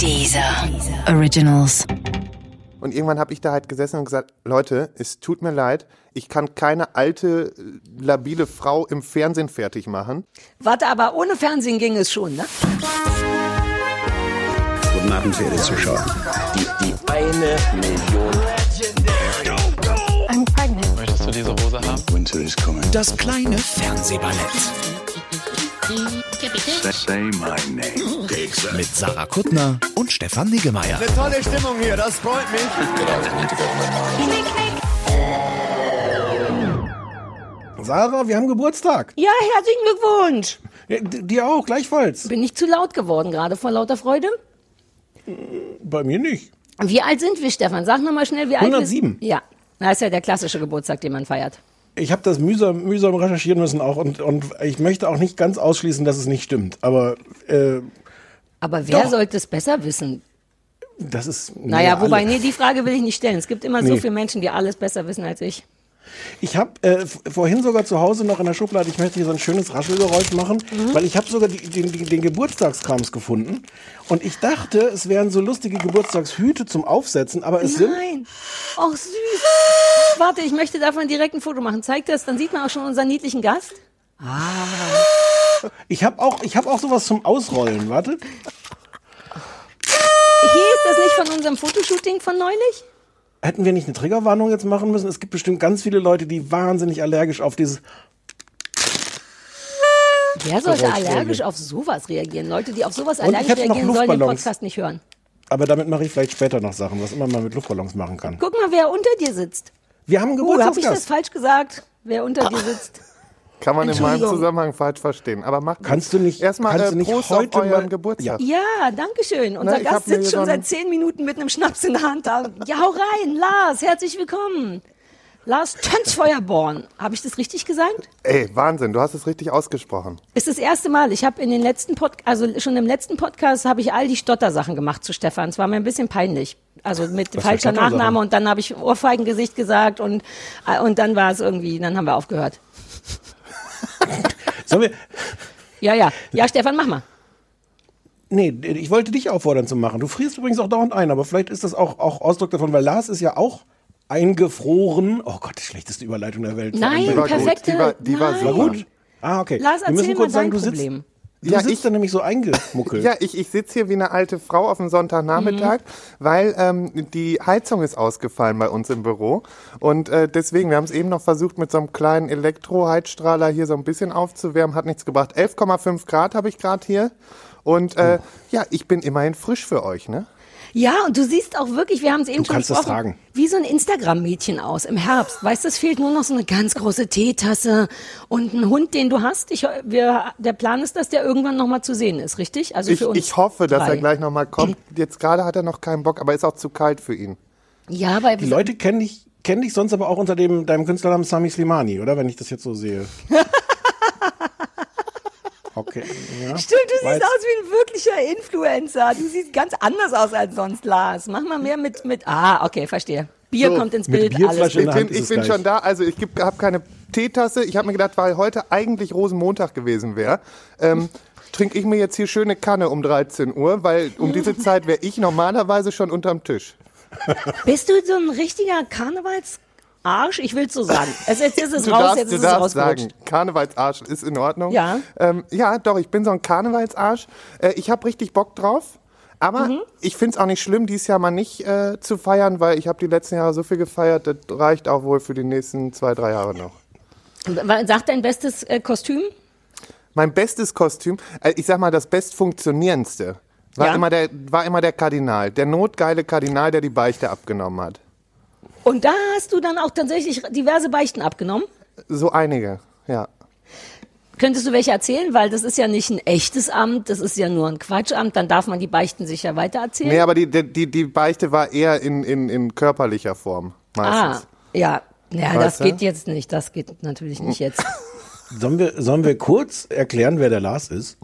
Dieser Originals. Und irgendwann habe ich da halt gesessen und gesagt, Leute, es tut mir leid, ich kann keine alte, labile Frau im Fernsehen fertig machen. Warte, aber ohne Fernsehen ging es schon, ne? Guten Abend, verehrte Zuschauer. Die, die eine Million. I'm pregnant. Möchtest du diese Hose haben? Winter is coming. Das kleine Fernsehballett. Say my name. Mit Sarah Kuttner und Stefan Niggemeier. Tolle Stimmung hier, das freut mich. Sarah, wir haben Geburtstag. Ja, herzlichen Glückwunsch. Ja, dir auch, gleichfalls. Bin ich zu laut geworden gerade vor lauter Freude? Bei mir nicht. Wie alt sind wir, Stefan? Sag nochmal schnell, wie alt 107. wir Ja, das ist ja der klassische Geburtstag, den man feiert. Ich habe das mühsam, mühsam recherchieren müssen auch und, und ich möchte auch nicht ganz ausschließen, dass es nicht stimmt. Aber äh, Aber wer Doch. sollte es besser wissen? das ist. Naja, wobei, alle. nee, die Frage will ich nicht stellen. Es gibt immer so Nee. viele Menschen, die alles besser wissen als ich. Ich habe äh, vorhin sogar zu Hause noch in der Schublade, ich möchte hier so ein schönes Raschelgeräusch machen, Mhm. weil ich habe sogar die, den, den, Geburtstagskrams gefunden. Und ich dachte, es wären so lustige Geburtstagshüte zum Aufsetzen, aber es sind. Nein. Ach, süß. Warte, ich möchte davon direkt ein Foto machen. Zeig das, dann sieht man auch schon unseren niedlichen Gast. Ich habe auch, ich hab auch sowas zum Ausrollen. Warte. Hier ist das nicht von unserem Fotoshooting von neulich? Hätten wir nicht eine Triggerwarnung jetzt machen müssen? Es gibt bestimmt ganz viele Leute, die wahnsinnig allergisch auf dieses. Wer sollte allergisch reagieren. auf sowas reagieren? Leute, die auf sowas Und ich allergisch reagieren, sollen den Luftballons. Podcast nicht hören. Aber damit mache ich vielleicht später noch Sachen, was immer man mit Luftballons machen kann. Guck mal, wer unter dir sitzt. Wir haben einen Uh, habe ich das Geburtstagsgast. falsch gesagt? Wer unter dir sitzt? Kann man in meinem. Zusammenhang falsch verstehen. Aber macht Kannst du nicht- erstmal kannst äh, du nicht Prost heute auf euren Geburtstag. Ja, danke schön. Unser hab Gast sitzt schon seit zehn Minuten mit einem Schnaps in der Hand da. Ja, hau rein, Lars, herzlich willkommen. Lars Tönsfeuerborn. Habe ich das richtig gesagt? Ey, Wahnsinn, du hast es richtig ausgesprochen. Ist das erste Mal. Ich habe in den letzten Pod also schon im letzten Podcast habe ich all die Stottersachen gemacht zu Stefan. Es war mir ein bisschen peinlich. Also mit für falscher? Nachname und dann habe ich Ohrfeigengesicht gesagt und äh, und dann war es irgendwie, dann haben wir aufgehört. Sollen wir. Ja, ja. Ja, Stefan, mach mal. Nee, ich wollte dich auffordern zu machen. Du frierst übrigens auch dauernd ein, aber vielleicht ist das auch, auch Ausdruck davon, weil Lars ist ja auch eingefroren. Oh Gott, die schlechteste Überleitung der Welt. Nein, Die war gut, perfekte. die war- die war nein. super. War gut? Ah, okay. Lars, Wir müssen kurz mal sagen, du sitzt, Problem. Du Ja, sitzt ich- da nämlich so eingemuckelt. Ja, ich, ich sitze hier wie eine alte Frau auf dem Sonntagnachmittag, weil ähm, die Heizung ist ausgefallen bei uns im Büro. Und äh, deswegen, wir haben es eben noch versucht, mit so einem kleinen Elektroheizstrahler hier so ein bisschen aufzuwärmen, hat nichts gebracht. 11,5 Grad habe ich gerade hier. Und äh, ja, ich bin immerhin frisch für euch, ne? Ja, und du siehst auch wirklich, wir haben es eben Du schon kannst das besprochen, tragen. wie so ein Instagram-Mädchen aus im Herbst. Weißt du, es fehlt nur noch so eine ganz große Teetasse und ein Hund, den du hast. Ich, wir, der Plan ist, dass der irgendwann nochmal zu sehen ist, richtig? Also Ich, für uns ich hoffe, dass drei. er gleich nochmal kommt. Jetzt gerade hat er noch keinen Bock, aber ist auch zu kalt für ihn. Ja, weil Die Leute kennen dich, kennen dich sonst aber auch unter dem, deinem Künstlernamen Sami Slimani, oder? Wenn ich das jetzt so sehe. Okay. Ja. Stimmt, du Weiß- siehst aus wie ein wirklicher Influencer. Du siehst ganz anders aus als sonst, Lars. Mach mal mehr mit, mit, ah, okay, verstehe. Bier So, kommt ins Bild, alles Ich bin, ich bin schon da. Also ich habe keine Teetasse. Ich habe mir gedacht, weil heute eigentlich Rosenmontag gewesen wäre, ähm, trinke ich mir jetzt hier schöne Kanne um 13 Uhr, weil um diese Zeit wäre ich normalerweise schon unterm Tisch. Bist du so ein richtiger Karnevalsarsch? Ich will's so sagen. Es, jetzt ist es Du raus, darfst, jetzt ist es rausgerutscht. sagen, Karnevalsarsch ist in Ordnung. Ja. Ähm, ja, doch, ich bin so ein Karnevalsarsch. Äh, ich habe richtig Bock drauf. Aber Mhm. ich find's auch nicht schlimm, dieses Jahr mal nicht äh, zu feiern, weil ich habe die letzten Jahre so viel gefeiert, das reicht auch wohl für die nächsten zwei, drei Jahre noch. Sag dein bestes äh, Kostüm? Mein bestes Kostüm, äh, ich sag mal das bestfunktionierendste, war, Ja. immer der, war immer der Kardinal. Der notgeile Kardinal, der die Beichte abgenommen hat. Und da hast du dann auch tatsächlich diverse Beichten abgenommen. So einige, ja. Könntest du welche erzählen? Weil das ist ja nicht ein echtes Amt, das ist ja nur ein Quatschamt. Dann darf man die Beichten sicher weiter erzählen. Nee, aber die, die, die- Beichte war eher in, in, in körperlicher Form ah, meistens. ja. Ja, Weißt das du? geht jetzt nicht. Das geht natürlich nicht jetzt. Sollen wir, sollen wir kurz erklären, wer der Lars ist?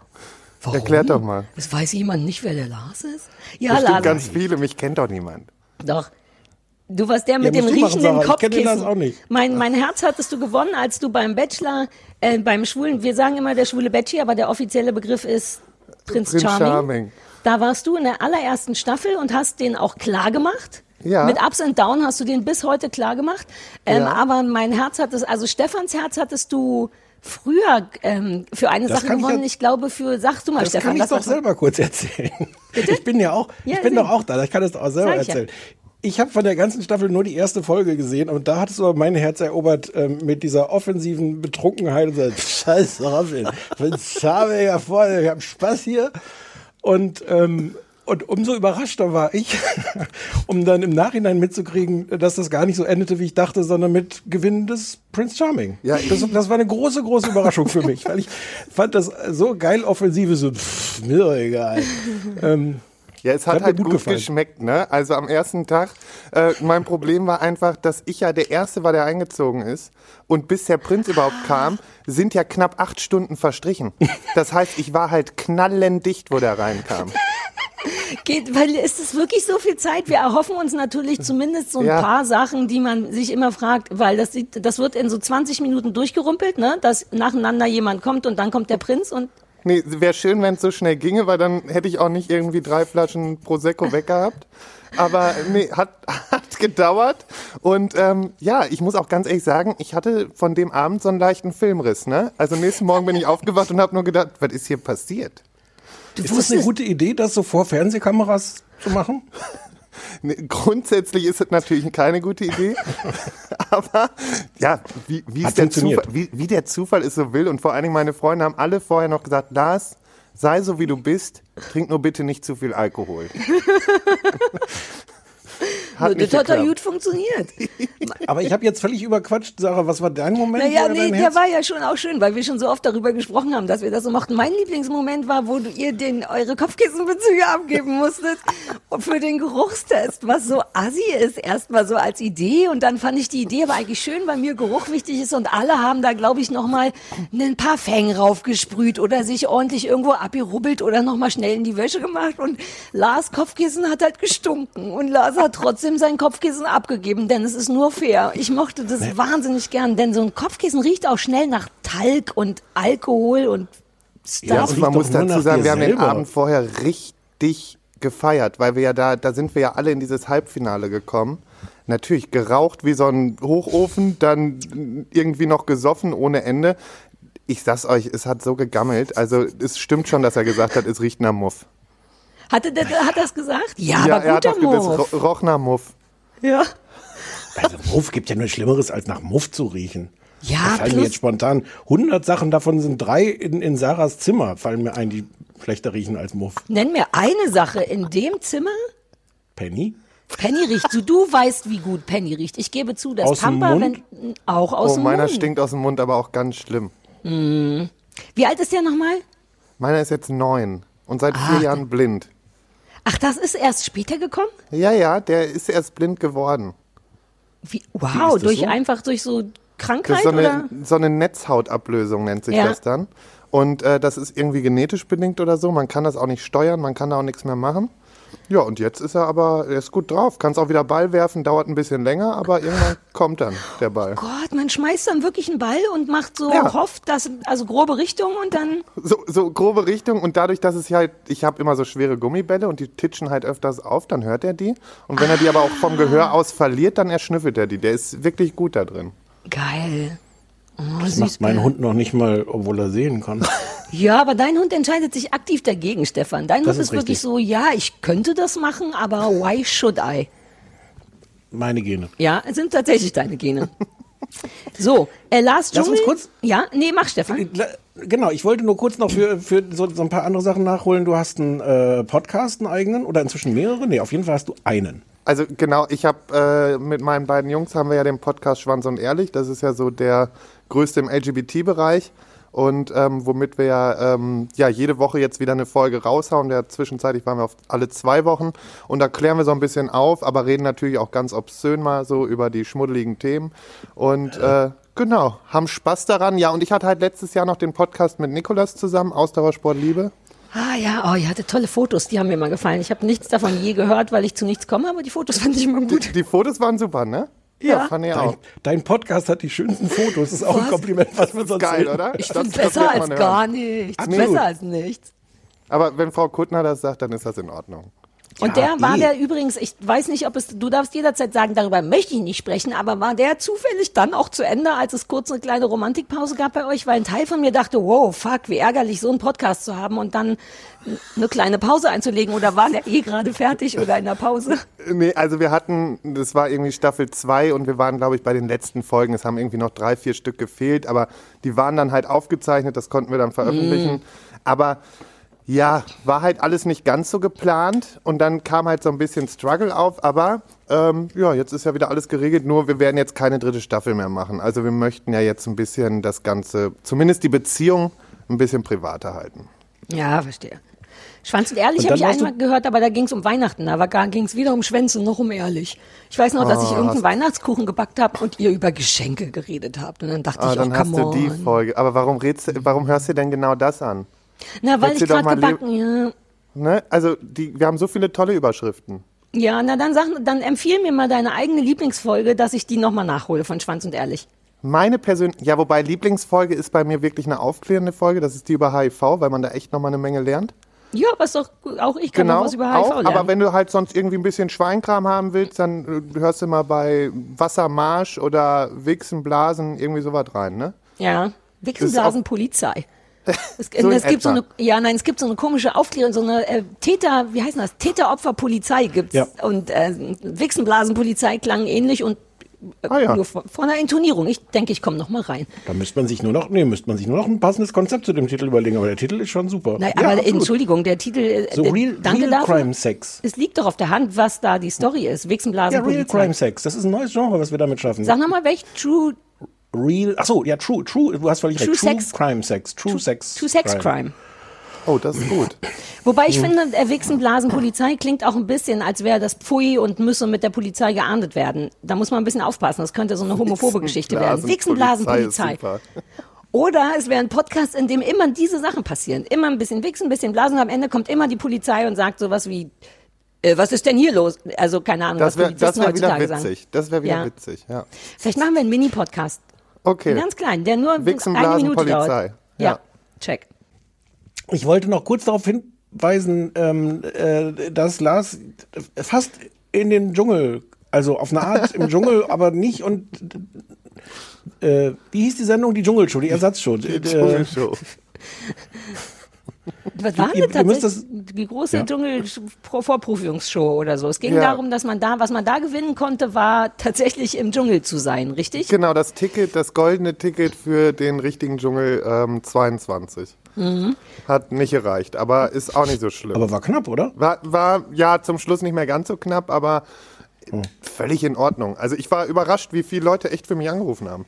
Warum? Erklärt doch mal. Es weiß jemand nicht, wer der Lars ist? Ja, Bestimmt Lars. ganz viele, mich kennt doch niemand. Doch. Du warst der mit Ja, dem du machen, riechenden Sarah. Ich Kopfkissen. Lars auch nicht. Mein, mein Herz hattest du gewonnen, als du beim Bachelor, äh, beim Schwulen, wir sagen immer der schwule Bachelor, aber der offizielle Begriff ist Prinz, Prinz Charming. Charming. Da warst du in der allerersten Staffel und hast den auch klar gemacht. Ja. Mit Ups and Down hast du den bis heute klar gemacht. Ähm, Ja. Aber mein Herz hat es, also Stefans Herz hattest du früher ähm, für eine Das Sache ich gewonnen. ja- Ich glaube für, sagst du mal, Das Stefan. kann ich doch selber kurz erzählen. Ich bin ja auch, Ja, ich bin doch auch da. Ich kann es doch auch selber Sag ich ja. Ich habe von der ganzen Staffel nur die erste Folge gesehen und da hattest du aber mein Herz erobert ähm, mit dieser offensiven Betrunkenheit und so, scheiß Robin, ich bin scharmega voll, ich hab Spaß hier. Und, ähm, und umso überraschter war ich, um dann im Nachhinein mitzukriegen, dass das gar nicht so endete, wie ich dachte, sondern mit Gewinn des Prince Charming. Ja, das, das war eine große, große Überraschung für mich, weil ich fand das so geil offensive, so, pff, mir doch egal. ähm, Ja, es hat, Hat halt gut gut, geschmeckt, ne? Also am ersten Tag, äh, mein Problem war einfach, dass ich ja der Erste war, der eingezogen ist. Und bis der Prinz überhaupt kam, sind ja knapp acht Stunden verstrichen. Das heißt, ich war halt knallendicht, wo der reinkam. Geht, weil ist es wirklich so viel Zeit? Wir erhoffen uns natürlich zumindest so ein Ja. paar Sachen, die man sich immer fragt, weil das, sieht, das wird in so 20 Minuten durchgerumpelt, ne? dass nacheinander jemand kommt und dann kommt der Prinz und Nee, wäre schön, wenn es so schnell ginge, weil dann hätte ich auch nicht irgendwie drei Flaschen Prosecco weggehabt. Aber nee, hat, hat gedauert. Und ähm, ja, ich muss auch ganz ehrlich sagen, ich hatte von dem Abend so einen leichten Filmriss. Ne? Also nächsten Morgen bin ich aufgewacht und habe nur gedacht, was ist hier passiert? du Ist das eine gute Idee, das so vor Fernsehkameras zu machen? Nee, grundsätzlich ist es natürlich keine gute Idee. Aber ja, wie, wie, der. Zufall, wie, wie der Zufall es so will. Und vor allen Dingen meine Freunde haben alle vorher noch gesagt, Lars, sei so wie du bist, trink nur bitte nicht zu viel Alkohol. Hat das hat doch gut funktioniert. Aber ich habe jetzt völlig überquatscht, Sarah, was war dein Moment? Naja, nee, der war ja schon auch schön, weil wir schon so oft darüber gesprochen haben, dass wir das so mochten. Mein Lieblingsmoment war, wo du ihr den, eure Kopfkissenbezüge abgeben musstet und für den Geruchstest, was so assi ist, erstmal so als Idee. Und dann fand ich die Idee aber eigentlich schön, weil mir Geruch wichtig ist und alle haben da, glaube ich, nochmal ein paar Fängen raufgesprüht oder sich ordentlich irgendwo abgerubbelt oder nochmal schnell in die Wäsche gemacht. Und Lars Kopfkissen hat halt gestunken und Lars hat trotzdem sein Kopfkissen abgegeben, denn es ist nur fair. Ich mochte das wahnsinnig gern, denn so ein Kopfkissen riecht auch schnell nach Talg und Alkohol und Stuff. Ja, Und man muss dazu sagen, wir haben den. Abend vorher richtig gefeiert, weil wir ja da, da sind wir ja alle in dieses Halbfinale gekommen. Natürlich geraucht wie so ein Hochofen, dann irgendwie noch gesoffen ohne Ende. Ich sag's euch, es hat so gegammelt. Also es stimmt schon, dass er gesagt hat, es riecht nach Muff. Hatte der, hat das gesagt? Ja, ja, aber er hat guter doch gesagt, Move. es ro- roch nach Muff. Ja. Also Muff gibt ja nur Schlimmeres, als nach Muff zu riechen. Ja, da fallen mir jetzt spontan 100 Sachen, davon sind drei in, in Sarahs Zimmer, fallen mir ein, die schlechter riechen als Muff. Nenn mir eine Sache in dem Zimmer. Penny? Penny riecht so. Du weißt, wie gut Penny riecht. Ich gebe zu, dass Aus dem Pampa, Mund? wenn auch aus Oh, dem meiner Mund. stinkt aus dem Mund, aber auch ganz schlimm. Wie alt ist der nochmal? Meiner ist jetzt neun und seit Ah, vier Jahren blind. Ach, das ist erst später gekommen? Ja, ja, der ist erst blind geworden. Wie, wow, das durch so? einfach durch so Das Krankheit ist so oder? eine, so eine Netzhautablösung nennt sich Ja. das dann. Und äh, das ist irgendwie genetisch bedingt oder so. Man kann das auch nicht steuern, man kann da auch nichts mehr machen. Ja, und jetzt ist er aber, er ist gut drauf. Kannst auch wieder Ball werfen, dauert ein bisschen länger, aber irgendwann kommt dann der Ball. Gott, man schmeißt dann wirklich einen Ball und macht so, Ja. hofft, dass, also grobe Richtung und dann, So, so grobe Richtung und dadurch, dass es ja halt, ich habe immer so schwere Gummibälle und die titschen halt öfters auf, dann hört er die. Und wenn er die aber auch vom Gehör aus verliert, dann erschnüffelt er die. Der ist wirklich gut da drin. geil. Oh, Das süß. macht mein Hund noch nicht mal, obwohl er sehen kann. Ja, aber dein Hund entscheidet sich aktiv dagegen, Stefan. Dein Das Hund ist, ist wirklich so, ja, ich könnte das machen, aber why should I? Meine Gene. Ja, es sind tatsächlich deine Gene. So, äh, Lars Lass Dschungel. uns kurz- Ja, nee, mach Stefan. Genau, ich wollte nur kurz noch für, für so, so ein paar andere Sachen nachholen. Du hast einen äh, Podcast, einen eigenen oder inzwischen mehrere? Nee, auf jeden Fall hast du einen. Also genau, ich habe äh, mit meinen beiden Jungs haben wir ja den Podcast Schwanz und Ehrlich. Das ist ja so der größte im LGBT-Bereich und ähm, womit wir ja, ähm, ja jede Woche jetzt wieder eine Folge raushauen. Der zwischenzeitlich waren wir auf alle zwei Wochen und da klären wir so ein bisschen auf, aber reden natürlich auch ganz obszön mal so über die schmuddeligen Themen und äh, genau haben Spaß daran. Ja und ich hatte halt letztes Jahr noch den Podcast mit Nikolas zusammen, Ausdauersport Liebe. Ah ja, oh, ihr hattet tolle Fotos, die haben mir immer gefallen. Ich habe nichts davon je gehört, weil ich zu nichts komme, aber die Fotos fand ich immer gut. Die Fotos waren super, ne? Ja. fand ich Dein, auch. dein Podcast hat die schönsten Fotos. Das ist auch ein Was? Kompliment, was wir sonst Geil, sehen. oder? Ich Das- finde das besser als man hören. gar nichts. Absolut. Besser als nichts. Aber wenn Frau Kuttner das sagt, dann ist das in Ordnung. Und Ja, der war eh. der übrigens, ich weiß nicht, ob es, du darfst jederzeit sagen, darüber möchte ich nicht sprechen, aber war der zufällig dann auch zu Ende, als es kurz eine kleine Romantikpause gab bei euch? Weil ein Teil von mir dachte, wow, fuck, wie ärgerlich, so einen Podcast zu haben und dann eine kleine Pause einzulegen oder war der eh gerade fertig oder in der Pause? Nee, also wir hatten, das war irgendwie Staffel 2 und wir waren, glaube ich, bei den letzten Folgen. Es haben irgendwie noch drei, vier Stück gefehlt, aber die waren dann halt aufgezeichnet, das konnten wir dann veröffentlichen. Aber ja, war halt alles nicht ganz so geplant und dann kam halt so ein bisschen Struggle auf, aber ähm, ja, jetzt ist ja wieder alles geregelt, nur wir werden jetzt keine dritte Staffel mehr machen. Also wir möchten ja jetzt ein bisschen das Ganze, zumindest die Beziehung, ein bisschen privater halten. Ja, verstehe. Schwanz und ehrlich habe ich einmal gehört, aber da ging es um Weihnachten. Da ging es weder um Schwänze noch um ehrlich. Ich weiß noch, dass ich irgendeinen Weihnachtskuchen gebackt habe und ihr über Geschenke geredet habt. Und dann dachte Ah, ich, dann oh, hast come du die. Folge. Aber warum, redst, du- warum hörst du denn genau das an? Na, weil Erzähl ich gerade mal, gebacken, ja. Ne? Also die, wir haben so viele tolle Überschriften. Ja, na dann sag, dann empfiehl mir mal deine eigene Lieblingsfolge, dass ich die nochmal nachhole von Schwanz und Ehrlich. Meine persönliche, ja, wobei Lieblingsfolge ist bei mir wirklich eine aufklärende Folge. Das ist die über HIV, weil man da echt nochmal eine Menge lernt. Ja, aber ist doch, auch ich kann noch was über HIV Genau, auch, lernen. aber wenn du halt sonst irgendwie ein bisschen Schweinkram haben willst, dann äh, hörst du mal bei Wassermarsch oder Wichsen, Blasen, irgendwie sowas rein, ne? ja, Wichsenblasen Polizei. Es, So in es gibt so eine, ja, nein, es gibt so eine komische Aufklärung, so eine äh, Täter, wie heißt das? Täteropferpolizei gibt's. Ja. Und äh, Wichsenblasenpolizei klang ähnlich und äh, Ah ja. nur von, von der Intonierung. Ich denke, ich komme noch mal rein. Da müsste man sich nur noch, nee, müsste man sich nur noch ein passendes Konzept zu dem Titel überlegen, aber der Titel ist schon super. Nein, Ja, aber absolut. Entschuldigung, der Titel. äh, So äh, Real, danke real dafür. Crime Sex. Es liegt doch auf der Hand, was da die Story ist. Ja, Real. Crime Sex. Das ist ein neues Genre, was wir damit schaffen. Sag nochmal, welch True, Real, ach so, ja, True, True, du hast völlig True recht. True Sex- Crime Sex. True, Sex. True Sex Crime. Oh, das ist gut. Wobei ich finde, der Wichsenblasenpolizei klingt auch ein bisschen, als wäre das Pfui und müsse mit der Polizei geahndet werden. Da muss man ein bisschen aufpassen. Das könnte so eine homophobe Geschichte werden. Wichsenblasenpolizei. ist super. Oder es wäre ein Podcast, in dem immer diese Sachen passieren. Immer ein bisschen Wichsen, ein bisschen Blasen. Und am Ende kommt immer die Polizei und sagt sowas wie, äh, was ist denn hier los? Also keine Ahnung, Das was wäre Polizisten das wär wieder heutzutage witzig. sagen. Das wäre wieder Ja. witzig, ja. Vielleicht machen wir einen Mini-Podcast. Okay. Ganz klein, der nur eine Wichsenblasenpolizei. Minute dauert. Ja, Ja. check. Ich wollte noch kurz darauf hinweisen, ähm, äh, dass Lars fast in den Dschungel, also auf eine Art im Dschungel, aber nicht und äh, wie hieß die Sendung? Die Dschungelshow, die Ersatzshow. Die Äh, Dschungelshow. Was war ihr- denn tatsächlich die große Ja. Dschungel-Vorprüfungsshow oder so? Es ging Ja. darum, dass man da, was man da gewinnen konnte, war tatsächlich im Dschungel zu sein, richtig? Genau, das Ticket, das goldene Ticket für den richtigen Dschungel ähm, 22. Mhm. Hat nicht gereicht, aber ist auch nicht so schlimm. aber war knapp, oder? War, war ja zum Schluss nicht mehr ganz so knapp, aber Hm. völlig in Ordnung. Also ich war überrascht, wie viele Leute echt für mich angerufen haben.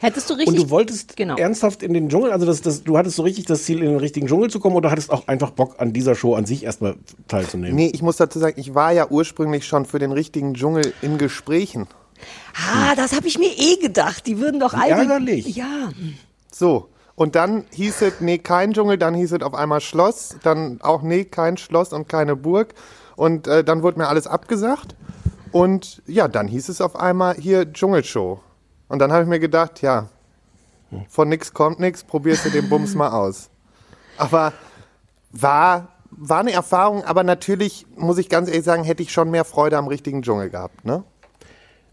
Hättest du richtig. Und du wolltest genau. ernsthaft in den Dschungel, also das, das, du hattest so richtig das Ziel, in den richtigen Dschungel zu kommen oder hattest auch einfach Bock an dieser Show an sich erstmal teilzunehmen? Nee, ich muss dazu sagen, ich war ja ursprünglich schon für den richtigen Dschungel in Gesprächen. Ah, das habe ich mir eh gedacht. Die würden doch alle. ärgerlich. Ja. So. Und dann hieß es, nee, kein Dschungel, dann hieß es auf einmal Schloss, dann auch, nee, kein Schloss und keine Burg. Und äh, dann wurde mir alles abgesagt. Und ja, dann hieß es auf einmal hier Dschungelshow. Und dann habe ich mir gedacht, ja, von nix kommt nix, probierst du den Bums mal aus. Aber war, war eine Erfahrung, aber natürlich, muss ich ganz ehrlich sagen, hätte ich schon mehr Freude am richtigen Dschungel gehabt, ne?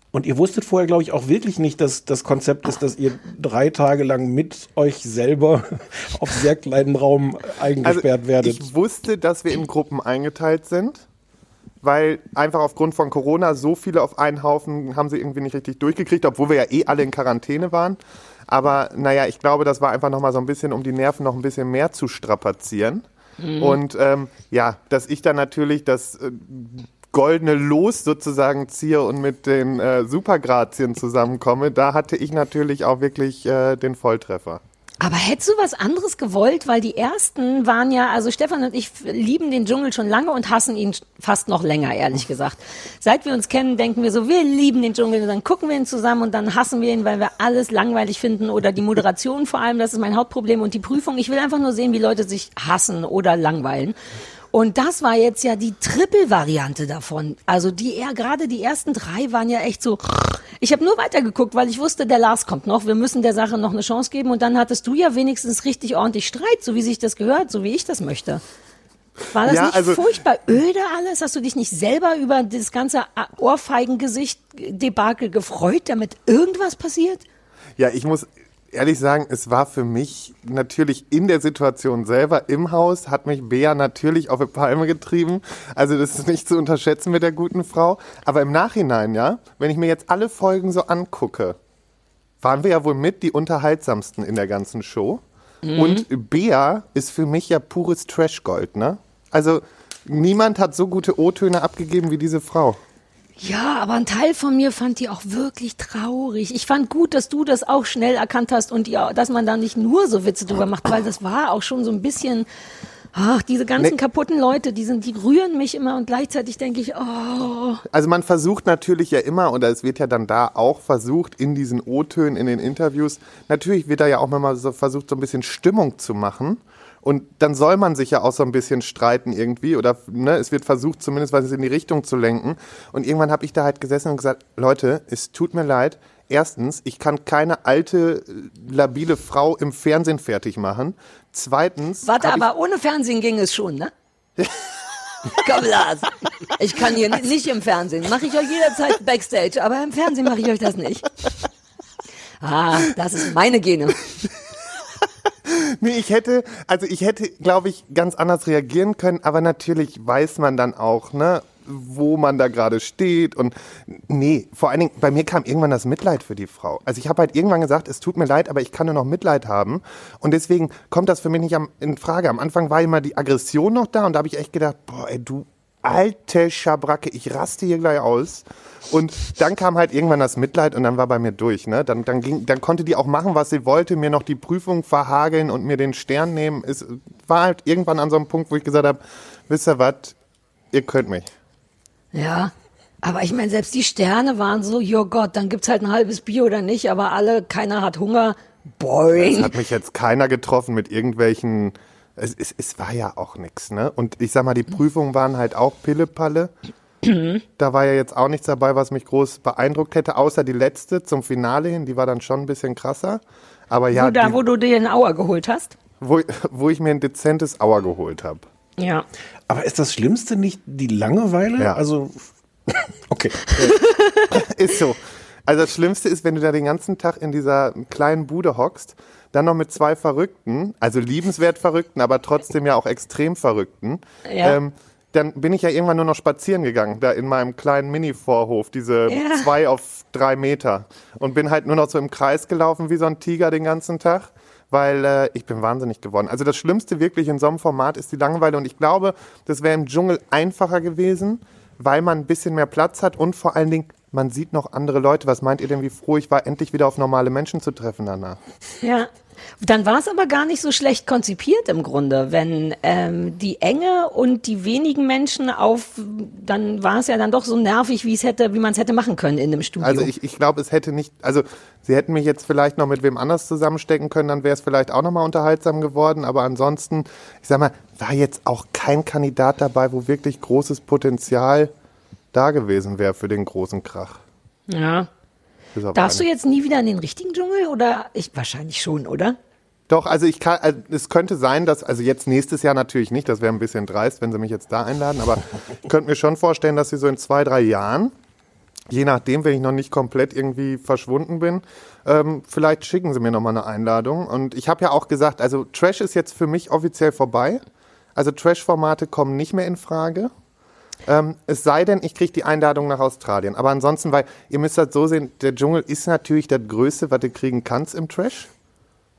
Und ihr wusstet vorher, glaube ich, auch wirklich nicht, dass das Konzept ist, dass ihr drei Tage lang mit euch selber auf sehr kleinem Raum eingesperrt werdet. Also, Ich wusste, dass wir in Gruppen eingeteilt sind, weil einfach aufgrund von Corona so viele auf einen Haufen haben sie irgendwie nicht richtig durchgekriegt, obwohl wir ja eh alle in Quarantäne waren. Aber naja, ich glaube, das war einfach nochmal so ein bisschen, um die Nerven noch ein bisschen mehr zu strapazieren. Und ähm, ja, dass ich dann natürlich das äh, goldene Los sozusagen ziehe und mit den äh, Supergrazien zusammenkomme, da hatte ich natürlich auch wirklich äh, den Volltreffer. Aber hättest du was anderes gewollt? Weil die ersten waren ja, also Stefan und ich lieben den Dschungel schon lange und hassen ihn fast noch länger, ehrlich gesagt. Seit wir uns kennen, denken wir so, wir lieben den Dschungel und dann gucken wir ihn zusammen und dann hassen wir ihn, weil wir alles langweilig finden oder die Moderation vor allem, das ist mein Hauptproblem und die Prüfung. Ich will einfach nur sehen, wie Leute sich hassen oder langweilen. Und das war jetzt ja die Triple-Variante davon. Also die eher, gerade die ersten drei waren ja echt so. Ich habe nur weitergeguckt, weil ich wusste, der Lars kommt noch. Wir müssen der Sache noch eine Chance geben. Und dann hattest du ja wenigstens richtig ordentlich Streit, so wie sich das gehört, so wie ich das möchte. War das Ja, nicht also- furchtbar öde alles? Hast du dich nicht selber über das ganze Ohrfeigengesicht-Debakel gefreut, damit irgendwas passiert? Ja, ich muss ehrlich sagen, es war für mich natürlich in der Situation selber im Haus, hat mich Bea natürlich auf die Palme getrieben. Also das ist nicht zu unterschätzen mit der guten Frau. Aber im Nachhinein, ja, wenn ich mir jetzt alle Folgen so angucke, waren wir ja wohl mit die unterhaltsamsten in der ganzen Show. Und Bea ist für mich ja pures Trashgold, ne? Also niemand hat so gute O-Töne abgegeben wie diese Frau. Ja, aber ein Teil von mir fand die auch wirklich traurig. Ich fand gut, dass du das auch schnell erkannt hast und die, dass man da nicht nur so Witze drüber macht, weil das war auch schon so ein bisschen, ach, diese ganzen Nee. kaputten Leute, die sind, die rühren mich immer und gleichzeitig denke ich, oh, Also man versucht natürlich ja immer, oder es wird ja dann da auch versucht, in diesen O-Tönen, in den Interviews, natürlich wird da ja auch mal so versucht, so ein bisschen Stimmung zu machen. Und dann soll man sich ja auch so ein bisschen streiten irgendwie oder ne, es wird versucht, zumindest was in die Richtung zu lenken. Und irgendwann habe ich da halt gesessen und gesagt, Leute, es tut mir leid. Erstens, ich kann keine alte, äh, labile Frau im Fernsehen fertig machen. Zweitens, warte, aber ohne Fernsehen ging es schon, ne? Komm, Lars. Ich kann hier ni- nicht im Fernsehen. Mache ich euch jederzeit Backstage, aber im Fernsehen mache ich euch das nicht. Ah, das ist meine Gene. Nee, ich hätte, also ich hätte, glaube ich, ganz anders reagieren können, aber natürlich weiß man dann auch, ne, wo man da gerade steht und nee, vor allen Dingen, bei mir kam irgendwann das Mitleid für die Frau. Also ich habe halt irgendwann gesagt, es tut mir leid, aber ich kann nur noch Mitleid haben und deswegen kommt das für mich nicht am, in Frage. Am Anfang war immer die Aggression noch da und da habe ich echt gedacht, boah, ey, du alte Schabracke, ich raste hier gleich aus. Und dann kam halt irgendwann das Mitleid und dann war bei mir durch. Ne? Dann, dann, ging, dann konnte die auch machen, was sie wollte, mir noch die Prüfung verhageln und mir den Stern nehmen. Es war halt irgendwann an so einem Punkt, wo ich gesagt habe, wisst ihr was, ihr könnt mich. Ja. Aber ich meine, selbst die Sterne waren so, jo Gott, dann gibt's halt ein halbes Bier oder nicht, aber alle, keiner hat Hunger. Es Boring. hat mich jetzt keiner getroffen mit irgendwelchen. Es, es, es war ja auch nix, ne? Und ich sag mal, die Prüfungen waren halt auch Pillepalle. Da war ja jetzt auch nichts dabei, was mich groß beeindruckt hätte, außer die letzte zum Finale hin, die war dann schon ein bisschen krasser. Aber ja, wo, da, die, wo du dir den Auer geholt hast. wo, wo ich mir ein dezentes Auer geholt habe. Ja. Aber ist das Schlimmste nicht die Langeweile? Ja. Also, okay. Ist so. Also das Schlimmste ist, wenn du da den ganzen Tag in dieser kleinen Bude hockst, dann noch mit zwei Verrückten, also liebenswert Verrückten, aber trotzdem ja auch extrem Verrückten. Ja. Ähm, dann bin ich ja irgendwann nur noch spazieren gegangen, da in meinem kleinen Mini-Vorhof, diese Ja. zwei auf drei Meter. Und bin halt nur noch so im Kreis gelaufen wie so ein Tiger den ganzen Tag, weil äh, ich bin wahnsinnig geworden. Also das Schlimmste wirklich in so einem Format ist die Langeweile. Und ich glaube, das wäre im Dschungel einfacher gewesen, weil man ein bisschen mehr Platz hat und vor allen Dingen, man sieht noch andere Leute. Was meint ihr denn, wie froh ich war, endlich wieder auf normale Menschen zu treffen danach? Ja. Dann war es aber gar nicht so schlecht konzipiert im Grunde, wenn ähm, die Enge und die wenigen Menschen auf, dann war es ja dann doch so nervig, wie es hätte, wie man es hätte machen können in dem Studio. Also ich, ich glaube, es hätte nicht, also sie hätten mich jetzt vielleicht noch mit wem anders zusammenstecken können, dann wäre es vielleicht auch nochmal unterhaltsam geworden, aber ansonsten, ich sag mal, war jetzt auch kein Kandidat dabei, wo wirklich großes Potenzial da gewesen wäre für den großen Krach. ja. Darfst du eine. jetzt nie wieder in den richtigen Dschungel oder ich wahrscheinlich schon, oder? Doch, also ich kann, also es könnte sein, dass, also jetzt nächstes Jahr natürlich nicht, das wäre ein bisschen dreist, wenn sie mich jetzt da einladen, aber ich könnte mir schon vorstellen, dass sie so in zwei, drei Jahren, je nachdem, wenn ich noch nicht komplett irgendwie verschwunden bin, ähm, vielleicht schicken sie mir nochmal eine Einladung. Und ich habe ja auch gesagt, also Trash ist jetzt für mich offiziell vorbei. Also Trash-Formate kommen nicht mehr in Frage. Ähm, es sei denn, ich kriege die Einladung nach Australien. Aber ansonsten, weil ihr müsst das so sehen, der Dschungel ist natürlich das Größte, was du kriegen kannst im Trash.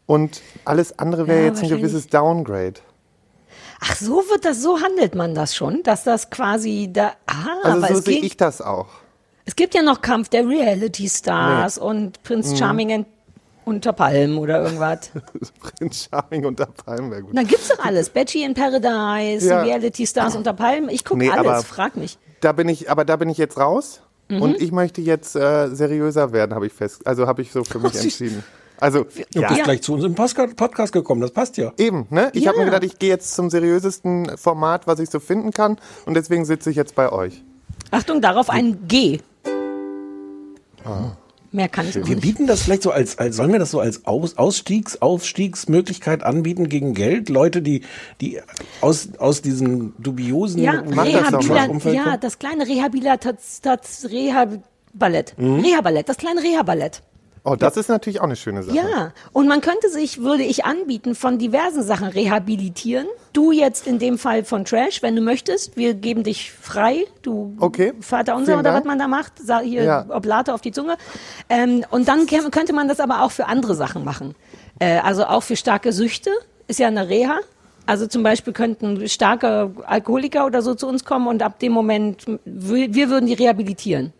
Und alles andere wäre Ja, jetzt ein gewisses Downgrade. Ach, so wird das, so handelt man das schon, dass das quasi da, ah, Also aber so sehe ich das auch. es gibt ja noch Kampf der Reality Stars und Prinz Mhm. Charming in, unter Palmen oder irgendwas. Prinz Charming unter Palmen wäre gut. Dann gibt's doch alles. Betty in Paradise, Ja. Reality Stars unter Palmen. Ich gucke Nee, aber- alles, frag mich. Da bin ich, aber da bin ich jetzt raus. Mhm. Und ich möchte jetzt äh, seriöser werden, habe ich fest. Also habe ich so für mich süß. entschieden. Also Du ja, bist gleich zu uns im Podcast gekommen, das passt ja. eben, ne? Ich Ja. habe mir gedacht, ich gehe jetzt zum seriösesten Format, was ich so finden kann. Und deswegen sitze ich jetzt bei euch. Achtung, darauf ein G. Mehr kann ich Wir nicht. bieten das vielleicht so als, als sollen wir das so als Aus, Ausstiegs, Aufstiegsmöglichkeit anbieten gegen Geld? Leute, die, die aus, aus diesen dubiosen Ja, Mach das doch mal. Rehabilit ja, das kleine Rehabilitats Reha-Ballett. Mhm. Reha-Ballett, das kleine Reha-Ballett. Oh, das ist natürlich auch eine schöne Sache. Ja, und man könnte sich, würde ich anbieten, von diversen Sachen rehabilitieren. Du jetzt in dem Fall von Trash, wenn du möchtest. Wir geben dich frei. Du Okay. Vater unser oder was man da macht. Sag hier Ja. Oblate auf die Zunge. Ähm, und dann könnte man das aber auch für andere Sachen machen. Äh, also auch für starke Süchte. Ist ja eine Reha. Also zum Beispiel könnten starke Alkoholiker oder so zu uns kommen und ab dem Moment, wir würden die rehabilitieren.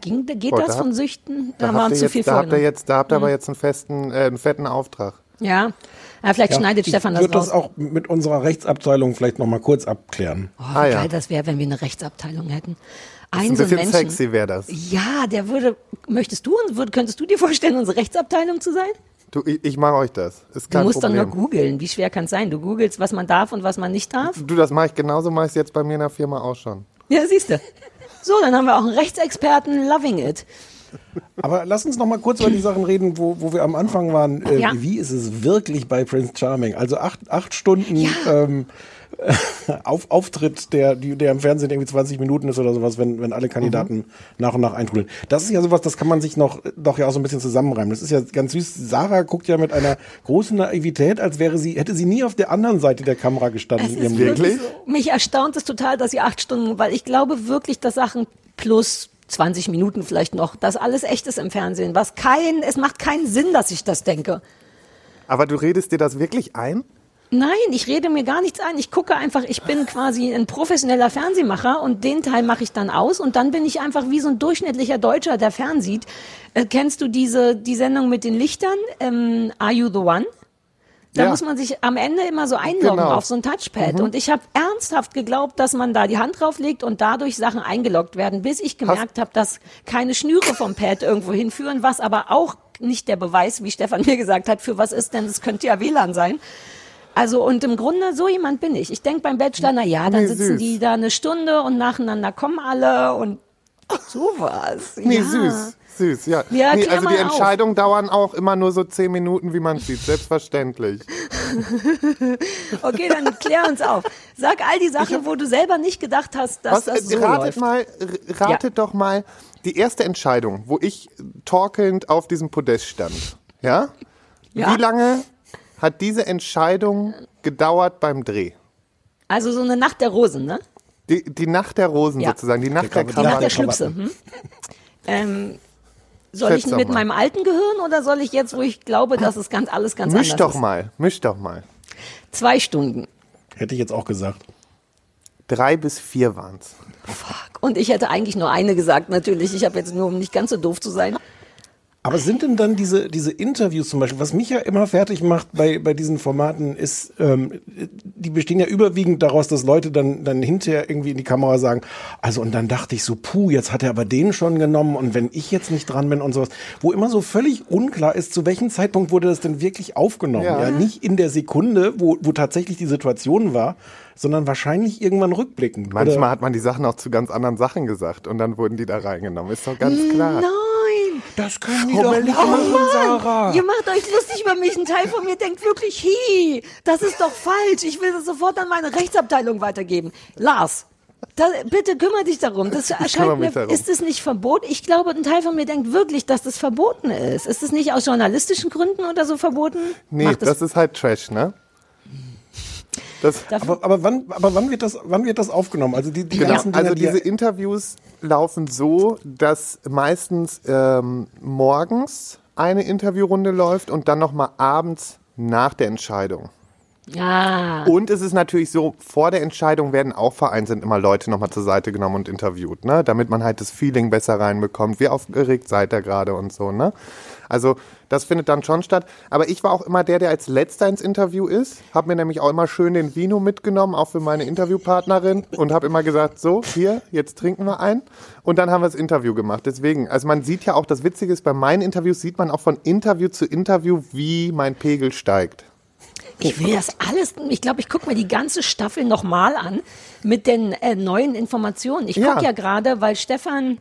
Ging, geht Boah, das da von Süchten? Da uns ihr zu viel jetzt, da habt ihr jetzt, da habt ihr aber jetzt einen festen, äh, einen fetten Auftrag. Ja, ja vielleicht schneidet Stefan das Ich würde raus. das auch mit unserer Rechtsabteilung vielleicht noch mal kurz abklären. Oh, wie Ah, ja. geil das wäre, wenn wir eine Rechtsabteilung hätten. Ein Ein so bisschen Menschen. sexy wäre das. Ja, der würde. Möchtest du, würd, könntest du dir vorstellen, unsere Rechtsabteilung zu sein? Du, ich, ich mache euch das. Ist Du kein musst Problem. doch nur googeln. Wie schwer kann es sein? Du googelst, was man darf und was man nicht darf. Du, das mache ich genauso, mache ich jetzt bei mir in der Firma auch schon. Ja, siehst du. So, dann haben wir auch einen Rechtsexperten. Loving it. Aber lass uns noch mal kurz über die Sachen reden, wo, wo wir am Anfang waren. Äh, Ja. Wie ist es wirklich bei Prince Charming? Also acht, acht Stunden ähm, auf, Auftritt, der, die, der im Fernsehen irgendwie 20 Minuten ist oder sowas, wenn, wenn alle Kandidaten Mhm. nach und nach eintrudeln. Das ist ja sowas, das kann man sich noch doch ja auch so ein bisschen zusammenreimen. Das ist ja ganz süß. Sarah guckt ja mit einer großen Naivität, als wäre sie, hätte sie nie auf der anderen Seite der Kamera gestanden Es in ihrem ist Leben. wirklich so. Mich erstaunt es total, dass ihr acht Stunden, weil ich glaube wirklich, dass Sachen plus 20 Minuten vielleicht noch, dass alles echt ist im Fernsehen. Was kein, es macht keinen Sinn, dass ich das denke. Aber du redest dir das wirklich ein? Nein, ich rede mir gar nichts ein. Ich gucke einfach, ich bin quasi ein professioneller Fernsehmacher und den Teil mache ich dann aus und dann bin ich einfach wie so ein durchschnittlicher Deutscher, der fernsieht. Äh, kennst du diese die Sendung mit den Lichtern? Ähm, Are You the One? Da Ja. muss man sich am Ende immer so einloggen Genau. auf so ein Touchpad. Und ich habe ernsthaft geglaubt, dass man da die Hand drauflegt und dadurch Sachen eingeloggt werden, bis ich gemerkt habe, dass keine Schnüre vom Pad irgendwo hinführen, was aber auch nicht der Beweis, wie Stefan mir gesagt hat, für was ist denn, das könnte ja WLAN sein. Also und im Grunde so jemand bin ich. Ich denk beim Bachelor, na ja, dann Nee, sitzen süß. die da eine Stunde und nacheinander kommen alle und sowas. Nee, ja. süß. Süß, ja. Ja, nee, also die auf. Entscheidungen dauern auch immer nur so zehn Minuten, wie man sieht. Selbstverständlich. Okay, dann klär uns auf. Sag all die Sachen, wo du selber nicht gedacht hast, dass Was, das so ratet läuft. mal, ratet doch mal die erste Entscheidung, wo ich torkelnd auf diesem Podest stand. Ja? Ja. Wie lange hat diese Entscheidung gedauert beim Dreh? Also so eine Nacht der Rosen, ne? Die, die Nacht der Rosen Ja. sozusagen, die Nacht der, Die Die Nacht der Krawatten. Schlüpse. Hm? Ähm, soll Schätz ich doch mit mal. meinem alten Gehirn oder soll ich jetzt, wo ich glaube, dass es ganz alles ganz Misch anders doch ist? mal, misch doch mal. Zwei Stunden. Hätte ich jetzt auch gesagt. Drei bis vier waren's. Fuck. Und ich hätte eigentlich nur eine gesagt, natürlich. Ich habe jetzt nur, um nicht ganz so doof zu sein. Aber sind denn dann diese, diese Interviews zum Beispiel, was mich ja immer fertig macht bei, bei diesen Formaten, ist, ähm, die bestehen ja überwiegend daraus, dass Leute dann, dann hinterher irgendwie in die Kamera sagen, also und dann dachte ich so, puh, jetzt hat er aber den schon genommen und wenn ich jetzt nicht dran bin und sowas, wo immer so völlig unklar ist, zu welchem Zeitpunkt wurde das denn wirklich aufgenommen. Ja, Ja. nicht in der Sekunde, wo, wo tatsächlich die Situation war, sondern wahrscheinlich irgendwann rückblickend. Manchmal Oder- hat man die Sachen auch zu ganz anderen Sachen gesagt und dann wurden die da reingenommen. Ist doch ganz klar. Nein! Das können die doch nicht machen, Sarah. Ihr macht euch lustig über mich. Ein Teil von mir denkt wirklich, hi, das ist doch falsch. Ich will das sofort an meine Rechtsabteilung weitergeben. Lars, da, bitte kümmere dich darum. Das erscheint mich mir, darum. ist es nicht verboten? Ich glaube, ein Teil von mir denkt wirklich, dass das verboten ist. Ist es nicht aus journalistischen Gründen oder so verboten? Nee, Macht das ist halt Trash, ne? Das, Aber, aber, wann, aber wann, wird das, wann wird das aufgenommen? Also die, die Genau, ganzen also diese Interviews laufen so, dass meistens ähm, morgens eine Interviewrunde läuft und dann nochmal abends nach der Entscheidung. ja. Und es ist natürlich so, vor der Entscheidung werden auch vereinzelt immer Leute nochmal zur Seite genommen und interviewt, ne? Damit man halt das Feeling besser reinbekommt. Wie aufgeregt seid ihr gerade und so, ne? Also das findet dann schon statt. Aber ich war auch immer der, der als letzter ins Interview ist. Hab mir nämlich auch immer schön den Vino mitgenommen, auch für meine Interviewpartnerin. Und habe immer gesagt, so, hier, jetzt trinken wir ein. Und dann haben wir das Interview gemacht. Deswegen, also man sieht ja auch, das Witzige ist, bei meinen Interviews sieht man auch von Interview zu Interview, wie mein Pegel steigt. Ich will das alles, ich glaube, ich gucke mir die ganze Staffel nochmal an mit den äh, neuen Informationen. Ich gucke Ja. ja, gerade, weil Stefan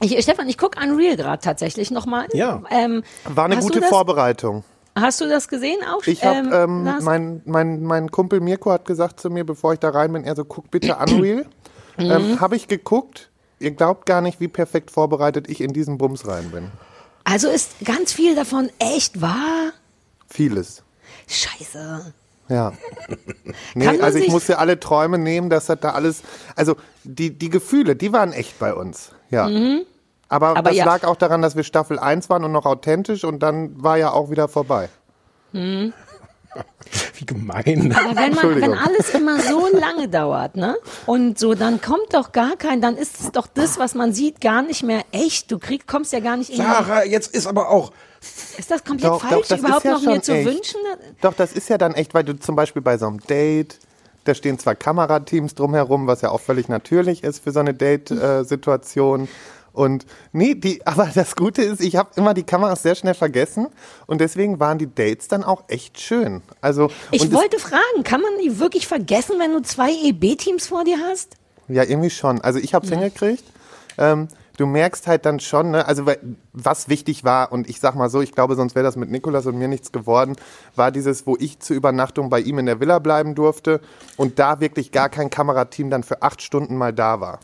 Ich, Stefan, ich gucke Unreal gerade tatsächlich nochmal. Ja. Ähm, War eine gute Vorbereitung. Hast du das gesehen auch? Ich habe, ähm, ähm, mein, mein, mein Kumpel Mirko hat gesagt zu mir, bevor ich da rein bin, er so, guck bitte Unreal. Mhm. ähm, habe ich geguckt. Ihr glaubt gar nicht, wie perfekt vorbereitet ich in diesen Bums rein bin. also ist ganz viel davon echt wahr? Vieles. Scheiße. Ja. Kann Nee, man also ich musste alle Träume nehmen, dass das da alles, also die, die Gefühle, die waren echt bei uns. Ja. Aber, Mhm. Aber das ja. lag auch daran, dass wir Staffel 1 waren und noch authentisch und dann war ja auch wieder vorbei. Wie gemein. Aber wenn, man, wenn alles immer so lange dauert, ne? Und so, dann kommt doch gar kein, dann ist es doch das, was man sieht, gar nicht mehr echt. Du krieg, kommst ja gar nicht in Sarah, jetzt ist aber auch. Ist das komplett Doch, falsch, doch, das überhaupt ist ja noch mir zu echt. wünschen? Doch, das ist ja dann echt, weil du zum Beispiel bei so einem Date, da stehen zwar Kamerateams drumherum, was ja auch völlig natürlich ist für so eine Date-Situation. und nee, die, aber das Gute ist, ich habe immer die Kameras sehr schnell vergessen und deswegen waren die Dates dann auch echt schön. Also Ich wollte fragen, kann man die wirklich vergessen, wenn du zwei EB-Teams vor dir hast? Ja, irgendwie schon. Also ich habe es hingekriegt. Ähm, du merkst halt dann schon, ne, also was wichtig war, und ich sag mal so, ich glaube, sonst wäre das mit Nikolas und mir nichts geworden, war dieses, wo ich zur Übernachtung bei ihm in der Villa bleiben durfte und da wirklich gar kein Kamerateam dann für acht Stunden mal da war.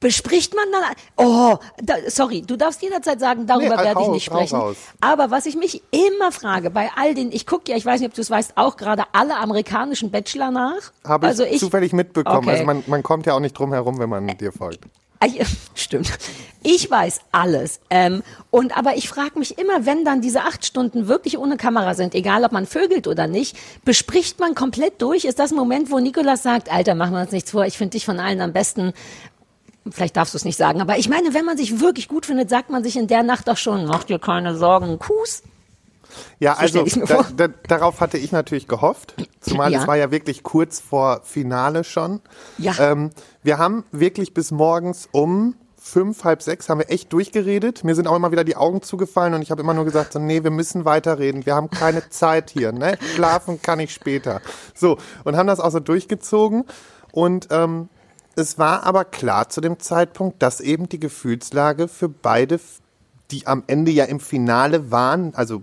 Bespricht man dann, oh, da, sorry, du darfst jederzeit sagen, darüber Nee, werde ich nicht sprechen. raus. Aber was ich mich immer frage, bei all den, ich gucke ja, ich weiß nicht, ob du es weißt, auch gerade alle amerikanischen Bachelor nach. Habe ich, also ich zufällig mitbekommen. Okay. Also man, man kommt ja auch nicht drum herum, wenn man dir folgt. Stimmt. Ich weiß alles. Ähm, und aber ich frage mich immer, wenn dann diese acht Stunden wirklich ohne Kamera sind, egal ob man vögelt oder nicht, bespricht man komplett durch? Ist das ein Moment, wo Nikolas sagt, Alter, machen wir uns nichts vor, ich finde dich von allen am besten. Vielleicht darfst du es nicht sagen, aber ich meine, wenn man sich wirklich gut findet, sagt man sich in der Nacht doch schon, mach dir keine Sorgen, Kuss. Ja, So also da, da, darauf hatte ich natürlich gehofft, zumal Ja. es war ja wirklich kurz vor Finale schon. Ja. Ähm, wir haben wirklich bis morgens um fünf, halb sechs haben wir echt durchgeredet. Mir sind auch immer wieder die Augen zugefallen und ich habe immer nur gesagt, so, nee, wir müssen weiterreden. Wir haben keine Zeit hier. Ne? Schlafen kann ich später. So, und haben das auch so durchgezogen. Und ähm, es war aber klar zu dem Zeitpunkt, dass eben die Gefühlslage für beide, die am Ende ja im Finale waren, also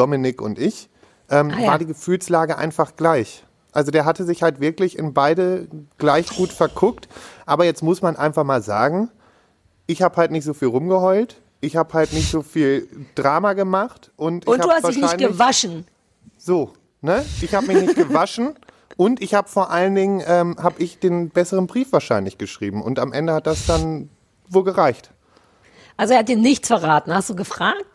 Dominik und ich, ähm, Ah, ja. war die Gefühlslage einfach gleich. Also der hatte sich halt wirklich in beide gleich gut verguckt. Aber jetzt muss man einfach mal sagen, ich habe halt nicht so viel rumgeheult. Ich habe halt nicht so viel Drama gemacht. Und, ich Und du hab hast dich nicht gewaschen. So, ne? Ich habe mich nicht gewaschen. Und ich habe vor allen Dingen, ähm, habe ich den besseren Brief wahrscheinlich geschrieben. Und am Ende hat das dann wohl gereicht. Also er hat dir nichts verraten. Hast du gefragt?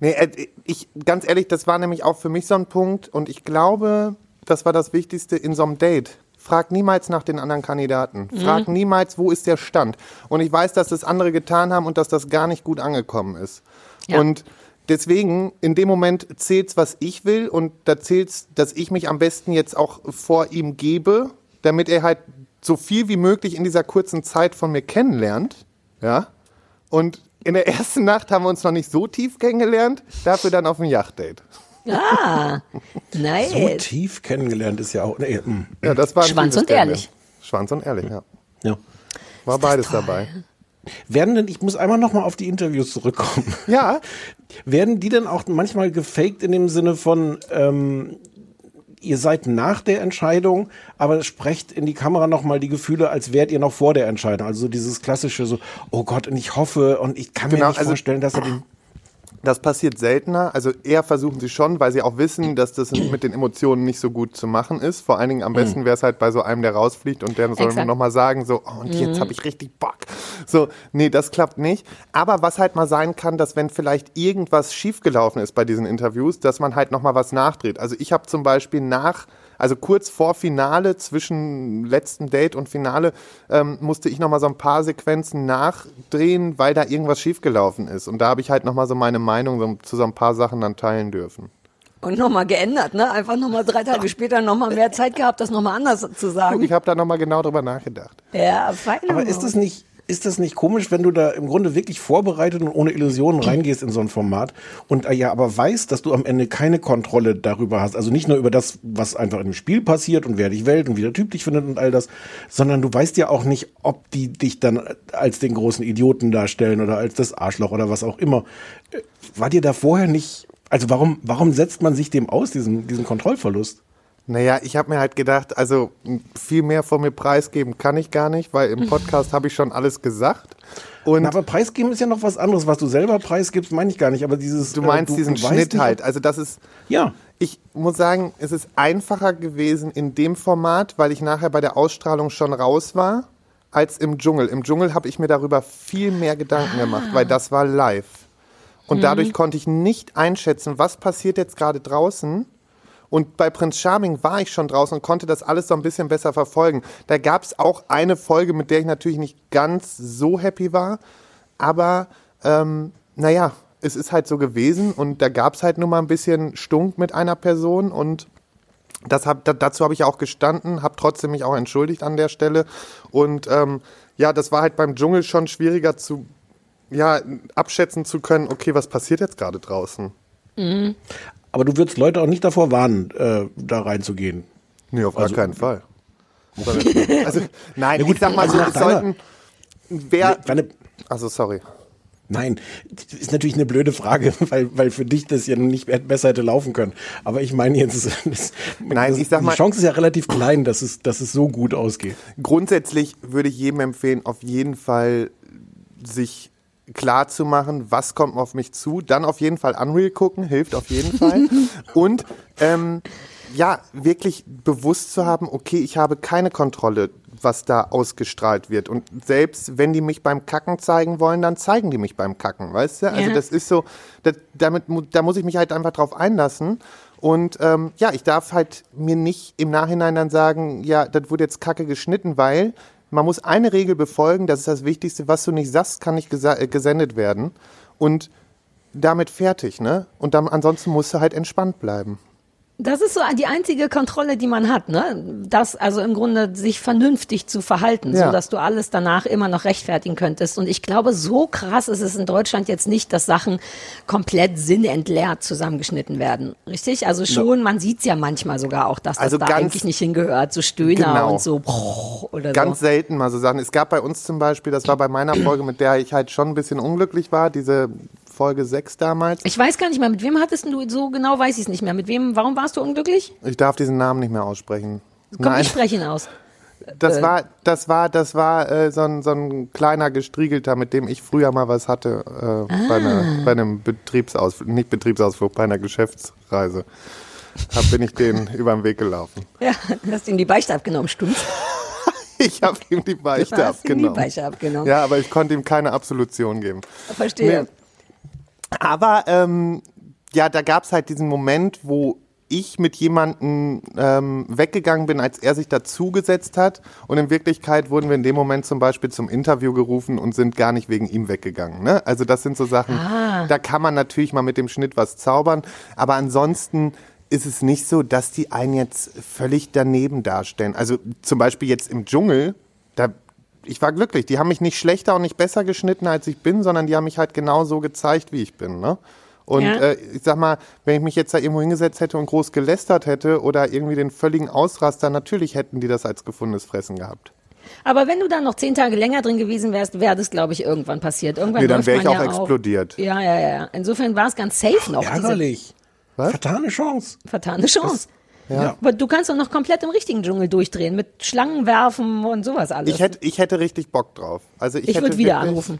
Nee, äh, ich, ganz ehrlich, das war nämlich auch für mich so ein Punkt und ich glaube, das war das Wichtigste in so einem Date. Frag niemals nach den anderen Kandidaten. Frag niemals, wo ist der Stand. Und ich weiß, dass das andere getan haben und dass das gar nicht gut angekommen ist. Ja. Und deswegen, in dem Moment zählt's, was ich will und da zählt's, dass ich mich am besten jetzt auch vor ihm gebe, damit er halt so viel wie möglich in dieser kurzen Zeit von mir kennenlernt. Ja. Und in der ersten Nacht haben wir uns noch nicht so tief kennengelernt, dafür dann auf dem Yachtdate. Ah, nice. So tief kennengelernt ist ja auch. Nee, mm. Ja, das war ein Schwanz und ehrlich. Kennenlernen. Schwanz und ehrlich, ja. ja. War beides dabei. Werden denn, ich muss einmal nochmal auf die Interviews zurückkommen. Ja, Werden die denn auch manchmal gefaked in dem Sinne von, ähm, ihr seid nach der Entscheidung, aber sprecht in die Kamera nochmal die Gefühle, als wärt ihr noch vor der Entscheidung. Also so dieses klassische so, oh Gott, und ich hoffe und ich kann mir Genau, nicht also- vorstellen, dass er den. Das passiert seltener. Also eher versuchen sie schon, weil sie auch wissen, dass das mit den Emotionen nicht so gut zu machen ist. Vor allen Dingen am besten wäre es halt bei so einem, der rausfliegt und der soll Exakt. nochmal sagen, so, oh, und jetzt habe ich richtig Bock. So, nee, das klappt nicht. Aber was halt mal sein kann, dass wenn vielleicht irgendwas schiefgelaufen ist bei diesen Interviews, dass man halt nochmal was nachdreht. Also ich habe zum Beispiel nach, also kurz vor Finale, zwischen letzten Date und Finale, ähm, musste ich nochmal so ein paar Sequenzen nachdrehen, weil da irgendwas schiefgelaufen ist. Und da habe ich halt nochmal so meine Meinung so, zu so ein paar Sachen dann teilen dürfen. Und nochmal geändert, ne? Einfach nochmal drei Tage später nochmal mehr Zeit gehabt, das nochmal anders zu sagen. Ich habe da nochmal genau drüber nachgedacht. Ja, fein. Aber ist es nicht, ist das nicht komisch, wenn du da im Grunde wirklich vorbereitet und ohne Illusionen reingehst in so ein Format und äh, ja aber weißt, dass du am Ende keine Kontrolle darüber hast, also nicht nur über das, was einfach im Spiel passiert und wer dich wählt und wie der Typ dich findet und all das, sondern du weißt ja auch nicht, ob die dich dann als den großen Idioten darstellen oder als das Arschloch oder was auch immer. Äh, War dir da vorher nicht, also warum, warum setzt man sich dem aus, diesen, diesen Kontrollverlust? Naja, ich habe mir halt gedacht, also viel mehr von mir preisgeben kann ich gar nicht, weil im Podcast habe ich schon alles gesagt. Und Na, aber preisgeben ist ja noch was anderes. Was du selber preisgibst, meine ich gar nicht. Aber dieses. du meinst äh, diesen du weißt Schnitt nicht, halt. Also das ist, Ja. ich muss sagen, es ist einfacher gewesen in dem Format, weil ich nachher bei der Ausstrahlung schon raus war, als im Dschungel. Im Dschungel habe ich mir darüber viel mehr Gedanken gemacht, weil das war live. Und dadurch konnte ich nicht einschätzen, was passiert jetzt gerade draußen. Und bei Prinz Charming war ich schon draußen und konnte das alles so ein bisschen besser verfolgen. Da gab es auch eine Folge, mit der ich natürlich nicht ganz so happy war. Aber ähm, naja, es ist halt so gewesen und da gab es halt nur mal ein bisschen Stunk mit einer Person und das hab, da, dazu habe ich auch gestanden, habe trotzdem mich auch entschuldigt an der Stelle. Und ähm, ja, das war halt beim Dschungel schon schwieriger zu ja, abschätzen zu können, okay, was passiert jetzt gerade draußen? Aber du würdest Leute auch nicht davor warnen, äh, da reinzugehen. Nee, auf Also- gar keinen Fall. Also, nein, Ja gut, ich sag mal so, also nach deiner- sollten, wer, Deine, also sorry. nein, das ist natürlich eine blöde Frage, weil, weil für dich das ja nicht besser hätte laufen können. Aber ich meine jetzt, das, Nein, das, ich sag mal- die Chance ist ja relativ klein, dass es, dass es so gut ausgeht. Grundsätzlich würde ich jedem empfehlen, auf jeden Fall sich klar zu machen, was kommt auf mich zu. Dann auf jeden Fall Unreal gucken, hilft auf jeden Fall. Und ähm, ja, wirklich bewusst zu haben, okay, ich habe keine Kontrolle, was da ausgestrahlt wird. Und selbst wenn die mich beim Kacken zeigen wollen, dann zeigen die mich beim Kacken, weißt du? Also Ja. das ist so, das, damit, da muss ich mich halt einfach drauf einlassen. Und ähm, ja, ich darf halt mir nicht im Nachhinein dann sagen, ja, das wurde jetzt kacke geschnitten, weil man muss eine Regel befolgen, das ist das Wichtigste, was du nicht sagst, kann nicht äh, gesendet werden. Und damit fertig, ne? Und dann ansonsten musst du halt entspannt bleiben. Das ist so die einzige Kontrolle, die man hat, ne? Das also im Grunde sich vernünftig zu verhalten, Ja. so dass du alles danach immer noch rechtfertigen könntest. Und ich glaube, so krass ist es in Deutschland jetzt nicht, dass Sachen komplett sinnentleert zusammengeschnitten werden. Richtig? Also schon, man sieht's ja manchmal sogar auch, dass das Also da ganz- eigentlich nicht hingehört, so Stöhner Genau. und so oder Ganz so. selten mal so Sachen. Es gab bei uns zum Beispiel, das war bei meiner Folge, mit der ich halt schon ein bisschen unglücklich war, diese Folge 6 damals. Ich weiß gar nicht mehr, mit wem hattest du so genau weiß ich es nicht mehr. Mit wem? Warum warst du unglücklich? Ich darf diesen Namen nicht mehr aussprechen. Komm, ich spreche ihn aus. Das war, das war, das war äh, so, ein, so ein kleiner Gestriegelter, mit dem ich früher mal was hatte äh, bei, einer, bei einem Betriebsausflug, nicht Betriebsausflug, bei einer Geschäftsreise. Da bin ich den über den Weg gelaufen. Ja, du hast ihm die Beichte abgenommen, stimmt's? Ich habe ihm die Beichte Du hast ihm die abgenommen. Beichte abgenommen. Ja, aber ich konnte ihm keine Absolution geben. Verstehe. Nee. Aber ähm, ja, da gab es halt diesen Moment, wo ich mit jemandem ähm, weggegangen bin, als er sich dazugesetzt hat. Und in Wirklichkeit wurden wir in dem Moment zum Beispiel zum Interview gerufen und sind gar nicht wegen ihm weggegangen. Ne? Also das sind so Sachen, da kann man natürlich mal mit dem Schnitt was zaubern. Aber ansonsten ist es nicht so, dass die einen jetzt völlig daneben darstellen. Also zum Beispiel jetzt im Dschungel, ich war glücklich. Die haben mich nicht schlechter und nicht besser geschnitten, als ich bin, sondern die haben mich halt genau so gezeigt, wie ich bin. Ne? Und Ja. äh, ich sag mal, wenn ich mich jetzt da irgendwo hingesetzt hätte und groß gelästert hätte oder irgendwie den völligen Ausraster, natürlich hätten die das als gefundenes Fressen gehabt. Aber wenn du dann noch zehn Tage länger drin gewesen wärst, wäre das, glaube ich, irgendwann passiert. Irgendwann Nee, dann wäre ich auch ja explodiert. Ja, ja, ja. Insofern war es ganz safe noch, Ärgerlich. Was? Vertane Chance. vertane Chance. Ja. Aber du kannst doch noch komplett im richtigen Dschungel durchdrehen, mit Schlangen werfen und sowas alles. Ich hätte, ich hätte richtig Bock drauf. Also ich, ich würde wieder wirklich- anrufen.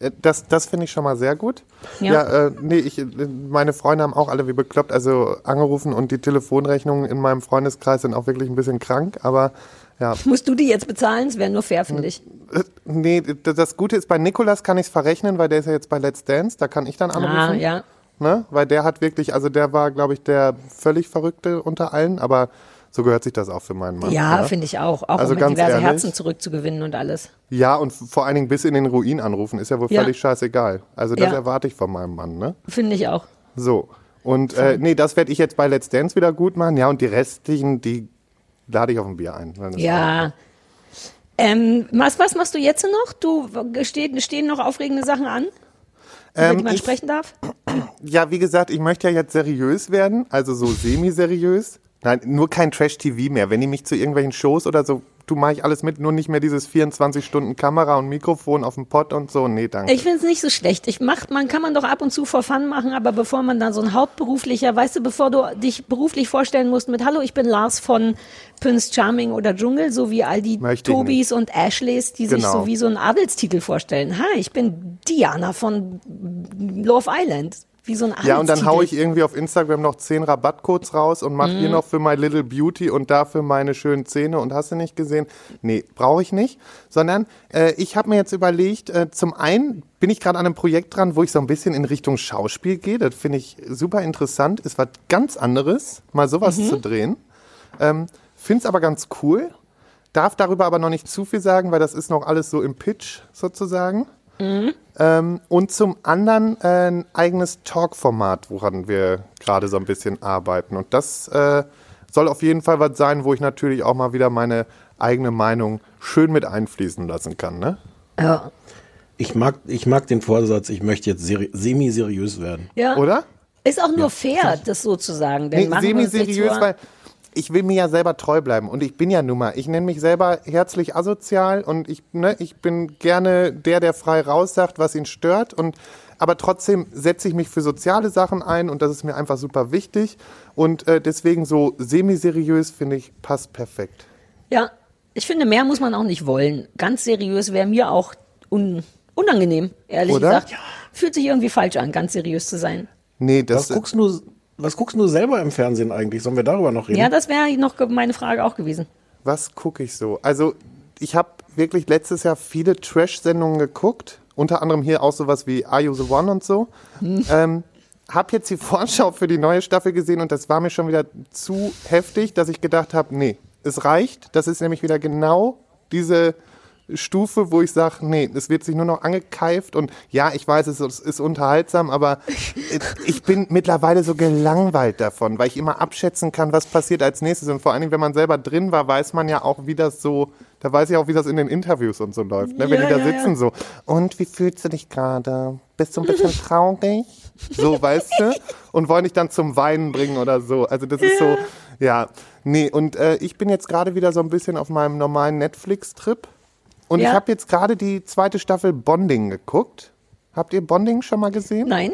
Äh, Das, das finde ich schon mal sehr gut. Ja. Ja, äh, nee, ich, meine Freunde haben auch alle wie bekloppt, also angerufen und die Telefonrechnungen in meinem Freundeskreis sind auch wirklich ein bisschen krank, aber ja. Musst du die jetzt bezahlen? Es wäre nur fair, finde ich. Äh, Nee, das Gute ist, bei Nikolas kann ich es verrechnen, weil der ist ja jetzt bei Let's Dance, da kann ich dann anrufen. Ah, ja. Ne? Weil der hat wirklich, also der war, glaube ich, der völlig Verrückte unter allen, aber so gehört sich das auch für meinen Mann. Ja, finde ich auch. Auch Also um ganz diverse ehrlich? Herzen zurückzugewinnen und alles. Ja, und vor allen Dingen bis in den Ruin anrufen, ist ja wohl Ja. völlig scheißegal. Also das Ja. erwarte ich von meinem Mann, ne? Finde ich auch. So. Und äh, nee, das werde ich jetzt bei Let's Dance wieder gut machen. Ja, und die restlichen, die lade ich auf ein Bier ein. Ja. Ähm, was, was machst du jetzt noch? Du stehen, stehen noch aufregende Sachen an, Ähm, man ich- sprechen darf? Ja, wie gesagt, ich möchte ja jetzt seriös werden, also so semi-seriös. Nein, nur kein Trash-TV mehr. Wenn die mich zu irgendwelchen Shows oder so, du mache ich alles mit, nur nicht mehr dieses 24 Stunden Kamera und Mikrofon auf dem Pott und so. Nee, danke. Ich finde es nicht so schlecht. Ich macht, man kann man doch ab und zu for fun machen, aber bevor man dann so ein hauptberuflicher, weißt du, bevor du dich beruflich vorstellen musst mit Hallo, ich bin Lars von Prince Charming oder Dschungel, so wie all die Möchte Tobis und Ashleys, die sich Genau. so wie so einen Adelstitel vorstellen. Ha, ich bin Diana von Love Island. Wie so ein ja, und dann hau ich irgendwie auf Instagram noch 10 Rabattcodes raus und mache Mhm. hier noch für My Little Beauty und dafür meine schönen Zähne und hast du nicht gesehen? Nee, brauche ich nicht. Sondern äh, ich habe mir jetzt überlegt, äh, zum einen bin ich gerade an einem Projekt dran, wo ich so ein bisschen in Richtung Schauspiel gehe. Das finde ich super interessant. Ist was ganz anderes, mal sowas Mhm. zu drehen. Ähm, Finde es aber ganz cool. Darf darüber aber noch nicht zu viel sagen, weil das ist noch alles so im Pitch sozusagen. Ähm, und zum anderen äh, ein eigenes Talk-Format, woran wir gerade so ein bisschen arbeiten. Und das äh, soll auf jeden Fall was sein, wo ich natürlich auch mal wieder meine eigene Meinung schön mit einfließen lassen kann. Ne? Ja. Ich mag, ich mag den Vorsatz, ich möchte jetzt seri semi-seriös werden. ja. Oder? Ist auch nur fair, das so zu sagen. Denn Nee, semi-seriös, weil ich will mir ja selber treu bleiben und ich bin ja nun mal, ich nenne mich selber herzlich asozial und ich, ne, ich bin gerne der, der frei raussagt, was ihn stört und aber trotzdem setze ich mich für soziale Sachen ein und das ist mir einfach super wichtig und äh, deswegen so semi-seriös finde ich passt perfekt. Ja, ich finde, mehr muss man auch nicht wollen. Ganz seriös wäre mir auch un unangenehm, ehrlich Oder? gesagt. Fühlt sich irgendwie falsch an, ganz seriös zu sein. Nee, Was das guckst du, was guckst du selber im Fernsehen eigentlich? Sollen wir darüber noch reden? Ja, das wäre noch meine Frage auch gewesen. Was gucke ich so? Also, ich habe wirklich letztes Jahr viele Trash-Sendungen geguckt. Unter anderem hier auch sowas wie Are You the One und so. Ähm, hab jetzt die Vorschau für die neue Staffel gesehen und das war mir schon wieder zu heftig, dass ich gedacht habe, nee, es reicht. Das ist nämlich wieder genau diese Stufe, wo ich sage, nee, es wird sich nur noch angekeift und ja, ich weiß, es ist, unterhaltsam, aber ich bin mittlerweile so gelangweilt davon, weil ich immer abschätzen kann, was passiert als nächstes und vor allen Dingen, wenn man selber drin war, weiß man ja auch, wie das so, da weiß ich auch, wie das in den Interviews und so läuft, ne? wenn Ja, die da ja, sitzen ja. so, und wie fühlst du dich gerade? Bist du ein bisschen traurig? So, weißt du? Und wollen dich dann zum Weinen bringen oder so. Also das ist so, ja, nee, und äh, ich bin jetzt gerade wieder so ein bisschen auf meinem normalen Netflix-Trip. Und Ja. ich habe jetzt gerade die zweite Staffel Bonding geguckt. Habt ihr Bonding schon mal gesehen? Nein?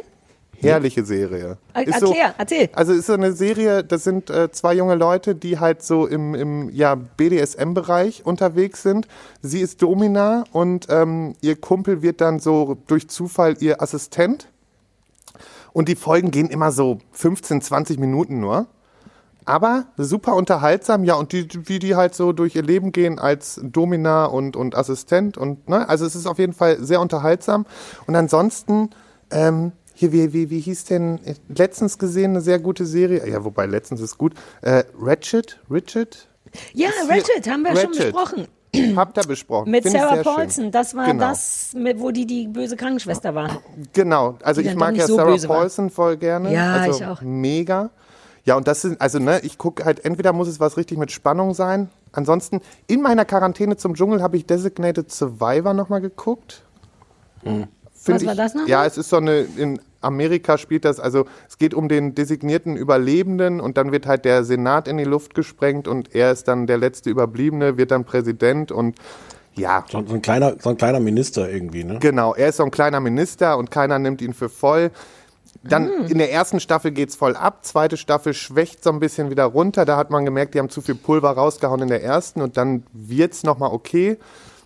Herrliche Serie. Er- Ist so- erklär, erzähl. Also ist so eine Serie, das sind äh, zwei junge Leute, die halt so im, im ja, BDSM-Bereich unterwegs sind. Sie ist Domina und ähm, ihr Kumpel wird dann so durch Zufall ihr Assistent. Und die Folgen gehen immer so 15, 20 Minuten nur. Aber super unterhaltsam, ja, und die, wie die halt so durch ihr Leben gehen als Domina und, und Assistent und, ne, also es ist auf jeden Fall sehr unterhaltsam. Und ansonsten, ähm, hier, wie, wie, wie hieß denn, letztens gesehen eine sehr gute Serie, ja, wobei letztens ist gut, äh, Ratchet, Richard? Ja, Ist hier- Ratchet, haben wir schon Ratchet. besprochen. Habt ihr besprochen. Mit Find Sarah sehr schön. Paulson. Das war Genau. das, wo die die böse Krankenschwester war. Genau, also Die ich mag ja so Sarah. Paulson voll gerne. Ja, also ich auch. Mega. Ja, und das sind, also ne, ich gucke halt, entweder muss es was richtig mit Spannung sein. Ansonsten, in meiner Quarantäne zum Dschungel habe ich Designated Survivor nochmal geguckt. Find Was war das nochmal? Ja, es ist so eine, in Amerika spielt das, also es geht um den designierten Überlebenden und dann wird halt der Senat in die Luft gesprengt und er ist dann der letzte Überbliebene, wird dann Präsident und ja, So, so, ein kleiner, so ein kleiner Minister irgendwie, ne? Genau, er ist so ein kleiner Minister und keiner nimmt ihn für voll. Dann in der ersten Staffel geht's voll ab, zweite Staffel schwächt so ein bisschen wieder runter. Da hat man gemerkt, die haben zu viel Pulver rausgehauen in der ersten und dann wird's noch mal okay.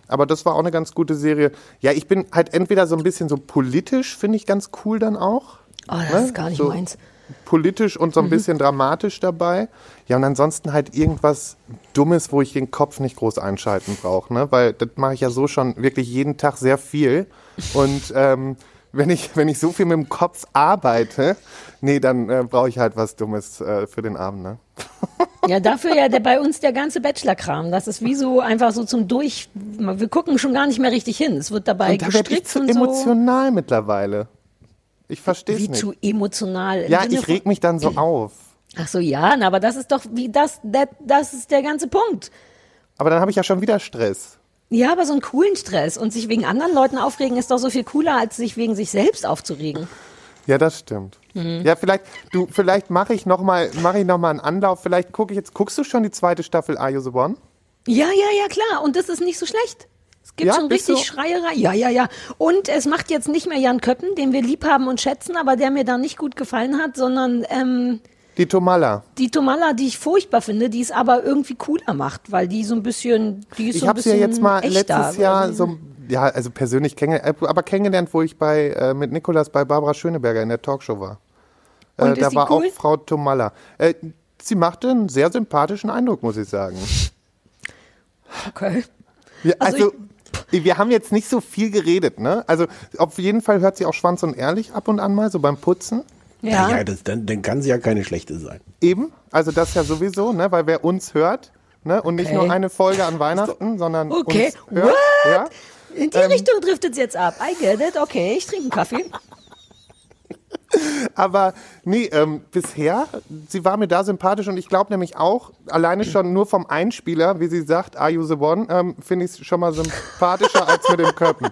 Aber das war auch eine ganz gute Serie. Ja, ich bin halt entweder so ein bisschen so politisch, finde ich ganz cool dann auch. Oh, das Ne? ist gar nicht So meins. Politisch und so ein bisschen dramatisch dabei. Ja, und ansonsten halt irgendwas Dummes, wo ich den Kopf nicht groß einschalten brauche. Ne? Weil das mache ich ja so schon wirklich jeden Tag sehr viel. Und ähm, wenn, ich, wenn ich so viel mit dem Kopf arbeite, nee, dann äh, brauche ich halt was Dummes äh, für den Abend. Ne? Ja, dafür ja der, bei uns der ganze Bachelor-Kram. Das ist wie so einfach so zum Durch. Wir gucken schon gar nicht mehr richtig hin. Es wird dabei Und da werde ich gestrickt zu und so. emotional mittlerweile. Ich verstehe es Wie nicht. zu emotional. Ja, Sinne ich reg mich dann so auf. Ach so, ja, aber das ist doch wie das, das, das ist der ganze Punkt. Aber dann habe ich ja schon wieder Stress. Ja, aber so einen coolen Stress und sich wegen anderen Leuten aufregen ist doch so viel cooler, als sich wegen sich selbst aufzuregen. Ja, das stimmt. Mhm. Ja, vielleicht, du, vielleicht mache ich nochmal mach ich noch mal einen Anlauf. Vielleicht gucke ich jetzt, guckst du schon die zweite Staffel Are You the One? Ja, ja, ja, klar. Und das ist nicht so schlecht. Es gibt Ja, schon richtig du- Schreierei. Ja, ja, ja. Und es macht jetzt nicht mehr Jan Köppen, den wir lieb haben und schätzen, aber der mir da nicht gut gefallen hat, sondern ähm, Die Tomala. die Tomala, die ich furchtbar finde, die es aber irgendwie cooler macht, weil die so ein bisschen, die ist Ich so ein habe sie ja jetzt mal echter. letztes Jahr so, ja, also persönlich kennengelernt, aber kennengelernt, wo ich bei, äh, mit Nikolas bei Barbara Schöneberger in der Talkshow war. Äh, da war cool? auch Frau Tomalla. Äh, sie machte einen sehr sympathischen Eindruck, muss ich sagen. Okay. Wir, Also also, wir haben jetzt nicht so viel geredet, ne? Also auf jeden Fall hört sie auch Schwanz und Ehrlich ab und an mal, so beim Putzen. Ja. Ja, das, dann, dann kann sie ja keine schlechte sein. Eben, also das ja sowieso, ne? Weil wer uns hört, ne? Und nicht Okay. nur eine Folge an Weihnachten, sondern Okay. uns hört. What? Ja? In die Ähm, Richtung driftet es jetzt ab. I get it. Okay, ich trinke einen Kaffee. Aber nee, ähm, bisher, sie war mir da sympathisch und ich glaube nämlich auch, alleine schon nur vom Einspieler, wie sie sagt, Are you the one, ähm, finde ich es schon mal sympathischer als mit dem Köppen.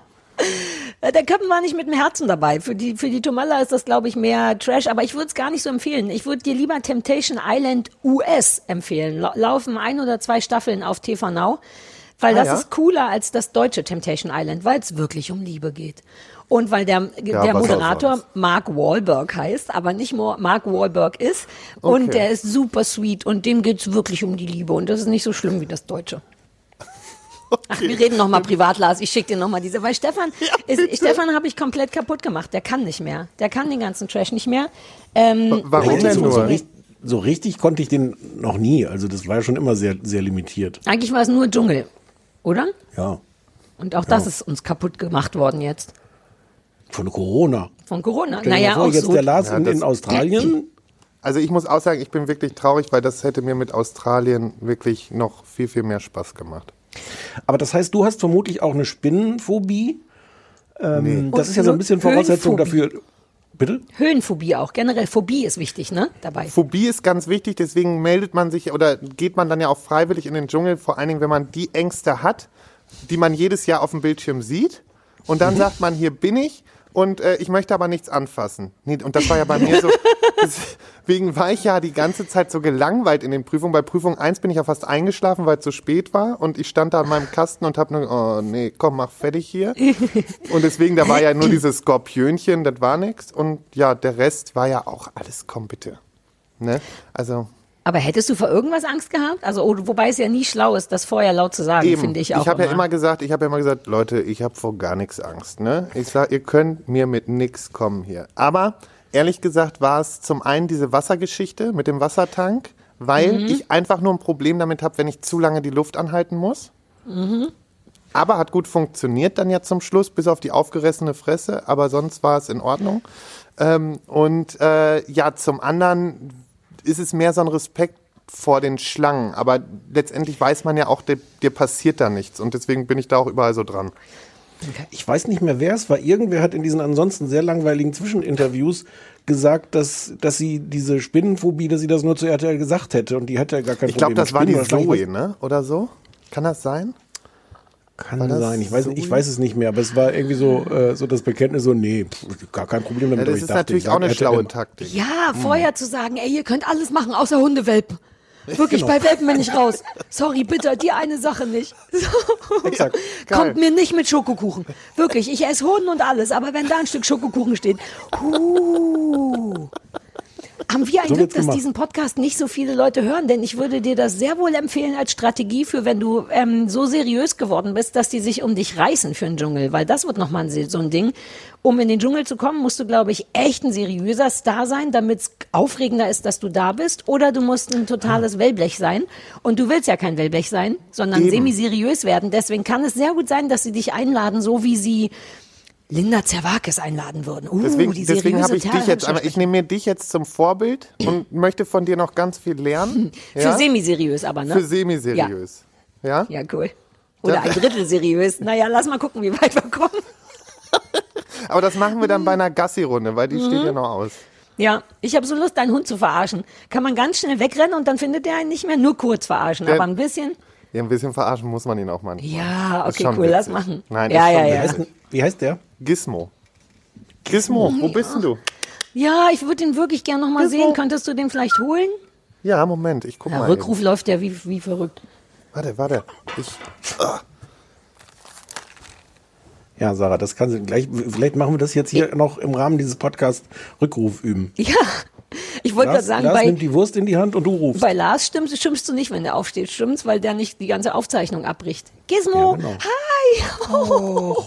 Äh, Der Köppen war nicht mit dem Herzen dabei. Für die, für die Tomalla ist das, glaube ich, mehr Trash. Aber ich würde es gar nicht so empfehlen. Ich würde dir lieber Temptation Island US empfehlen. La laufen ein oder zwei Staffeln auf TV Now. Weil Ah, das ja? ist cooler als das deutsche Temptation Island, weil es wirklich um Liebe geht. Und weil der, der was auch Moderator. Mark Wahlberg heißt, aber nicht nur Mark Wahlberg ist. Und Okay. der ist super sweet und dem geht's wirklich um die Liebe. Und das ist nicht so schlimm wie das deutsche. Ach, wir reden noch mal privat, Lars. Ich schicke dir noch mal diese, weil Stefan, ist, Stefan habe ich komplett kaputt gemacht. Der kann nicht mehr. Der kann den ganzen Trash nicht mehr. Ähm, Warum denn so, so, nur? richtig, so richtig konnte ich den noch nie. Also das war ja schon immer sehr, sehr limitiert. eigentlich war es nur Dschungel, oder? Ja. Und auch das ist uns kaputt gemacht worden jetzt. Von Corona. Von Corona. Stell Naja, vor, auch jetzt so. der Lars Ja, in, in Australien. Also ich muss auch sagen, ich bin wirklich traurig, weil das hätte mir mit Australien wirklich noch viel, viel mehr Spaß gemacht. Aber das heißt, du hast vermutlich auch eine Spinnenphobie. Ähm, Das Und ist ja so ein bisschen Voraussetzung dafür. Bitte? Höhenphobie auch. Generell Phobie ist wichtig, ne? Dabei. Phobie ist ganz wichtig, deswegen meldet man sich oder geht man dann ja auch freiwillig in den Dschungel, vor allen Dingen, wenn man die Ängste hat, die man jedes Jahr auf dem Bildschirm sieht. Und dann sagt man, hier bin ich und äh, ich möchte aber nichts anfassen. Nee, und das war ja bei mir so. Deswegen war ich ja die ganze Zeit so gelangweilt in den Prüfungen. Bei Prüfung 1 bin ich ja fast eingeschlafen, weil es zu spät war. Und ich stand da an meinem Kasten und habe nur, oh nee, komm, mach fertig hier. Und deswegen, da war ja nur dieses Skorpionchen, das war nix. Und ja, der Rest war ja auch alles, komm bitte. Ne? Also Aber hättest du vor irgendwas Angst gehabt? Also, oh, wobei es ja nie schlau ist, das vorher laut zu sagen, eben. finde ich auch. habe ja immer gesagt, ich habe ja immer gesagt, Leute, ich habe vor gar nichts Angst. Ne? Ich sag, ihr könnt mir mit nix kommen hier. Aber ehrlich gesagt war es zum einen diese Wassergeschichte mit dem Wassertank, weil ich einfach nur ein Problem damit habe, wenn ich zu lange die Luft anhalten muss. Aber hat gut funktioniert dann ja zum Schluss, bis auf die aufgerissene Fresse. Aber sonst war es in Ordnung. Ähm, und äh, ja, zum anderen ist es mehr so ein Respekt vor den Schlangen. Aber letztendlich weiß man ja auch, dir, dir passiert da nichts. Und deswegen bin ich da auch überall so dran. Ich weiß nicht mehr, wer es war. Irgendwer hat in diesen ansonsten sehr langweiligen Zwischeninterviews gesagt, dass, dass sie diese Spinnenphobie, dass sie das nur zu RTL gesagt hätte. Und die hat ja gar kein Ich glaube, Problem das mit war die Zoe, ne? Oder so? Kann das sein? Kann das sein. Ich weiß, Zoe? ich weiß es nicht mehr. Aber es war irgendwie so, äh, so das Bekenntnis so, nee, pff, gar kein Problem Ja, damit. das Aber ich ist dachte, natürlich ich auch eine sag schlaue. Taktik. Ja, vorher zu sagen, ey, ihr könnt alles machen, außer Hundewelpen. Wirklich, Genau. bei Welpen bin ich raus. Sorry, bitte, die eine Sache nicht. So. Exakt. Geil. Kommt mir nicht mit Schokokuchen. Wirklich, ich esse Hoden und alles, aber wenn da ein Stück Schokokuchen steht, huh. Haben wir ein So Glück, dass gemacht. diesen Podcast nicht so viele Leute hören, denn ich würde dir das sehr wohl empfehlen als Strategie für, wenn du ähm, so seriös geworden bist, dass die sich um dich reißen für den Dschungel, weil das wird nochmal so ein Ding. Um in den Dschungel zu kommen, musst du, glaube ich, echt ein seriöser Star sein, damit es aufregender ist, dass du da bist, oder du musst ein totales Wellblech sein. Und du willst ja kein Wellblech sein, sondern semi-seriös werden. Deswegen kann es sehr gut sein, dass sie dich einladen, so wie sie Linda Zerwakis einladen würden. Uh, Deswegen, die deswegen habe ich dich jetzt einmal, ich nehme mir dich jetzt zum Vorbild und möchte von dir noch ganz viel lernen. Für Ja? semi-seriös aber, ne? Für semi-seriös. Ja? Ja, cool. Oder ein Drittel seriös. Naja, lass mal gucken, wie weit wir kommen. Aber das machen wir dann bei einer Gassi-Runde, weil die Mhm. steht ja noch aus. Ja, ich habe so Lust, deinen Hund zu verarschen. Kann man ganz schnell wegrennen und dann findet der einen nicht mehr, nur kurz verarschen. Der- aber ein bisschen. Ja, ein bisschen verarschen muss man ihn auch manchmal. Ja, okay, cool, lass witzig. machen. Nein, Ja, ist schon ja, ja. Witzig. Wie heißt der? Gizmo. Gizmo, wo bist denn du? Ja, ich würde ihn wirklich gern noch mal Gizmo. sehen. Könntest du den vielleicht holen? Ja, Moment, ich guck Der mal. Rückruf Eben. läuft ja wie, wie verrückt. Warte, warte. Ich, Ja, Sarah, das kann sie gleich. Vielleicht machen wir das jetzt hier noch im Rahmen dieses Podcasts Rückruf üben. Ja, ich wollte gerade sagen, Lars bei, nimmt die Wurst in die Hand und du rufst. bei Lars stimmst, stimmst du nicht, wenn er aufsteht. Stimmt's, weil der nicht die ganze Aufzeichnung abbricht. Gizmo, Ja, genau. hi. Oh.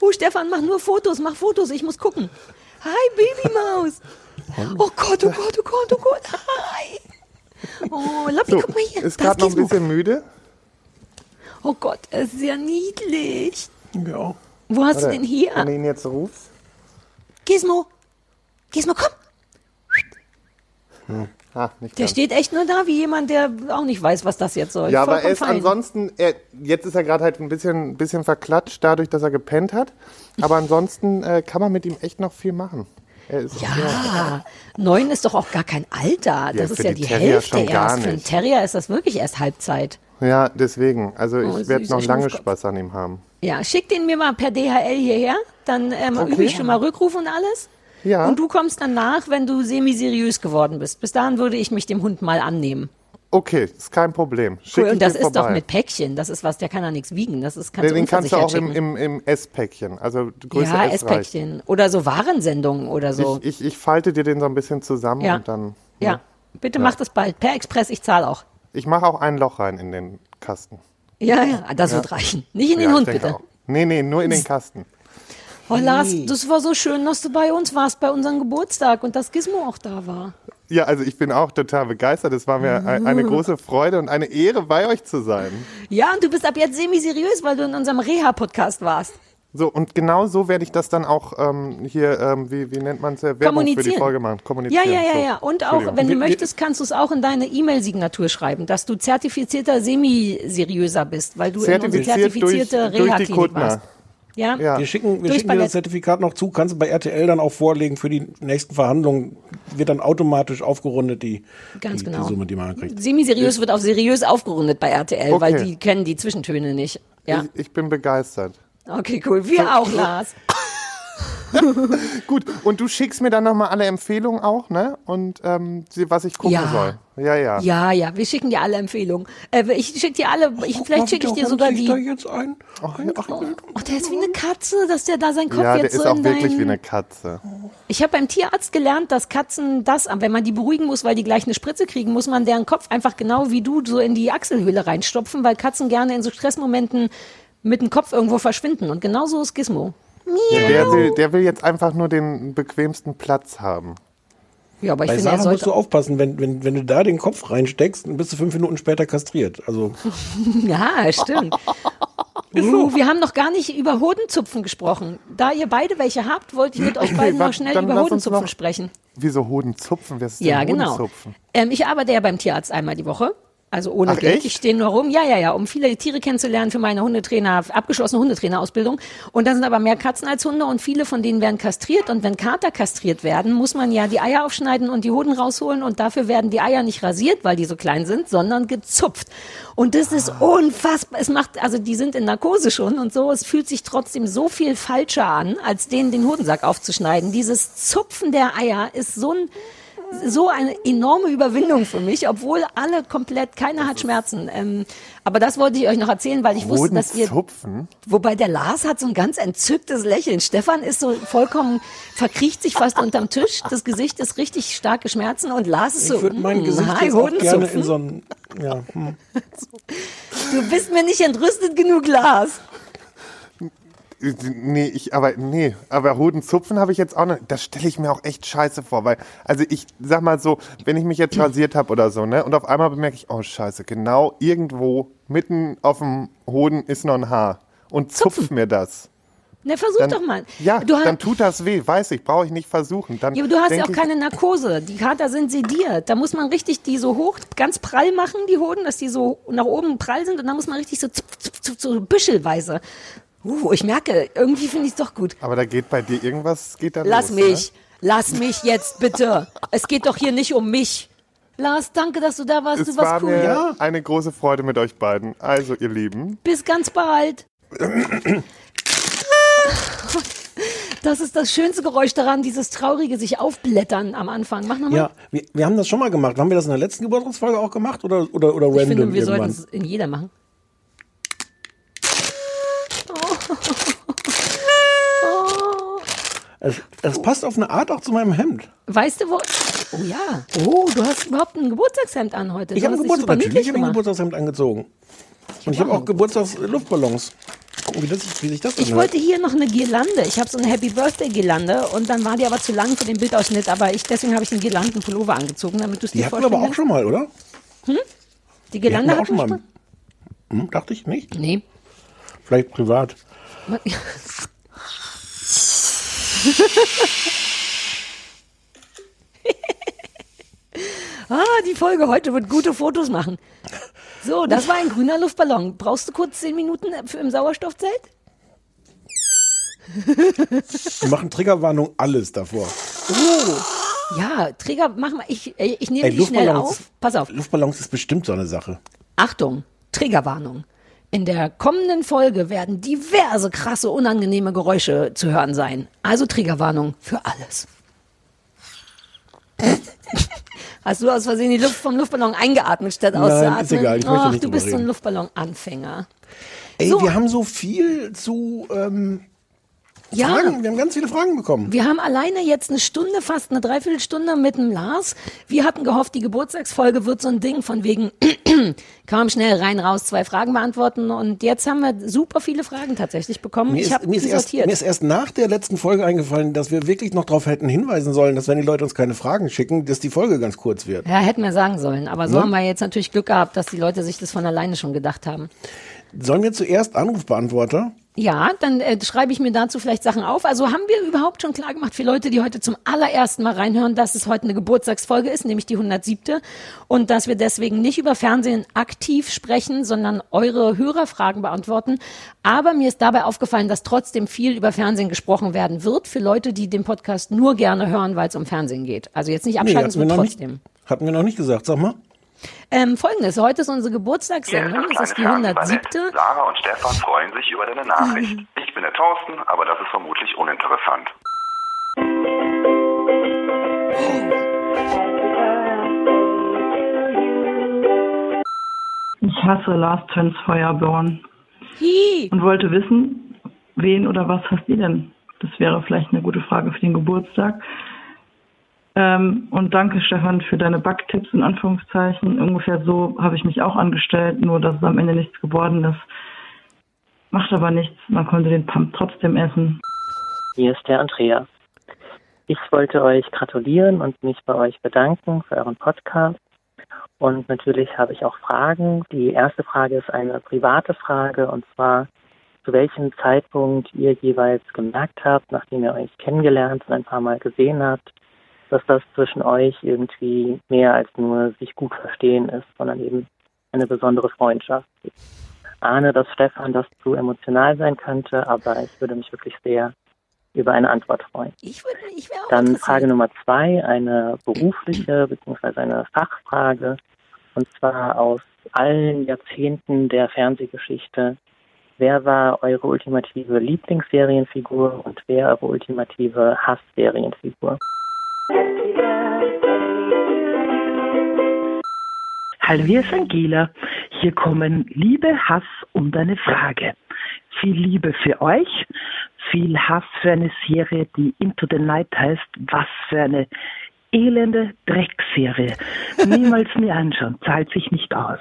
Oh, Stefan, mach nur Fotos, mach Fotos, ich muss gucken. Hi, Babymaus. Oh Gott, oh Gott, oh Gott, oh Gott, hi. Oh, Loppi, so, guck mal hier. ist gerade noch ein bisschen müde. Oh Gott, er ist sehr niedlich. Ja. Wo hast du Warte, den hier? Wenn du ihn jetzt rufst. Gizmo, Gizmo, komm. Ah, nicht Der ganz. steht echt nur da wie jemand, der auch nicht weiß, was das jetzt soll. Ja, aber Vollkommen er ist fein. ansonsten, er, jetzt ist er gerade halt ein bisschen, bisschen verklatscht, dadurch, dass er gepennt hat. Aber ansonsten äh, kann man mit ihm echt noch viel machen. Er ist, Ja, neun ist doch auch gar kein Alter. Das Ja, ist ja die die, Terrier Hälfte schon gar erst. Für einen. Terrier ist das wirklich erst Halbzeit. Ja, deswegen. Also Oh, ich werde süßer noch lange. Spaß an ihm haben. Ja, schick den mir mal per DHL hierher. Dann ähm, Okay. übe ich schon mal Rückruf und alles. Ja. Und du kommst dann nach, wenn du semi-seriös geworden bist. Bis dahin würde ich mich dem Hund mal annehmen. Okay, ist kein Problem. Schick Cool. Und das ist doch vorbei. mit Päckchen. Das ist was, der kann ja nichts wiegen. Das ist, kannst Den, du den kannst du auch im, im, im S-Päckchen. Also Größe ja, S reicht. S-Päckchen. Oder so Warensendungen oder so. Ich, ich, ich falte dir den so ein bisschen zusammen Ja. und dann. ja. Bitte mach das bald. Per Express, ich zahle auch. Ich mache auch ein Loch rein in den Kasten. Ja, ja, das wird reichen. Nicht in den ja, Hund, bitte. Auch. Nee, nee, nur in den Kasten. Oh, Lars, das war so schön, dass du bei uns warst, bei unserem Geburtstag und dass Gizmo auch da war. Ja, also ich bin auch total begeistert. Es war mir ein- eine große Freude und eine Ehre, bei euch zu sein. Ja, und du bist ab jetzt semi-seriös, weil du in unserem Reha-Podcast warst. So, und genau so werde ich das dann auch ähm, hier, ähm, wie, wie nennt man es, Werbung für die Kommunizieren. Folge machen. Ja, Kommunizieren. ja, ja, so. ja. Und auch, wenn du möchtest, kannst du es auch in deine E-Mail-Signatur schreiben, dass du zertifizierter Semi-seriöser bist, weil du in unsere Zertifiziert durch, zertifizierte durch Reha-Klinik Kuttner. warst. Ja? Ja. Wir schicken, wir schicken dir das Zertifikat noch zu, kannst du bei RTL dann auch vorlegen für die nächsten Verhandlungen. Wird dann automatisch aufgerundet, die, Ganz die, genau. die Summe, die man kriegt. Semi-seriös wird auf seriös aufgerundet bei RTL, Okay. weil die kennen die Zwischentöne nicht. Ja. Ich, ich bin begeistert. Okay, cool. Wir auch, Lars. Gut, und du schickst mir dann nochmal alle Empfehlungen auch, ne? Und ähm, was ich gucken Ja. soll. Ja, ja. Ja, ja, wir schicken dir alle Empfehlungen. Äh, ich schicke dir alle, ich, vielleicht schicke ich dir sogar Ich da die. jetzt ein? Ach, ach, der ist wie eine Katze, dass der da seinen Kopf Ja, der jetzt ist so auch in wirklich dein... wie eine Katze. Ich habe beim Tierarzt gelernt, dass Katzen das, wenn man die beruhigen muss, weil die gleich eine Spritze kriegen, muss man deren Kopf einfach genau wie du so in die Achselhöhle reinstopfen, weil Katzen gerne in so Stressmomenten mit dem Kopf irgendwo verschwinden. Und genau so ist Gizmo. Ja, der, will, der will jetzt einfach nur den bequemsten Platz haben. Ja, aber ich Bei finde, er Sarah musst du aufpassen, wenn, wenn, wenn du da den Kopf reinsteckst, dann bist du fünf Minuten später kastriert. Also Ja, stimmt. Uh, wir haben noch gar nicht über Hodenzupfen gesprochen. Da ihr beide welche habt, wollte ich mit euch beiden wa- noch schnell über Hodenzupfen noch- sprechen. Wieso Hodenzupfen? Wer ist denn Ja, genau. Hodenzupfen? Ähm, ich arbeite ja beim Tierarzt einmal die Woche. Also ohne Ach, Geld. echt? Ich stehe nur rum. Ja, ja, ja, um viele Tiere kennenzulernen für meine Hundetrainer, abgeschlossene Hundetrainerausbildung. Und da sind aber mehr Katzen als Hunde und viele von denen werden kastriert. Und wenn Kater kastriert werden, muss man ja die Eier aufschneiden und die Hoden rausholen. Und dafür werden die Eier nicht rasiert, weil die so klein sind, sondern gezupft. Und das ist Ah. unfassbar. Es macht, also die sind in Narkose schon und so. Es fühlt sich trotzdem so viel falscher an, als denen den Hodensack aufzuschneiden. Dieses Zupfen der Eier ist so ein, so eine enorme Überwindung für mich, obwohl alle komplett, keiner hat Schmerzen. Ähm, aber das wollte ich euch noch erzählen, weil ich wusste, dass ihr, Hodenzupfen? wobei der Lars hat so ein ganz entzücktes Lächeln. Stefan ist so vollkommen, verkriecht sich fast unterm Tisch. Das Gesicht ist richtig starke Schmerzen und Lars ist so, ich würde mein mm, Gesicht jetzt auch gerne Hodenzupfen. in so ein... Ja, hm. Du bist mir nicht entrüstet genug, Lars. Nee, ich, aber, nee, aber Hodenzupfen habe ich jetzt auch noch, das stelle ich mir auch echt scheiße vor, weil, also ich sag mal so, wenn ich mich jetzt rasiert habe oder so, ne, und auf einmal bemerke ich, oh scheiße, genau irgendwo mitten auf dem Hoden ist noch ein Haar und zupf mir das. Na, versuch Dann, doch mal. Ja, du dann tut das weh, weiß ich, brauche ich nicht versuchen. Dann Ja, aber du hast ja auch keine Narkose. Die Kater sind sediert. Da muss man richtig die so hoch, ganz prall machen, die Hoden, dass die so nach oben prall sind. Und dann muss man richtig so, zupf, zupf, zupf, so büschelweise. Uh, ich merke, irgendwie finde ich es doch gut. Aber da geht bei dir irgendwas, geht da Lass los, mich. Lass mich jetzt bitte. Es geht doch hier nicht um mich. Lars, danke, dass du da warst. Es du warst war cool. mir Ja. eine große Freude mit euch beiden. Also, ihr Lieben. Bis ganz bald. Das ist das schönste Geräusch daran, dieses traurige sich aufblättern am Anfang. Mach nochmal. Ja, wir, wir haben das schon mal gemacht. Haben wir das in der letzten Geburtstagsfolge auch gemacht oder, oder, oder ich random finde, wir sollten es in jeder machen. Es, es passt auf eine Art auch zu meinem Hemd. Weißt du wo? Oh ja. Oh, du hast überhaupt ein Geburtstagshemd an heute. Ich habe ein Geburtstag, natürlich habe ich ein. Geburtstagshemd angezogen. Und ich habe auch Geburtstagsluftballons. Gucken, wie, das, wie sich das Ich wollte hier noch eine Girlande. Ich habe so eine Happy Birthday Girlande und dann war die aber zu lang für den Bildausschnitt. Aber ich, deswegen habe ich einen Girlandenpullover angezogen, damit du es Die dir hatten wir vorstellen aber auch schon mal, oder? Die Die Girlande hatten wir auch schon mal. Hm, dachte ich nicht. Nee. Vielleicht privat. Ah, die Folge heute wird gute Fotos machen. So, das war ein grüner Luftballon. Brauchst du kurz zehn Minuten für im Sauerstoffzelt? Wir machen Triggerwarnung alles davor. Ja, Träger, mach mal. Ich, ich nehme Ey, die schnell auf. Pass auf. Luftballons ist bestimmt so eine Sache. Achtung, Triggerwarnung. In der kommenden Folge werden diverse krasse, unangenehme Geräusche zu hören sein. Also Triggerwarnung für alles. Hast du aus Versehen die Luft vom Luftballon eingeatmet, statt Nein, auszuatmen? ist egal, ich möchte Ach, nicht du bist so ein reden. Luftballon-Anfänger. Ey, So. wir haben so viel zu ähm, Ja, Fragen. Wir haben ganz viele Fragen bekommen. wir haben alleine jetzt eine Stunde, fast eine Dreiviertelstunde mit dem Lars. Wir hatten gehofft, die Geburtstagsfolge wird so ein Ding von wegen, kam schnell rein, raus, zwei Fragen beantworten. Und jetzt haben wir super viele Fragen tatsächlich bekommen. Mir ich ist, habe die erst, sortiert. mir ist erst nach der letzten Folge eingefallen, dass wir wirklich noch darauf hätten hinweisen sollen, dass wenn die Leute uns keine Fragen schicken, dass die Folge ganz kurz wird. Ja, hätten wir sagen sollen. Aber so Ne? haben wir jetzt natürlich Glück gehabt, dass die Leute sich das von alleine schon gedacht haben. Sollen wir zuerst Anrufbeantworter? Ja, dann äh, schreibe ich mir dazu vielleicht Sachen auf. Also haben wir überhaupt schon klar gemacht für Leute, die heute zum allerersten Mal reinhören, dass es heute eine Geburtstagsfolge ist, nämlich die 107. Und dass wir deswegen nicht über Fernsehen aktiv sprechen, sondern eure Hörerfragen beantworten. Aber mir ist dabei aufgefallen, dass trotzdem viel über Fernsehen gesprochen werden wird für Leute, die den Podcast nur gerne hören, weil es um Fernsehen geht. Also jetzt nicht abschalten, wir sondern noch trotzdem. nicht. Hatten wir noch nicht gesagt, sag mal. Ähm, Folgendes, heute ist unsere Geburtstagssendung, das ist die kleine 107. Fernsehballett. Sarah und Stefan freuen sich über deine Nachricht. Ich bin der Thorsten, aber das ist vermutlich uninteressant. Ich hasse Lars Töns Feuerborn Hi. und wollte wissen, wen oder was hasst ihr denn? Das wäre vielleicht eine gute Frage für den Geburtstag. Ähm, und danke, Stefan, für deine Backtipps in Anführungszeichen. Ungefähr so habe ich mich auch angestellt, nur dass es am Ende nichts geworden ist. Macht aber nichts, man konnte den Pump trotzdem essen. Hier ist der Andreas. Ich wollte euch gratulieren und mich bei euch bedanken für euren Podcast. Und natürlich habe ich auch Fragen. Die erste Frage ist eine private Frage und zwar, zu welchem Zeitpunkt ihr jeweils gemerkt habt, nachdem ihr euch kennengelernt und ein paar Mal gesehen habt, dass das zwischen euch irgendwie mehr als nur sich gut verstehen ist, sondern eben eine besondere Freundschaft. Ich ahne, dass Stefan das zu emotional sein könnte, aber ich würde mich wirklich sehr über eine Antwort freuen. Ich, würde, ich wäre auch Dann. Frage Nummer zwei, eine berufliche bzw. eine Fachfrage. Und zwar aus allen Jahrzehnten der Fernsehgeschichte. Wer war eure ultimative Lieblingsserienfigur und wer eure ultimative Hassserienfigur? Hallo, hier ist Angela. Hier kommen Liebe, Hass und eine Frage. Viel Liebe für euch, viel Hass für eine Serie, die Into the Night heißt. Was für eine elende Dreckserie. Niemals mir anschauen, zahlt sich nicht aus.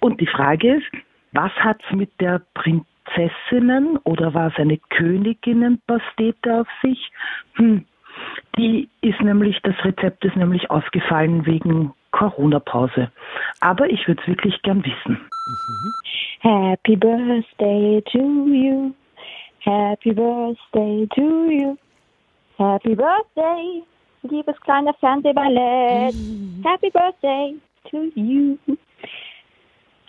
Und die Frage ist, was hat's mit der Prinzessinnen oder war es eine Königinnenpastete auf sich? Hm, die ist nämlich, das Rezept ist nämlich ausgefallen wegen Corona-Pause. Aber ich würde es wirklich gern wissen. Happy birthday to you. Happy birthday to you. Happy birthday, liebes kleine Fernsehballett. Happy birthday to you.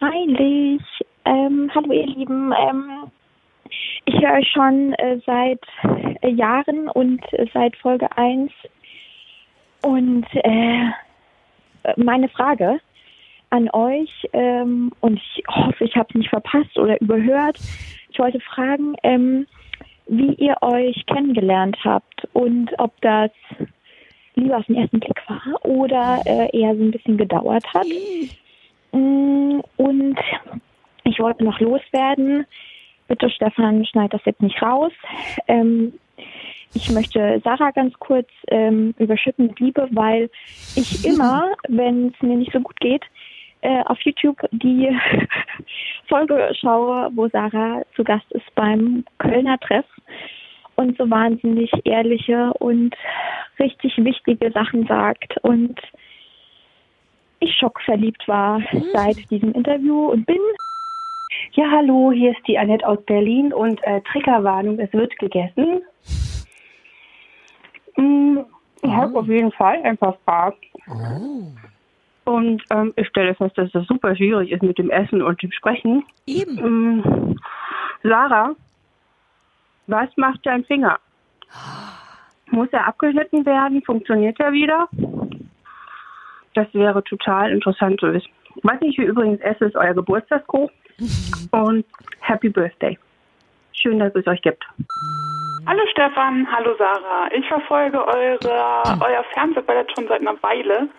Heilig. Ähm, hallo ihr Lieben. Ähm, ich höre euch schon äh, seit äh, Jahren und äh, seit Folge 1. Und äh, meine Frage an euch, ähm, und ich hoffe, ich habe es nicht verpasst oder überhört. Ich wollte fragen, ähm, wie ihr euch kennengelernt habt und ob das lieber auf den ersten Blick war oder äh, eher so ein bisschen gedauert hat. Mm, Und ich wollte noch loswerden. Bitte, Stefan, schneid das jetzt nicht raus. Ähm, ich möchte Sarah ganz kurz ähm, überschütten mit Liebe, weil ich immer, wenn es mir nicht so gut geht, äh, auf YouTube die Folge schaue, wo Sarah zu Gast ist beim Kölner Treff und so wahnsinnig ehrliche und richtig wichtige Sachen sagt und ich schockverliebt war seit diesem Interview und bin Ja, hallo, hier ist die Annette aus Berlin und äh, Triggerwarnung, es wird gegessen. Mm, ich habe auf jeden Fall ein paar Fragen. Und ähm, ich stelle fest, dass das super schwierig ist mit dem Essen und dem Sprechen. Eben. Mm, Sarah, was macht dein Finger? Muss er abgeschnitten werden? Funktioniert er wieder? Das wäre total interessant zu wissen. Was ich hier übrigens esse, ist euer Geburtstagskuchen. Und Happy Birthday. Schön, dass es euch gibt. Hallo Stefan, hallo Sarah. Ich verfolge eure, euer Fernsehballett schon seit einer Weile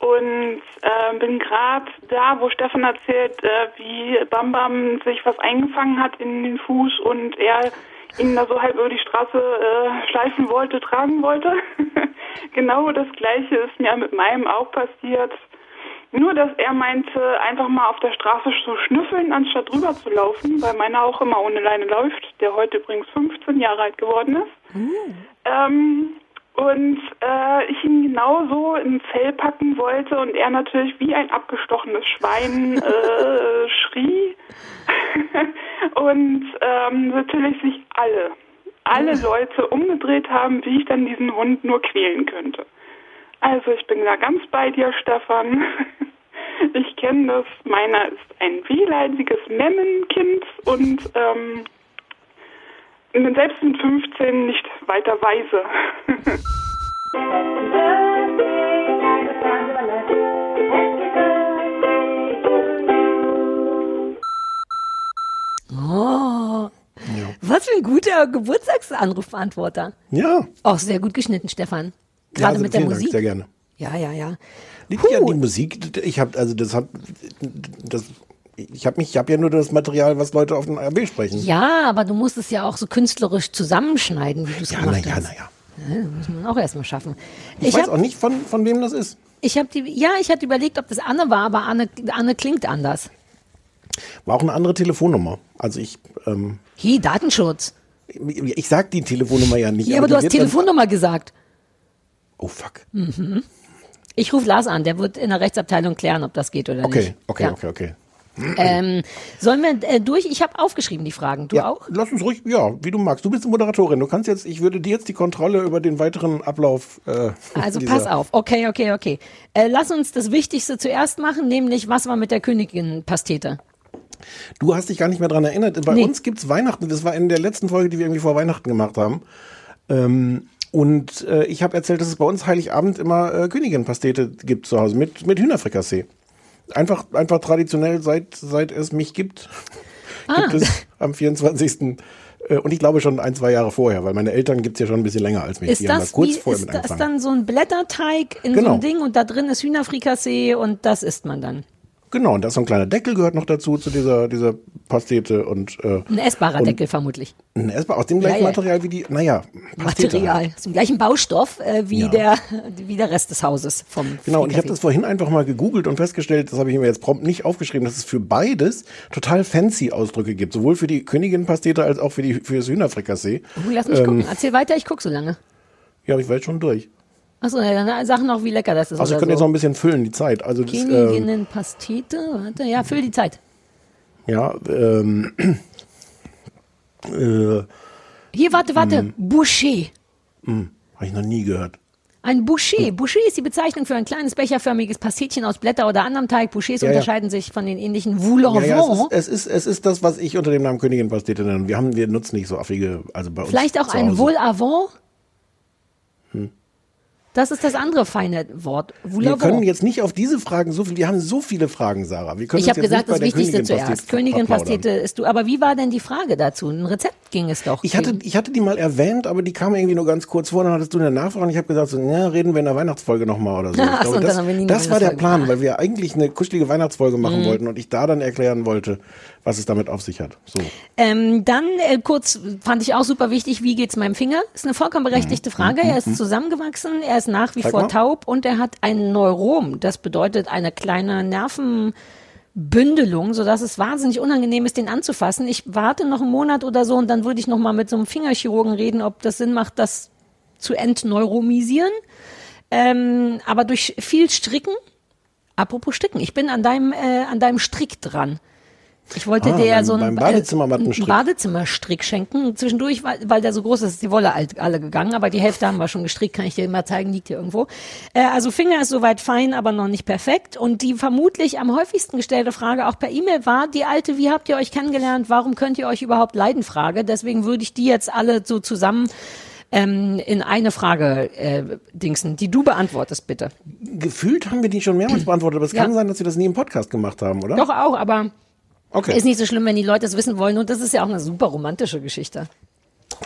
und äh, bin gerade da, wo Stefan erzählt, äh, wie Bam Bam sich was eingefangen hat in den Fuß und er ihn da so halb über die Straße äh, schleifen wollte, tragen wollte. genau das gleiche ist mir mit meinem auch passiert. Nur, dass er meinte, einfach mal auf der Straße zu schnüffeln, anstatt drüber zu laufen, weil meiner auch immer ohne Leine läuft, der heute übrigens 15 Jahre alt geworden ist. Ähm, und äh, ich ihn genauso im Fell packen wollte und er natürlich wie ein abgestochenes Schwein äh, schrie. und ähm, natürlich sich alle, alle Leute umgedreht haben, wie ich dann diesen Hund nur quälen könnte. Also ich bin da ganz bei dir, Stefan. Ich kenne das. Meiner ist ein wehleidiges Memmenkind und ähm, selbst mit 15 nicht weiter weise. Oh. Was für ein guter Geburtstagsanrufbeantworter. Ja. Auch sehr gut geschnitten, Stefan. Ja, Gerade also mit der vielen Dank, Musik. sehr gerne. Ja, ja, ja. Liegt ja an die Musik. Ich habe also das hat das ich habe mich ich habe ja nur das Material, was Leute auf dem RB sprechen. Ja, aber du musst es ja auch so künstlerisch zusammenschneiden, wie du es Ja, gemacht na ja, hast. ja. Ja, das muss man auch erstmal schaffen. Ich, weiß hab- auch nicht von von wem das ist. Ich habe die, ja, ich hatte überlegt, ob das Anne war, aber Anne, Anne klingt anders. War auch eine andere Telefonnummer. Also ich ähm, Hi, Datenschutz. ich sag die Telefonnummer ja nicht. Ja, aber die du hast Telefonnummer gesagt. Oh fuck. Mhm. Ich rufe Lars an, der wird in der Rechtsabteilung klären, ob das geht oder Okay, nicht. okay, ja. okay, okay. Ähm, sollen wir äh, durch? Ich habe aufgeschrieben die Fragen. Du ja, auch? Lass uns ruhig, ja, wie du magst. Du bist die Moderatorin. Du kannst jetzt, ich würde dir jetzt die Kontrolle über den weiteren Ablauf. Äh, Also pass auf. Okay, okay, okay. Äh, lass uns das Wichtigste zuerst machen, nämlich was war mit der Königin-Pastete? Du hast dich gar nicht mehr dran erinnert. Bei Nee. uns gibt's Weihnachten. Das war in der letzten Folge, die wir irgendwie vor Weihnachten gemacht haben. Ähm, und äh, ich habe erzählt, dass es bei uns Heiligabend immer äh, Königin-Pastete gibt zu Hause mit, mit Hühnerfrikassee. Einfach, einfach traditionell, seit, seit es mich gibt, Ah. gibt es am 24. Äh, und ich glaube schon ein, zwei Jahre vorher, weil meine Eltern gibt's ja schon ein bisschen länger als mich. Ist die haben da das, kurz wie, vorher ist mit das angefangen. dann so ein Blätterteig in so Genau. ein Ding und da drin ist Hühnerfrikassee und das isst man dann? Genau, und da ist so ein kleiner Deckel gehört noch dazu, zu dieser, dieser Pastete und äh, Ein essbarer und Deckel vermutlich. ein essbar, aus dem gleichen Ja, ja. Material wie die, naja, Pastete Material. halt. Aus dem gleichen Baustoff äh, wie, Ja. der, wie der Rest des Hauses vom Genau, und ich habe das vorhin einfach mal gegoogelt und festgestellt, das habe ich mir jetzt prompt nicht aufgeschrieben, dass es für beides total fancy Ausdrücke gibt, sowohl für die Königin-Pastete als auch für, die, für das Hühnerfrikassee. Oh, lass mich Ähm, gucken. Erzähl weiter, ich guck so lange. Ja, ich war jetzt schon durch. Achso, ja, dann sag noch, wie lecker das ist. Also ich oder könnte jetzt so. noch ein bisschen füllen, die Zeit. Also das, ähm, Königinnenpastete, warte, ja, füll die Zeit. ja, ähm, äh, Hier, warte, warte. Mhm. Boucher. habe ich noch nie gehört. Ein Boucher. Hm. Boucher ist die Bezeichnung für ein kleines becherförmiges Pastetchen aus Blätter oder anderem Teig. Bouchers Ja, ja. unterscheiden sich von den ähnlichen Voulons. Ja, ja, es, ist, es, ist, es ist das, was ich unter dem Namen Königin-Pastete nenne. Wir haben, wir nutzen nicht so affige, also bei uns Vielleicht auch ein. Vol avant. Das ist das andere feine Wort. Wir Voulavo. können jetzt nicht auf diese Fragen so viel, wir haben so viele Fragen, Sarah. Wir können Ich habe gesagt, das Wichtigste zuerst. Königin-Pastete ist du. Aber wie war denn die Frage dazu? Ein Rezept ging es doch. Ich hatte, ich hatte die mal erwähnt, aber die kam irgendwie nur ganz kurz vor. Dann hattest du eine Nachfrage und ich habe gesagt, so, ja, reden wir in der Weihnachtsfolge nochmal oder so. Ich Ach glaube, das wir das war der Plan, weil wir eigentlich eine kuschelige Weihnachtsfolge machen Mhm. wollten und ich da dann erklären wollte, was es damit auf sich hat. So. Ähm, dann äh, kurz fand ich auch super wichtig, wie geht's meinem Finger? Ist eine vollkommen berechtigte Frage. Er ist zusammengewachsen, er ist nach wie Zeig vor mal. taub und er hat ein Neurom. Das bedeutet eine kleine Nervenbündelung, sodass es wahnsinnig unangenehm ist, den anzufassen. Ich warte noch einen Monat oder so und dann würde ich noch mal mit so einem Fingerchirurgen reden, ob das Sinn macht, das zu entneuromisieren. Ähm, aber durch viel Stricken, apropos Stricken, ich bin an deinem, äh, an deinem Strick dran. Ich wollte Ah, dir ja so einen, Badezimmermattenstrick. äh, einen Badezimmerstrick schenken. Zwischendurch, weil, weil der so groß ist, ist die Wolle alt, alle gegangen, aber die Hälfte haben wir schon gestrickt, kann ich dir immer zeigen, liegt hier irgendwo. Äh, also Finger ist soweit fein, aber noch nicht perfekt. Und die vermutlich am häufigsten gestellte Frage auch per E-Mail war die alte, wie habt ihr euch kennengelernt, warum könnt ihr euch überhaupt leiden Frage. Deswegen würde ich die jetzt alle so zusammen ähm, in eine Frage äh, dingsen, die du beantwortest, bitte. Gefühlt haben wir die schon mehrmals beantwortet, aber es Ja. kann sein, dass wir das nie im Podcast gemacht haben, oder? Doch auch, aber Okay. ist nicht so schlimm, wenn die Leute es wissen wollen. Und das ist ja auch eine super romantische Geschichte.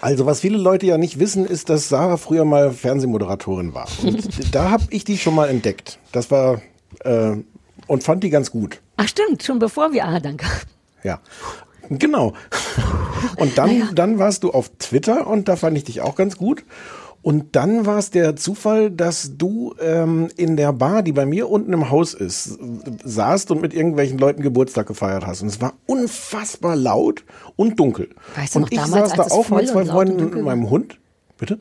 Also was viele Leute ja nicht wissen, ist, dass Sarah früher mal Fernsehmoderatorin war. Und da habe ich die schon mal entdeckt. Das war äh, und fand die ganz gut. Ach stimmt, schon bevor wir, ah, danke. Ja. Genau. Und dann, dann warst du auf Twitter und da fand ich dich auch ganz gut. Und dann war es der Zufall, dass du ähm, in der Bar, die bei mir unten im Haus ist, saßt und mit irgendwelchen Leuten Geburtstag gefeiert hast. Und es war unfassbar laut und dunkel. Weißt du und noch ich damals, saß da als es auch mit zwei und Freunden und meinem Hund. Bitte?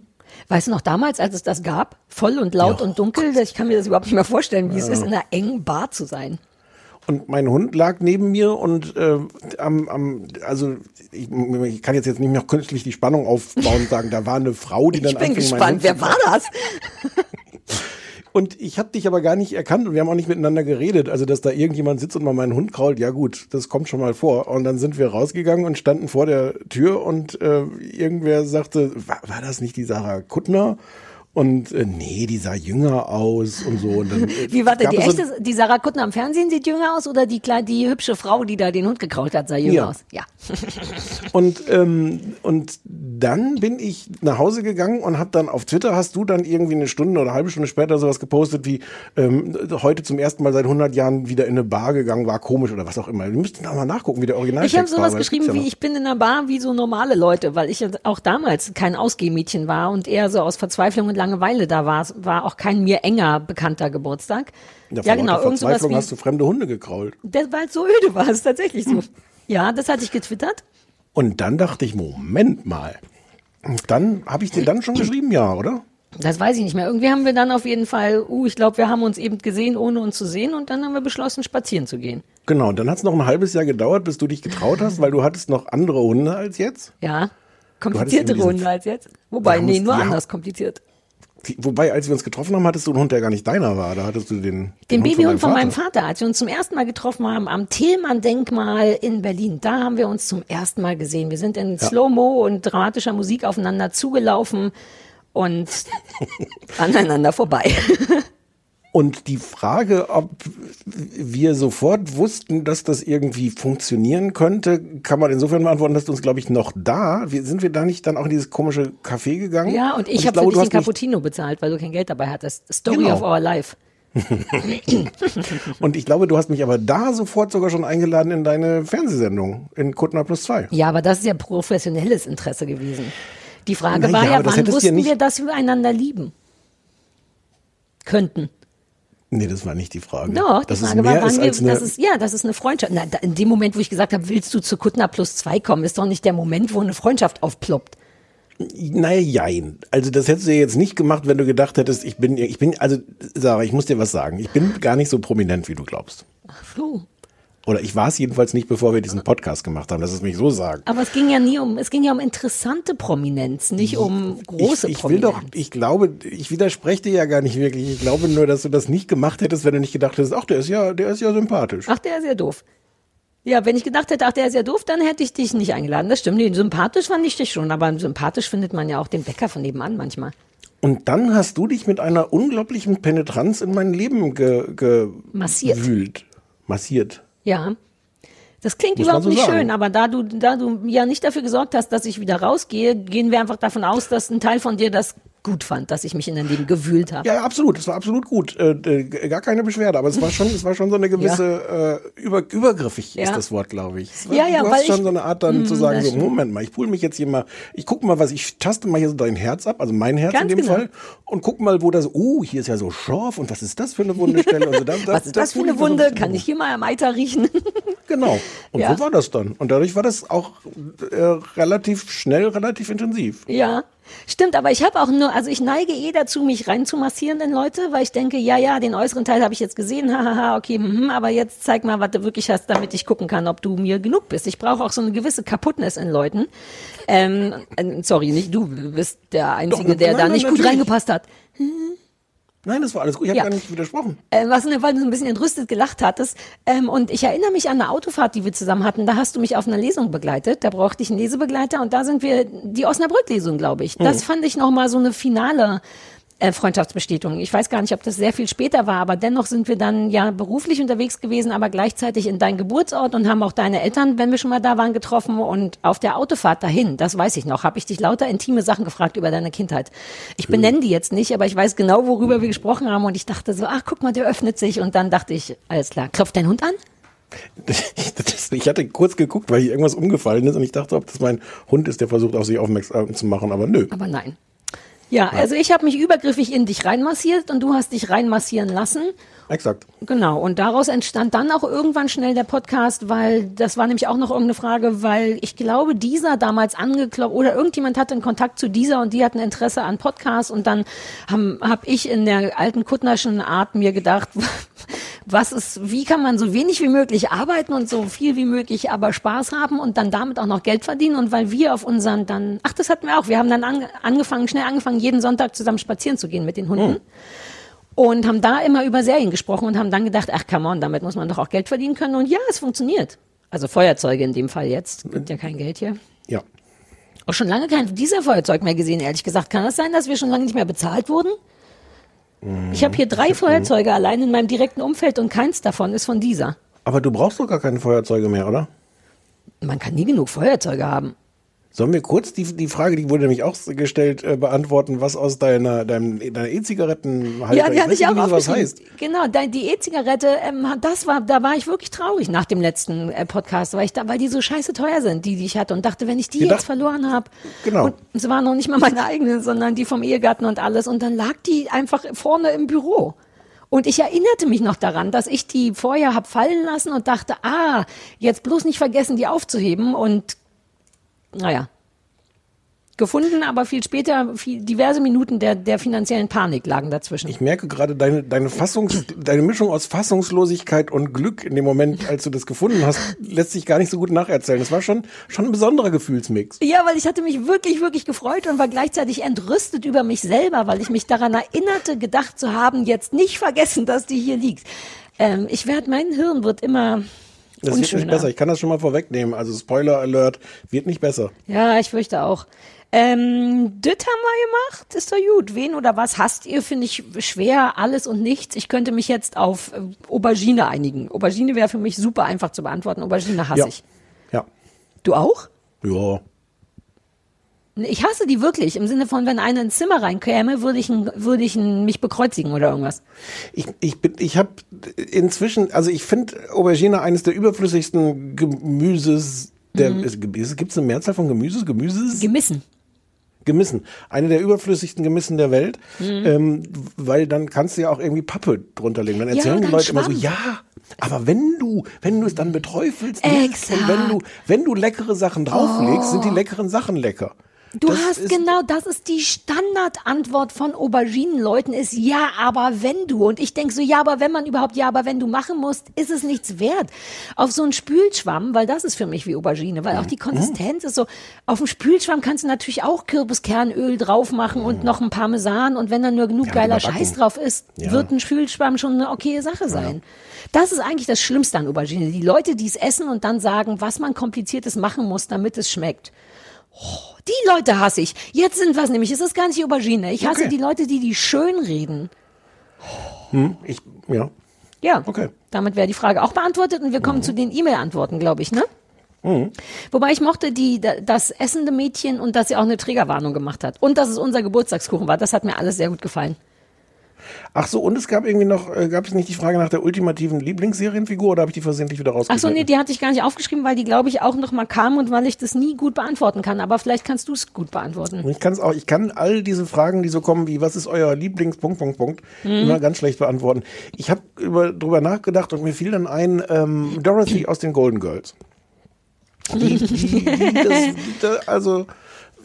Weißt du noch damals, als es das gab? Voll und laut und dunkel? Ich kann mir das überhaupt nicht mehr vorstellen, wie es Ja. ist, in einer engen Bar zu sein. Und mein Hund lag neben mir und äh, am, am, also ich, ich kann jetzt, jetzt nicht mehr künstlich die Spannung aufbauen und sagen, da war eine Frau, die dann Ich bin gespannt, wer war das? Und ich habe dich aber gar nicht erkannt und wir haben auch nicht miteinander geredet. Also, dass da irgendjemand sitzt und mal meinen Hund krault, ja gut, das kommt schon mal vor. Und dann sind wir rausgegangen und standen vor der Tür und äh, irgendwer sagte, war, war das nicht die Sarah Kuttner? Und äh, nee, die sah jünger aus und so. Und dann, Wie war gab die es so- echte, die Sarah Kuttner am Fernsehen sieht jünger aus oder die kleine, die hübsche Frau, die da den Hund gekrault hat, sah jünger Ja. aus? Ja. Und, ähm, und dann bin ich nach Hause gegangen und habe dann auf Twitter, hast du dann irgendwie eine Stunde oder eine halbe Stunde später sowas gepostet wie, ähm, heute zum ersten Mal seit 100 Jahren wieder in eine Bar gegangen, war komisch oder was auch immer. Wir müssten da mal nachgucken, wie der Originaltext Ich habe war. sowas das geschrieben ja wie, ich bin in einer Bar wie so normale Leute, weil ich auch damals kein Ausgehmädchen war und eher so aus Verzweiflung und Langeweile da war. Es war auch kein mir enger bekannter Geburtstag. Ja, Ja, genau, irgend sowas wie, hast du fremde Hunde gekrault. das, weil es so öde war, ist tatsächlich so. Ja, das hatte ich getwittert. Und dann dachte ich, Moment mal. Und dann habe ich dir dann schon geschrieben, ja, oder? Das weiß ich nicht mehr. Irgendwie haben wir dann auf jeden Fall, uh, ich glaube, wir haben uns eben gesehen, ohne uns zu sehen und dann haben wir beschlossen, spazieren zu gehen. Genau, und dann hat es noch ein halbes Jahr gedauert, bis du dich getraut hast, weil du hattest noch andere Hunde als jetzt. Ja, kompliziertere Runde als jetzt. Wobei, nee, nur anders kompliziert. Wobei, als wir uns getroffen haben, hattest du einen Hund, der gar nicht deiner war. Da hattest du den, Den Hund Babyhund von deinem meinem Vater. Vater, als wir uns zum ersten Mal getroffen haben am Thälmann-Denkmal in Berlin, da haben wir uns zum ersten Mal gesehen. Wir sind in Ja. Slow-Mo und dramatischer Musik aufeinander zugelaufen und aneinander vorbei. Und die Frage, ob wir sofort wussten, dass das irgendwie funktionieren könnte, kann man insofern beantworten, dass du uns, glaube ich, noch da, wir, sind wir da nicht dann auch in dieses komische Café gegangen? Ja, und ich habe für dich mich- Cappuccino bezahlt, weil du kein Geld dabei hattest. Story Genau. of our life. Und ich glaube, du hast mich aber da sofort sogar schon eingeladen in deine Fernsehsendung in Kuttner plus zwei. Ja, aber das ist ja professionelles Interesse gewesen. Die Frage Na war ja, ja, wann wussten wir, dass wir einander lieben? Könnten. Nee, das war nicht die Frage. Doch, die das Frage ist mehr war, wann wir, das ist, ja, das ist eine Freundschaft. Na, in dem Moment, wo ich gesagt habe, willst du zu Kuttner plus zwei kommen, ist doch nicht der Moment, wo eine Freundschaft aufploppt. Naja, jein. Also das hättest du jetzt nicht gemacht, wenn du gedacht hättest, ich bin, ich bin, also Sarah, ich muss dir was sagen. Ich bin gar nicht so prominent, wie du glaubst. Ach so. Oder ich war es jedenfalls nicht, bevor wir diesen Podcast gemacht haben. Lass es mich so sagen. Aber es ging ja nie um, es ging ja um interessante Prominenz, nicht um große ich, ich will Prominenz. doch, ich glaube, ich widerspreche dir ja gar nicht wirklich. Ich glaube nur, dass du das nicht gemacht hättest, wenn du nicht gedacht hättest, ach, der ist ja, der ist ja sympathisch. Ach, der ist ja doof. Ja, wenn ich gedacht hätte, ach, der ist ja doof, dann hätte ich dich nicht eingeladen. Das stimmt. Nee, sympathisch fand ich dich schon, aber sympathisch findet man ja auch den Bäcker von nebenan manchmal. Und dann hast du dich mit einer unglaublichen Penetranz in mein Leben ge, ge Massiert. gewühlt. Massiert. Ja. Das klingt Muss überhaupt so nicht sagen. schön, aber da du, da du ja nicht dafür gesorgt hast, dass ich wieder rausgehe, gehen wir einfach davon aus, dass ein Teil von dir das gut fand, dass ich mich in dein Leben gewühlt habe. Ja, ja, absolut. Es war absolut gut. Äh, äh, gar keine Beschwerde, aber es war schon, es war schon so eine gewisse äh, über, übergriffig Ja. ist das Wort, glaube ich. War, Ja, ja, du hast schon ich- so eine Art dann Mm, zu sagen, das so. Moment mal, ich pul mich jetzt hier mal, ich gucke mal, was ich taste mal hier so dein Herz ab, also mein Herz Ganz in dem genau. Fall und guck mal, wo das, oh, hier ist ja so scharf und was ist das für eine Wundestelle? Und so, da, da, Was ist da das für eine so Wunde? bisschen Kann ich hier mal am Eiter riechen? Genau. Und Ja. so war das dann. Und dadurch war das auch äh, relativ schnell, relativ intensiv. Ja, stimmt, aber ich habe auch nur, also ich neige eh dazu, mich reinzumassieren in Leute, weil ich denke, ja, ja, den äußeren Teil habe ich jetzt gesehen, hahaha, okay, mhm, aber jetzt zeig mal, was du wirklich hast, damit ich gucken kann, ob du mir genug bist. Ich brauche auch so eine gewisse Kaputtness in Leuten. Ähm, äh, sorry, nicht du, bist der Einzige, Doch, der nein, da nein, nicht gut natürlich. reingepasst hat. Nein, das war alles gut. Ich habe Ja. gar nicht widersprochen. Äh, was, weil du so ein bisschen entrüstet gelacht hattest. Ähm, und ich erinnere mich an eine Autofahrt, die wir zusammen hatten. Da hast du mich auf einer Lesung begleitet. Da brauchte ich einen Lesebegleiter und da sind wir die Osnabrück-Lesung, glaube ich. Das Mhm. fand ich nochmal so eine finale äh, Freundschaftsbestätigung. Ich weiß gar nicht, ob das sehr viel später war, aber dennoch sind wir dann ja beruflich unterwegs gewesen, aber gleichzeitig in dein Geburtsort und haben auch deine Eltern, wenn wir schon mal da waren, getroffen und auf der Autofahrt dahin, das weiß ich noch, habe ich dich lauter intime Sachen gefragt über deine Kindheit. Ich benenne die jetzt nicht, aber ich weiß genau, worüber wir gesprochen haben und ich dachte so, ach guck mal, der öffnet sich und dann dachte ich, alles klar, klopft dein Hund an? Das, ich hatte kurz geguckt, weil hier irgendwas umgefallen ist und ich dachte, ob das mein Hund ist, der versucht, auf sich aufmerksam zu machen, aber nö. Aber nein. Ja, also ich habe mich übergriffig in dich reinmassiert und du hast dich reinmassieren lassen. Exakt. Genau, und daraus entstand dann auch irgendwann schnell der Podcast, weil das war nämlich auch noch irgendeine Frage, weil ich glaube, dieser damals angeklopft oder irgendjemand hatte einen Kontakt zu dieser und die hatten Interesse an Podcasts und dann habe hab ich in der alten Kuttnerschen Art mir gedacht, was ist, wie kann man so wenig wie möglich arbeiten und so viel wie möglich aber Spaß haben und dann damit auch noch Geld verdienen und weil wir auf unseren dann, ach, das hatten wir auch, wir haben dann ange, angefangen, schnell angefangen, jeden Sonntag zusammen spazieren zu gehen mit den Hunden. Und haben da immer über Serien gesprochen und haben dann gedacht, ach come on, damit muss man doch auch Geld verdienen können. Und ja, es funktioniert. Also Feuerzeuge in dem Fall jetzt. Gibt ja kein Geld hier. Ja. Auch schon lange kein dieser Feuerzeug mehr gesehen, ehrlich gesagt. Kann das sein, dass wir schon lange nicht mehr bezahlt wurden? Ich habe hier drei Feuerzeuge allein in meinem direkten Umfeld und keins davon ist von dieser. Aber du brauchst doch gar keine Feuerzeuge mehr, oder? Man kann nie genug Feuerzeuge haben. Sollen wir kurz die, die Frage, die wurde nämlich auch gestellt, äh, beantworten, was aus deiner, deinem, deiner E-Zigarettenhalter, Ja, die hatte ich nicht, auch sowas aufgeschrieben. heißt. Genau, die E-Zigarette, ähm, das war, da war ich wirklich traurig nach dem letzten äh, Podcast, weil ich da, weil die so scheiße teuer sind, die, die ich hatte und dachte, wenn ich die Gedacht- jetzt verloren habe, Genau. und es waren noch nicht mal meine eigenen, sondern die vom Ehegatten und alles und dann lag die einfach vorne im Büro. Und ich erinnerte mich noch daran, dass ich die vorher hab fallen lassen und dachte, ah, jetzt bloß nicht vergessen, die aufzuheben und naja. Gefunden, aber viel später, viel, diverse Minuten der, der finanziellen Panik lagen dazwischen. Ich merke gerade deine, deine Fassungs, deine Mischung aus Fassungslosigkeit und Glück in dem Moment, als du das gefunden hast, lässt sich gar nicht so gut nacherzählen. Das war schon, schon ein besonderer Gefühlsmix. Ja, weil ich hatte mich wirklich, wirklich gefreut und war gleichzeitig entrüstet über mich selber, weil ich mich daran erinnerte, gedacht zu haben, jetzt nicht vergessen, dass die hier liegt. Ähm, ich werde, mein Hirn wird immer Das wird nicht besser. Ich kann das schon mal vorwegnehmen. Also Spoiler Alert, wird nicht besser. Ja, ich fürchte auch. Ähm, das haben wir gemacht, ist doch gut. Wen oder was hasst ihr, finde ich schwer, alles und nichts. Ich könnte mich jetzt auf äh, Aubergine einigen. Aubergine wäre für mich super einfach zu beantworten. Aubergine hasse Ja. ich. Ja. Du auch? Ja. Ich hasse die wirklich. Im Sinne von, wenn einer ins Zimmer reinkäme, würde ich, würde ich mich bekreuzigen oder irgendwas. Ich, ich bin, ich habe inzwischen, also ich finde Aubergine eines der überflüssigsten Gemüses. Der, Mhm. Gibt es eine Mehrzahl von Gemüses? Gemüses? Gemissen. Gemissen. Eine der überflüssigsten Gemissen der Welt. Mhm. Ähm, weil dann kannst du ja auch irgendwie Pappe drunter legen. Dann Ja, erzählen die dann Leute immer so, ja, aber wenn du, wenn du es dann beträufelst, nicht, und wenn du, wenn du leckere Sachen drauflegst, sind die leckeren Sachen lecker. Du Das hast genau, das ist die Standardantwort von Auberginenleuten ist ja, aber wenn du. Und ich denk so, ja, aber wenn man überhaupt ja, aber wenn du machen musst, ist es nichts wert. Auf so einen Spülschwamm, weil das ist für mich wie Aubergine, weil auch die Konsistenz ist so, auf dem Spülschwamm kannst du natürlich auch Kürbiskernöl drauf machen und noch ein Parmesan und wenn dann nur genug Ja, geiler. Scheiß drauf ist, Ja. wird ein Spülschwamm schon eine okaye Sache sein. Das ist eigentlich das Schlimmste an Aubergine. Die Leute, die es essen und dann sagen, was man kompliziertes machen muss, damit es schmeckt. Die Leute hasse ich. Jetzt sind was nämlich. Es ist gar nicht Aubergine. Ich hasse Okay. die Leute, die die schön reden. Hm, ich, ja. Ja. Okay. Damit wäre die Frage auch beantwortet und wir kommen zu den E-Mail-Antworten, glaube ich, ne? Mhm. Wobei ich mochte die, da- das essende Mädchen und dass sie auch eine Trägerwarnung gemacht hat. Und dass es unser Geburtstagskuchen war. Das hat mir alles sehr gut gefallen. Ach so, und es gab irgendwie noch, äh, gab es nicht die Frage nach der ultimativen Lieblingsserienfigur oder habe ich die versehentlich wieder Ach so, nee, die hatte ich gar nicht aufgeschrieben, weil die, glaube ich, auch noch mal kam und weil ich das nie gut beantworten kann. Aber vielleicht kannst du es gut beantworten. Ich kann es auch, ich kann all diese Fragen, die so kommen, wie was ist euer Lieblings Punkt Punkt Punkt, Mhm. immer ganz schlecht beantworten. Ich habe über, drüber nachgedacht und mir fiel dann ein ähm, Dorothy aus den Golden Girls. Die, die, die, das, da, also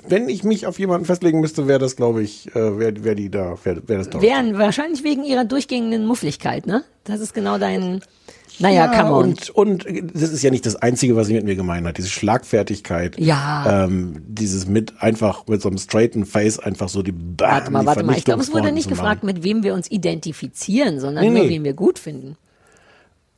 wenn ich mich auf jemanden festlegen müsste, wäre das, glaube ich, äh, wäre wär die da, wäre wär das Dorothy. Wären wahrscheinlich wegen ihrer durchgehenden Muffligkeit, ne? Das ist genau dein. Naja, come on. Und, und das ist ja nicht das Einzige, was sie mit mir gemeint hat. Diese Schlagfertigkeit. Ja. Ähm, dieses mit einfach mit so einem straighten Face einfach so die Bam, Warte mal, warte mal. Ich glaube, es wurde nicht gefragt, mit wem wir uns identifizieren, sondern Nee, nur, nee. wen wir gut finden.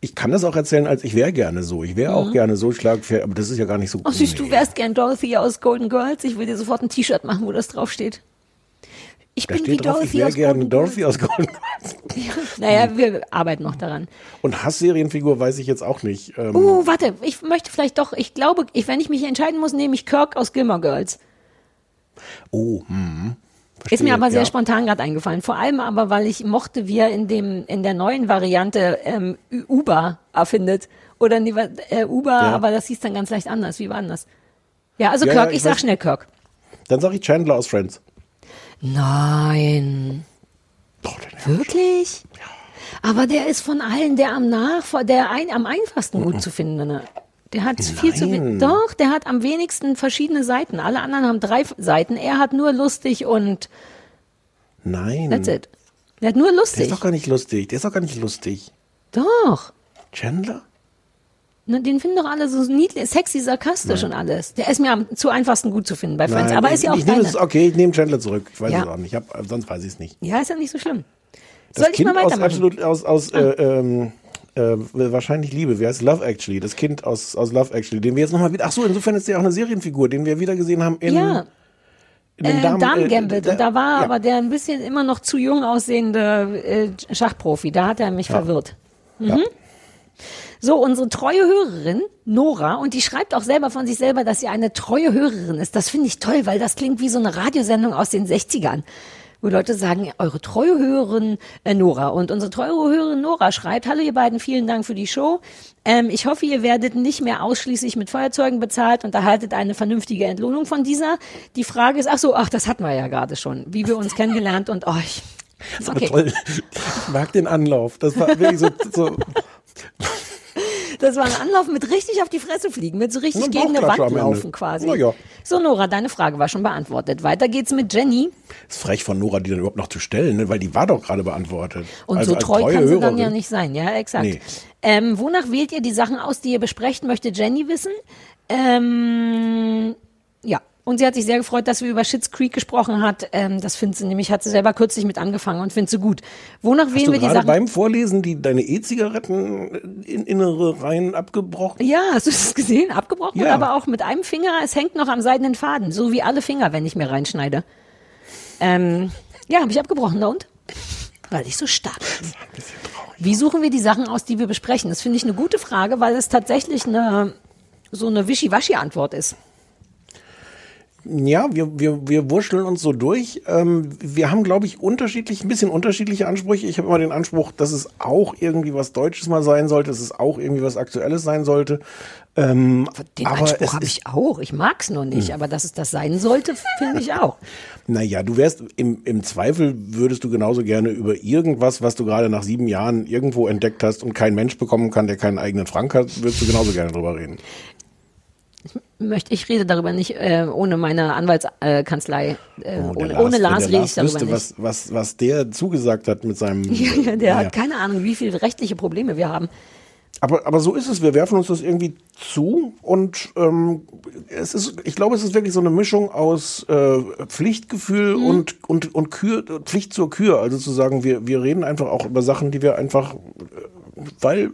Ich kann das auch erzählen, als ich wäre gerne so. Ich wäre auch Mhm. gerne so schlagfertig, aber das ist ja gar nicht so Ach süß, du wärst gern Dorothy aus Golden Girls. Ich will dir sofort ein T-Shirt machen, wo das draufsteht. Ich Da bin wie steht drauf, ich Dorothy wäre aus gerne Golden Dorothy aus Golden Naja, wir arbeiten noch daran. Und Hassserienfigur weiß ich jetzt auch nicht. Ähm, Uh, warte, ich möchte vielleicht doch, ich glaube, ich, wenn ich mich entscheiden muss, nehme ich Kirk aus Gilmore Girls. Oh, hm. Ist mir aber sehr ja. spontan gerade eingefallen. Vor allem aber, weil ich mochte, wie er in dem in der neuen Variante ähm, Uber erfindet. Oder nee, äh, Uber, Ja. aber das hieß dann ganz leicht anders. Wie war das? Ja, also Ja, Kirk, ja, ich, ich sag schnell Kirk. Dann sage ich Chandler aus Friends. Nein. Wirklich? Aber der ist von allen der am nach, der ein, am einfachsten gut zu finden. Ne? Der hat viel zu we- Nein. Doch, der hat am wenigsten verschiedene Seiten. Alle anderen haben drei Seiten. Er hat nur lustig und Nein. that's it. Der hat nur Der lustig. ist doch gar nicht lustig. Der ist doch gar nicht lustig. Doch. Chandler? Ne, den finden doch alle so niedlich, sexy, sarkastisch und alles. Der ist mir am zu einfachsten gut zu finden bei Friends. Nein, aber ich, ist ja auch ich deine. es, okay, ich nehme Chandler zurück. Ich weiß Ja. es auch nicht. Ich hab, sonst weiß ich es nicht. Ja, ist ja nicht so schlimm. Das Soll ich kind mal aus weitermachen? absolut aus aus äh, ähm, äh, wahrscheinlich Liebe. Wer heißt Love Actually? Das Kind aus aus Love Actually, den wir jetzt nochmal wieder. Ach so, insofern ist der auch eine Serienfigur, den wir wieder gesehen haben in, ja. in dem äh, Damen äh, Gambit. da- und da war ja. aber der ein bisschen immer noch zu jung aussehende äh, Schachprofi. Da hat er mich verwirrt. Mhm. So, unsere treue Hörerin, Nora, und die schreibt auch selber von sich selber, dass sie eine treue Hörerin ist. Das finde ich toll, weil das klingt wie so eine Radiosendung aus den 60ern. Wo Leute sagen, eure treue Hörerin äh, Nora. Und unsere treue Hörerin Nora schreibt, hallo ihr beiden, vielen Dank für die Show. Ähm, ich hoffe, ihr werdet nicht mehr ausschließlich mit Feuerzeugen bezahlt und erhaltet eine vernünftige Entlohnung von dieser. Die Frage ist, ach so, ach, das hatten wir ja gerade schon, wie wir uns kennengelernt und oh, ich, Das ist aber toll. Ich mag den Anlauf. Das war wirklich so, so Das war ein Anlauf mit richtig auf die Fresse fliegen, mit so richtig gegen eine Wand laufen quasi. Ja. So, Nora, deine Frage war schon beantwortet. Weiter geht's mit Jenny. ist frech von Nora, die dann überhaupt noch zu stellen, ne? weil die war doch gerade beantwortet. Und Also so treu kann sie dann Hörerin. ja nicht sein, ja, exakt. Nee. Ähm, wonach wählt ihr die Sachen aus, die ihr besprecht, möchte Jenny wissen? Ähm, ja. Und sie hat sich sehr gefreut, dass wir über Schitt's Creek gesprochen hat. Ähm, das findet sie nämlich, hat sie selber kürzlich mit angefangen und findet sie gut. Wonach Hast wählen wir die Sachen? beim Vorlesen die deine E-Zigaretten in innere Reihen abgebrochen? Ja, hast du das gesehen? Abgebrochen, Ja. aber auch mit einem Finger. Es hängt noch am seidenen Faden, so wie alle Finger, wenn ich mir reinschneide. Ähm, ja, habe ich abgebrochen, da und? Weil ich so stark bin. Wie suchen wir die Sachen aus, die wir besprechen? Das finde ich eine gute Frage, weil es tatsächlich eine so eine Wischiwaschi-Antwort ist. Ja, wir, wir, wir wurschteln uns so durch. Ähm, wir haben, glaube ich, unterschiedlich, ein bisschen unterschiedliche Ansprüche. Ich habe immer den Anspruch, dass es auch irgendwie was Deutsches mal sein sollte, dass es auch irgendwie was Aktuelles sein sollte. Ähm, Den Anspruch habe ich auch. Ich mag es nur nicht, aber dass es das sein sollte, finde ich auch. Naja, du wärst im, im Zweifel würdest du genauso gerne über irgendwas, was du gerade nach sieben Jahren irgendwo entdeckt hast und kein Mensch bekommen kann, der keinen eigenen Frank hat, würdest du genauso gerne drüber reden. Möchte, ich rede darüber nicht äh, ohne meine Anwaltskanzlei. Äh, Oh, ohne, ohne wenn Lars rede ich darüber wüsste, nicht. was, was, was der zugesagt hat mit seinem. Der naja. hat keine Ahnung, wie viele rechtliche Probleme wir haben. Aber, aber so ist es. Wir werfen uns das irgendwie zu und ähm, es ist, ich glaube, es ist wirklich so eine Mischung aus äh, Pflichtgefühl Mhm. und und und Kür, Pflicht zur Kür. Also zu sagen, wir wir reden einfach auch über Sachen, die wir einfach, äh, weil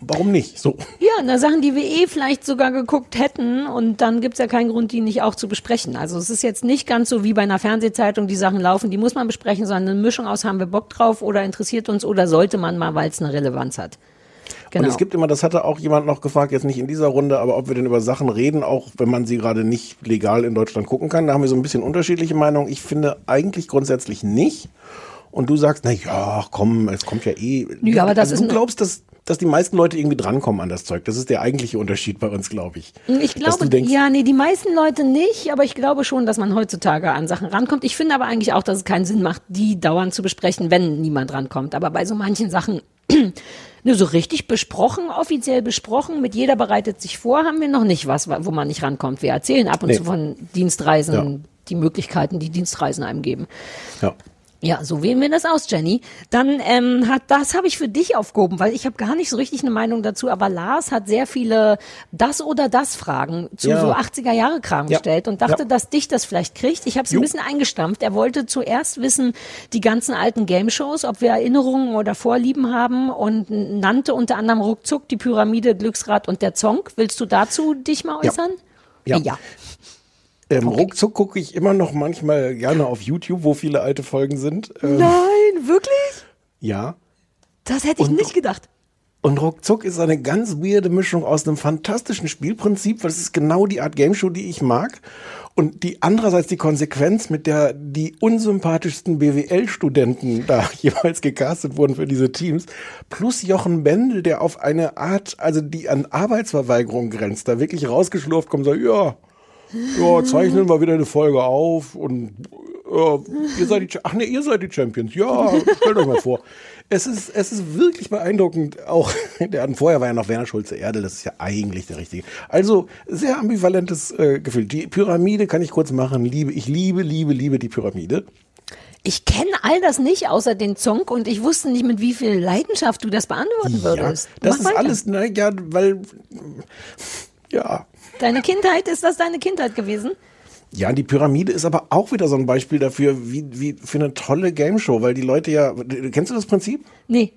warum nicht? So. Ja, na Sachen, die wir eh vielleicht sogar geguckt hätten und dann gibt's ja keinen Grund, die nicht auch zu besprechen. Also es ist jetzt nicht ganz so wie bei einer Fernsehzeitung, die Sachen laufen, die muss man besprechen, sondern eine Mischung aus haben wir Bock drauf oder interessiert uns oder sollte man mal, weil es eine Relevanz hat. Genau. Und es gibt immer, das hatte auch jemand noch gefragt, jetzt nicht in dieser Runde, aber ob wir denn über Sachen reden, auch wenn man sie gerade nicht legal in Deutschland gucken kann. Da haben wir so ein bisschen unterschiedliche Meinungen. Ich finde eigentlich grundsätzlich nicht. Und du sagst, na ja, komm, es kommt ja eh. Ja, aber das also ist du glaubst, dass, dass die meisten Leute irgendwie drankommen an das Zeug. Das ist der eigentliche Unterschied bei uns, glaube ich. Ich glaube, denkst, ja, nee, die meisten Leute nicht, aber ich glaube schon, dass man heutzutage an Sachen rankommt. Ich finde aber eigentlich auch, dass es keinen Sinn macht, die dauernd zu besprechen, wenn niemand rankommt. Aber bei so manchen Sachen, ne, so richtig besprochen, offiziell besprochen, mit jeder bereitet sich vor, haben wir noch nicht was, wo man nicht rankommt. Wir erzählen ab und Nee. zu von Dienstreisen, Ja. die Möglichkeiten, die Dienstreisen einem geben. Ja. Ja, so wählen wir das aus, Jenny. Dann ähm, hat das habe ich für dich aufgehoben, weil ich habe gar nicht so richtig eine Meinung dazu, aber Lars hat sehr viele das oder das Fragen zu Ja. so 80er Jahre Kram Ja. gestellt und dachte, Ja. dass dich das vielleicht kriegt. Ich habe es ein bisschen eingestampft. Er wollte zuerst wissen, die ganzen alten Game Shows, ob wir Erinnerungen oder Vorlieben haben und nannte unter anderem ruckzuck die Pyramide, Glücksrad und der Zong. Willst du dazu dich mal äußern? Ja. ja. Ähm, ruckzuck gucke ich immer noch manchmal gerne auf YouTube, wo viele alte Folgen sind. Ähm, Nein, wirklich? ja. Das hätte ich nicht gedacht. Und ruckzuck ist eine ganz weirde Mischung aus einem fantastischen Spielprinzip, weil es ist genau die Art Game Show, die ich mag. Und die andererseits die Konsequenz, mit der die unsympathischsten BWL-Studenten da jeweils gecastet wurden für diese Teams, plus Jochen Bendel, der auf eine Art, also die an Arbeitsverweigerung grenzt, da wirklich rausgeschlurft kommt und sagt, ja, ja, zeichnen wir wieder eine Folge auf und ja, ihr seid die, ach nee, ihr seid die Champions. Ja, stellt euch mal vor. Es ist, es ist wirklich beeindruckend. Auch, der vorher war ja noch Werner Schulze Erdel, das ist ja eigentlich der richtige. Also, sehr ambivalentes äh, Gefühl. Die Pyramide kann ich kurz machen. Liebe, ich liebe, liebe, liebe die Pyramide. Ich kenne all das nicht, außer den Song, und ich wusste nicht, mit wie viel Leidenschaft du das beantworten würdest. das Mach ist weiter. alles, ja, weil, ja. Deine Kindheit, ist das deine Kindheit gewesen? Ja, die Pyramide ist aber auch wieder so ein Beispiel dafür, wie, wie für eine tolle Game Show, weil die Leute ja, kennst du das Prinzip? Nee.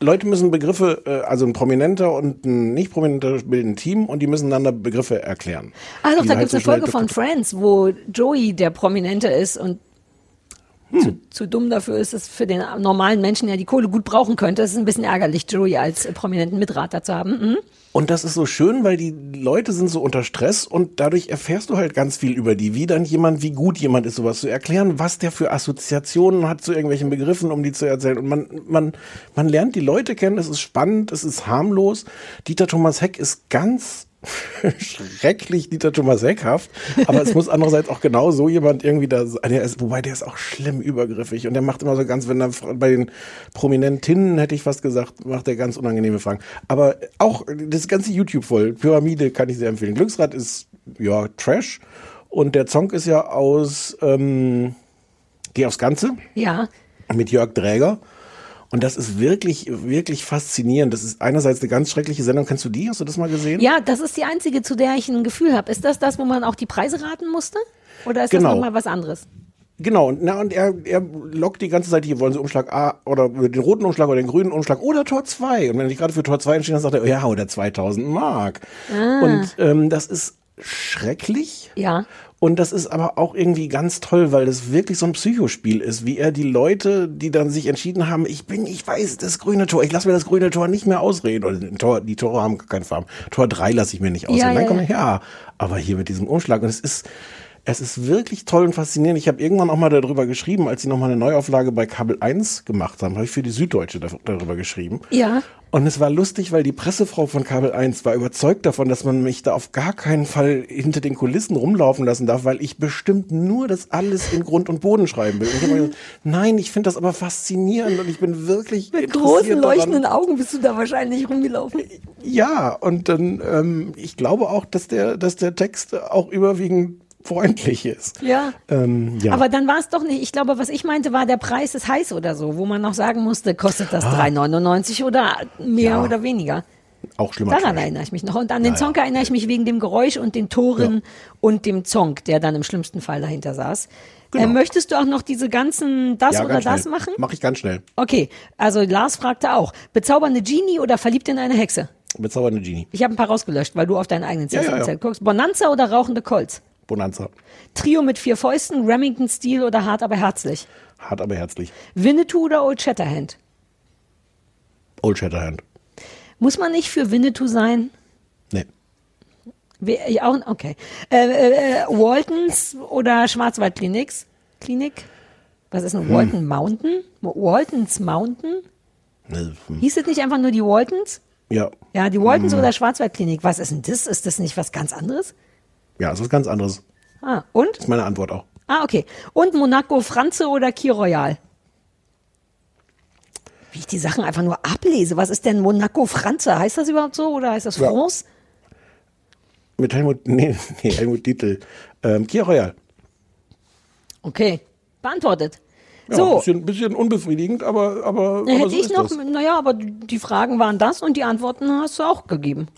Leute müssen Begriffe, äh, also ein Prominenter und ein nicht Prominenter bilden ein Team und die müssen einander Begriffe erklären. Ah, doch, da halt gibt's eine so schnell Folge von Friends, wo Joey der Prominente ist und Hm. zu, zu dumm dafür ist, dass für den normalen Menschen, der die Kohle gut brauchen könnte. Es ist ein bisschen ärgerlich, Joey als prominenten Mitrater zu haben. Mhm. Und das ist so schön, weil die Leute sind so unter Stress und dadurch erfährst du halt ganz viel über die, wie dann jemand, wie gut jemand ist, sowas zu erklären, was der für Assoziationen hat zu irgendwelchen Begriffen, um die zu erzählen. Und man, man, man lernt die Leute kennen, es ist spannend, es ist harmlos. Dieter Thomas Heck ist ganz schrecklich Dieter Thomas Heckhaft, aber es muss andererseits auch genau so jemand irgendwie da sein, der ist, wobei der ist auch schlimm übergriffig und der macht immer so ganz, wenn er bei den Prominentinnen, hätte ich fast gesagt, macht er ganz unangenehme Fragen. Aber auch das ganze YouTube voll, Pyramide kann ich sehr empfehlen. Glücksrad ist, ja, Trash und der Song ist ja aus, ähm, Geh aufs Ganze Ja. mit Jörg Dräger. Und das ist wirklich, wirklich faszinierend. Das ist einerseits eine ganz schreckliche Sendung. Kennst du die? Hast du das mal gesehen? Ja, das ist die einzige, zu der ich ein Gefühl habe. Ist das das, wo man auch die Preise raten musste? Oder ist Genau. das nochmal was anderes? Genau, und, na, und er, er lockt die ganze Zeit, hier wollen sie Umschlag A oder den roten Umschlag oder den grünen Umschlag oder Tor 2. Und wenn sich gerade für Tor 2 entschieden hat, sagt er, ja, oder 2000 Mark. Ah. Und ähm, das ist schrecklich. Ja. Und das ist aber auch irgendwie ganz toll, weil das wirklich so ein Psychospiel ist, wie er die Leute, die dann sich entschieden haben, ich bin, ich weiß, das grüne Tor, ich lasse mir das grüne Tor nicht mehr ausreden. Oder Tor, die Tore haben keine Farben. Tor 3 lasse ich mir nicht ausreden. Ja, dann ja, kommt er, ja, aber hier mit diesem Umschlag. Und es ist, es ist wirklich toll und faszinierend. Ich habe irgendwann auch mal darüber geschrieben, als sie nochmal eine Neuauflage bei Kabel 1 gemacht haben, habe ich für die Süddeutsche da- darüber geschrieben. Ja. Und es war lustig, weil die Pressefrau von Kabel 1 war überzeugt davon, dass man mich da auf gar keinen Fall hinter den Kulissen rumlaufen lassen darf, weil ich bestimmt nur das alles in Grund und Boden schreiben will. Und ich gesagt, nein, ich finde das aber faszinierend und ich bin wirklich Mit großen daran. leuchtenden Augen bist du da wahrscheinlich rumgelaufen. Ja, und dann, ähm, ich glaube auch, dass der, dass der Text auch überwiegend freundlich ist. Ja. Ähm, ja. Aber dann war es doch nicht. Ich glaube, was ich meinte, war der Preis ist heiß oder so, wo man noch sagen musste, kostet das 3,99 oder mehr Ja. oder weniger. Auch schlimmer. Daran Trash. erinnere ich mich noch. Und an den Naja. Song erinnere ich mich wegen dem Geräusch und den Toren und dem Song, der dann im schlimmsten Fall dahinter saß. Äh, möchtest du auch noch diese ganzen das Ja, oder das schnell. machen? Mach ich ganz schnell. Okay, also Lars fragte auch, bezaubernde Genie oder verliebt in eine Hexe? Bezaubernde Genie. Ich habe ein paar rausgelöscht, weil du auf deinen eigenen Ja, ja, ja. Zettel guckst. Bonanza oder rauchende Colts? Bonanza. Trio mit vier Fäusten, Remington-Stil oder hart aber herzlich? Hart aber herzlich. Winnetou oder Old Shatterhand? Old Shatterhand. Muss man nicht für Winnetou sein? Nee. Ja, auch, okay. Äh, äh, äh, Waltons oder Schwarzwaldkliniks? Klinik? Was ist denn Hm. Walton Mountain? Waltons Mountain? Nee, hm. Hieß es nicht einfach nur die Waltons? Ja. Ja, die Waltons Hm. oder Schwarzwaldklinik. Was ist denn das? Ist das nicht was ganz anderes? Ja, das ist was ganz anderes. Ah, und? Das ist meine Antwort auch. Ah, okay. Und Monaco Franze oder Kir Royal? Wie ich die Sachen einfach nur ablese. Was ist denn Monaco Franze? Heißt das überhaupt so oder heißt das Ja. France? Mit Helmut, nee, nee Helmut Dietl. Ähm, Kia Royal. Okay. Beantwortet. Ja, so. bisschen, bisschen unbefriedigend, aber, aber, aber hätte so ich noch, naja, aber die Fragen waren das und die Antworten hast du auch gegeben.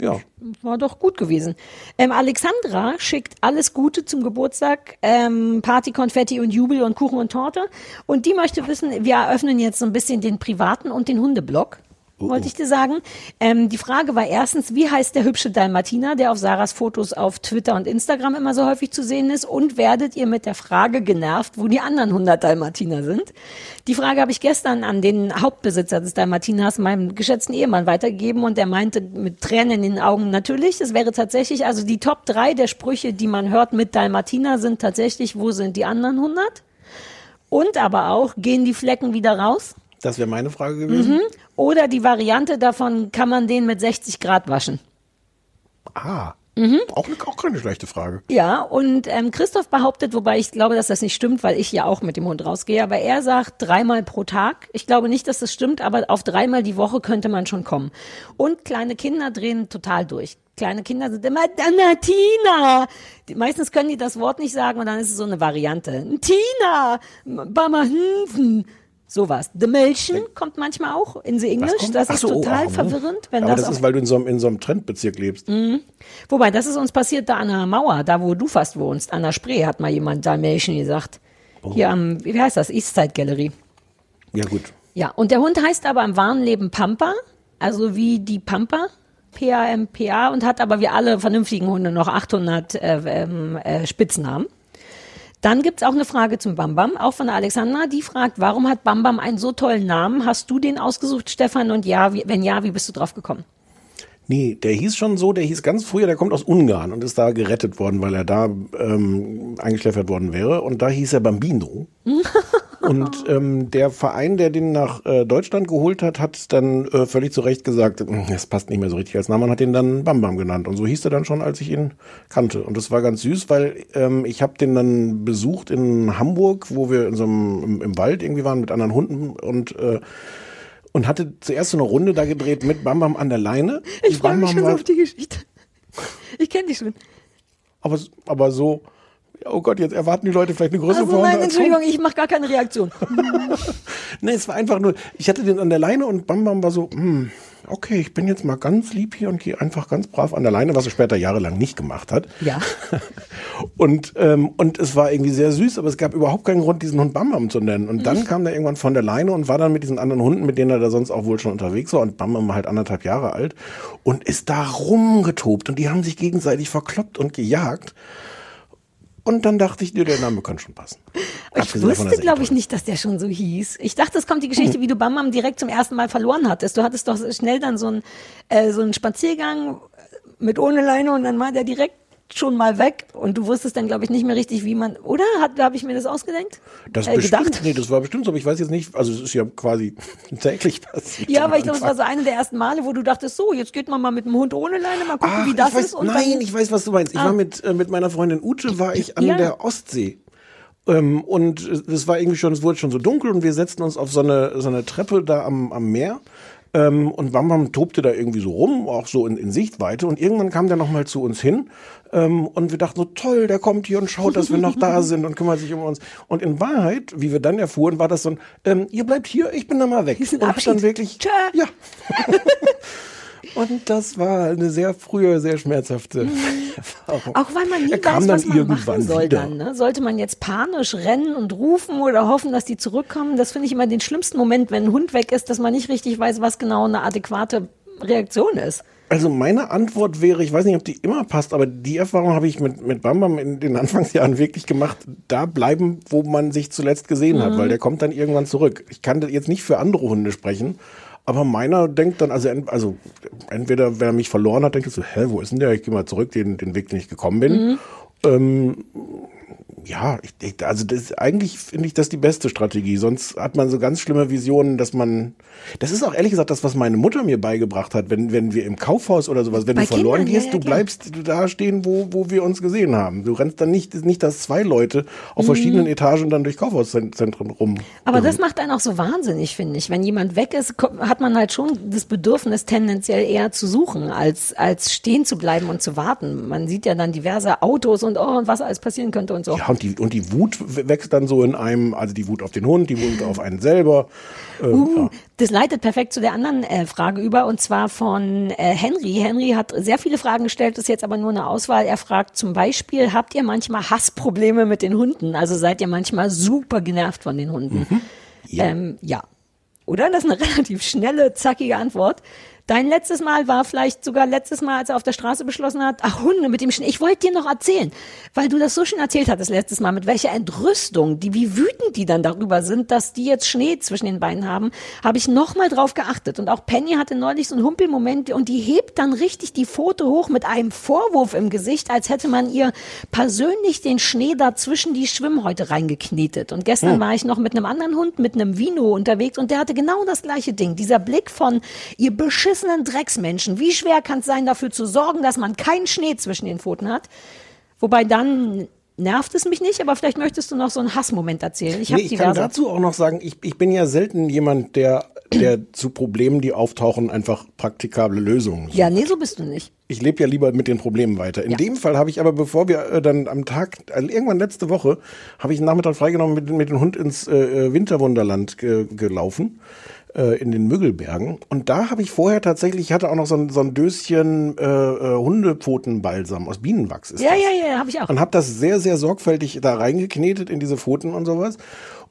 Ja. War doch gut gewesen. Ähm, Alexandra schickt alles Gute zum Geburtstag, ähm, Party, Konfetti und Jubel und Kuchen und Torte. Und die möchte wissen, wir eröffnen jetzt so ein bisschen den privaten und den Hundeblock. Wollte ich dir sagen. Ähm, die Frage war erstens, wie heißt der hübsche Dalmatiner, der auf Sarahs Fotos auf Twitter und Instagram immer so häufig zu sehen ist? Und werdet ihr mit der Frage genervt, wo die anderen 100 Dalmatiner sind? Die Frage habe ich gestern an den Hauptbesitzer des Dalmatiners, meinem geschätzten Ehemann, weitergegeben und der meinte mit Tränen in den Augen, natürlich, es wäre tatsächlich, also die Top 3 der Sprüche, die man hört mit Dalmatiner sind tatsächlich, wo sind die anderen 100? Und aber auch, gehen die Flecken wieder raus? Das wäre meine Frage gewesen. Mhm. Oder die Variante davon, kann man den mit 60 Grad waschen? Ah. Mhm. Auch, ne, auch keine schlechte Frage. Ja, und ähm, Christoph behauptet, wobei ich glaube, dass das nicht stimmt, weil ich ja auch mit dem Hund rausgehe, aber er sagt dreimal pro Tag. Ich glaube nicht, dass das stimmt, aber auf dreimal die Woche könnte man schon kommen. Und kleine Kinder drehen total durch. Kleine Kinder sind immer Tina. Die, meistens können die das Wort nicht sagen und dann ist es so eine Variante. Tina, Bama Hinsen. Sowas. The Melchen kommt manchmal auch in the English. Das ist so, oh, total ah, verwirrend, wenn Aber das, das, ist, weil du in so einem, in so einem Trendbezirk lebst. Mhm. Wobei, das ist uns passiert da an der Mauer, da wo du fast wohnst, an der Spree, hat mal jemand Dalmatian gesagt. Oh. Hier am, wie heißt das, Eastside Gallery. Ja, gut. Ja, und der Hund heißt aber im wahren Leben Pampa, also wie die Pampa, P-A-M-P-A, und hat aber wie alle vernünftigen Hunde noch 800 äh, ähm, äh, Spitznamen. Dann gibt's auch eine Frage zum Bambam, auch von der Alexandra, die fragt, warum hat Bambam einen so tollen Namen? Hast du den ausgesucht, Stefan? Und ja, wie, wenn ja, wie bist du drauf gekommen? Nee, der hieß schon so, der hieß ganz früher, der kommt aus Ungarn und ist da gerettet worden, weil er da ähm, eingeschläfert worden wäre. Und da hieß er Bambino. Und ähm, der Verein, der den nach äh, Deutschland geholt hat, hat dann äh, völlig zu Recht gesagt, "Hm, das passt nicht mehr so richtig als Name und hat den dann Bam Bam genannt. Und so hieß er dann schon, als ich ihn kannte. Und das war ganz süß, weil ähm, ich habe den dann besucht in Hamburg, wo wir in so einem im, im Wald irgendwie waren mit anderen Hunden und äh, und hatte zuerst so eine Runde da gedreht mit Bam Bam an der Leine. Ich freue mich schon so war- auf die Geschichte. Ich kenne die schon. aber, aber so, oh Gott, jetzt erwarten die Leute vielleicht eine größere Also nein. Entschuldigung, ich mache gar keine Reaktion. Nee, es war einfach nur, ich hatte den an der Leine und Bam Bam war so, hm, okay, ich bin jetzt mal ganz lieb hier und gehe einfach ganz brav an der Leine, was er später jahrelang nicht gemacht hat. Ja. Und, ähm, und es war irgendwie sehr süß, aber es gab überhaupt keinen Grund, diesen Hund Bam Bam zu nennen. Und dann kam der irgendwann von der Leine und war dann mit diesen anderen Hunden, mit denen er da sonst auch wohl schon unterwegs war. Und Bam Bam war halt anderthalb Jahre alt und ist da rumgetobt. Und die haben sich gegenseitig verkloppt und gejagt. Und dann dachte ich, der Name kann schon passen. Ich Abgesehen wusste, glaube ich, nicht, dass der schon so hieß. Ich dachte, es kommt die Geschichte, wie du Bam Bam direkt zum ersten Mal verloren hattest. Du hattest doch schnell dann so einen, äh, so einen Spaziergang mit ohne Leine und dann war der direkt schon mal weg und du wusstest dann, glaube ich, nicht mehr richtig, wie man, oder? Habe ich mir das ausgedenkt? Das Äh, bestimmt, gedacht? nee, das war bestimmt so, aber ich weiß jetzt nicht, also es ist ja quasi täglich passiert. Ja, aber ich glaube, es war so eine der ersten Male, wo du dachtest, so, jetzt geht man mal mit dem Hund ohne Leine, mal gucken, Ach, wie das weiß, ist. Und nein, dann, ich weiß, was du meinst. Ich Ah. war mit, äh, mit meiner Freundin Ute, war ich an Ja. der Ostsee. Ähm, und es war irgendwie schon, es wurde schon so dunkel und wir setzten uns auf so eine, so eine Treppe da am, am Meer. Ähm, und Bam Bam tobte da irgendwie so rum, auch so in, in Sichtweite. Und irgendwann kam der nochmal zu uns hin. Ähm, und wir dachten so, toll, der kommt hier und schaut, dass wir noch da sind und kümmert sich um uns. Und in Wahrheit, wie wir dann erfuhren, war das so ein, ähm, ihr bleibt hier, ich bin dann mal weg. Und hab dann Abschied. wirklich, Tschö. ja. Und das war eine sehr frühe, sehr schmerzhafte Erfahrung. Auch weil man nie Er weiß, was man machen soll wieder. dann. Ne? Sollte man jetzt panisch rennen und rufen oder hoffen, dass die zurückkommen? Das finde ich immer den schlimmsten Moment, wenn ein Hund weg ist, dass man nicht richtig weiß, was genau eine adäquate Reaktion ist. Also meine Antwort wäre, ich weiß nicht, ob die immer passt, aber die Erfahrung habe ich mit, mit Bam Bam in den Anfangsjahren wirklich gemacht. Da bleiben, wo man sich zuletzt gesehen hat, Mhm. weil der kommt dann irgendwann zurück. Ich kann jetzt nicht für andere Hunde sprechen, aber meiner denkt dann, also, ent- also entweder, wenn er mich verloren hat, denkt er so, hä, wo ist denn der? Ich gehe mal zurück, den, den Weg, den ich gekommen bin. Mhm. Ähm, ja, ich, also das, eigentlich finde ich das die beste Strategie. Sonst hat man so ganz schlimme Visionen, dass man. Das ist auch ehrlich gesagt das, was meine Mutter mir beigebracht hat, wenn, wenn wir im Kaufhaus oder sowas, wenn Bei du verloren Kindern, ja, gehst, ja, du klar. bleibst da stehen, wo, wo wir uns gesehen haben. Du rennst dann nicht, nicht, dass zwei Leute auf verschiedenen Etagen dann durch Kaufhauszentren rum. Aber das macht einen auch so wahnsinnig, finde ich. Wenn jemand weg ist, hat man halt schon das Bedürfnis, tendenziell eher zu suchen, als, als stehen zu bleiben und zu warten. Man sieht ja dann diverse Autos und oh, und was alles passieren könnte und so. Ja, und die, und die Wut wächst dann so in einem, also die Wut auf den Hund, die Wut auf einen selber. Ähm, Uh, ja. das leitet perfekt zu der anderen äh, Frage über und zwar von äh, Henry. Henry hat sehr viele Fragen gestellt, ist jetzt aber nur eine Auswahl. Er fragt zum Beispiel, habt ihr manchmal Hassprobleme mit den Hunden? Also seid ihr manchmal super genervt von den Hunden? Ja. Ähm, ja. Oder? Das ist eine relativ schnelle, zackige Antwort. Dein letztes Mal war vielleicht sogar letztes Mal, als er auf der Straße beschlossen hat, ach Hunde mit dem Schnee. Ich wollte dir noch erzählen, weil du das so schön erzählt hattest letztes Mal, mit welcher Entrüstung, die, wie wütend die dann darüber sind, dass die jetzt Schnee zwischen den Beinen haben, habe ich noch mal drauf geachtet. Und auch Penny hatte neulich so einen Humpelmoment und die hebt dann richtig die Pfote hoch mit einem Vorwurf im Gesicht, als hätte man ihr persönlich den Schnee da zwischen die Schwimmhäute reingeknetet. Und gestern Hm. war ich noch mit einem anderen Hund, mit einem Vino unterwegs und der hatte genau das gleiche Ding. Dieser Blick von ihr beschissenen Drecksmenschen. Wie schwer kann es sein, dafür zu sorgen, dass man keinen Schnee zwischen den Pfoten hat? Wobei dann nervt es mich nicht, aber vielleicht möchtest du noch so einen Hassmoment erzählen. Ich Nee, ich kann dazu auch noch sagen, ich, ich bin ja selten jemand, der, der zu Problemen, die auftauchen, einfach praktikable Lösungen sucht. Ja, nee, so bist du nicht. Ich lebe ja lieber mit den Problemen weiter. In dem Fall habe ich aber, bevor wir äh, dann am Tag, also irgendwann letzte Woche, habe ich einen Nachmittag freigenommen mit, mit dem Hund ins äh, Winterwunderland ge gelaufen äh, in den Müggelbergen. Und da habe ich vorher tatsächlich, ich hatte auch noch so ein, so ein Döschen äh, äh, Hundepfotenbalsam aus Bienenwachs. Ist Ja, das. ja, ja, habe ich auch. Und habe das sehr, sehr sorgfältig da reingeknetet in diese Pfoten und sowas.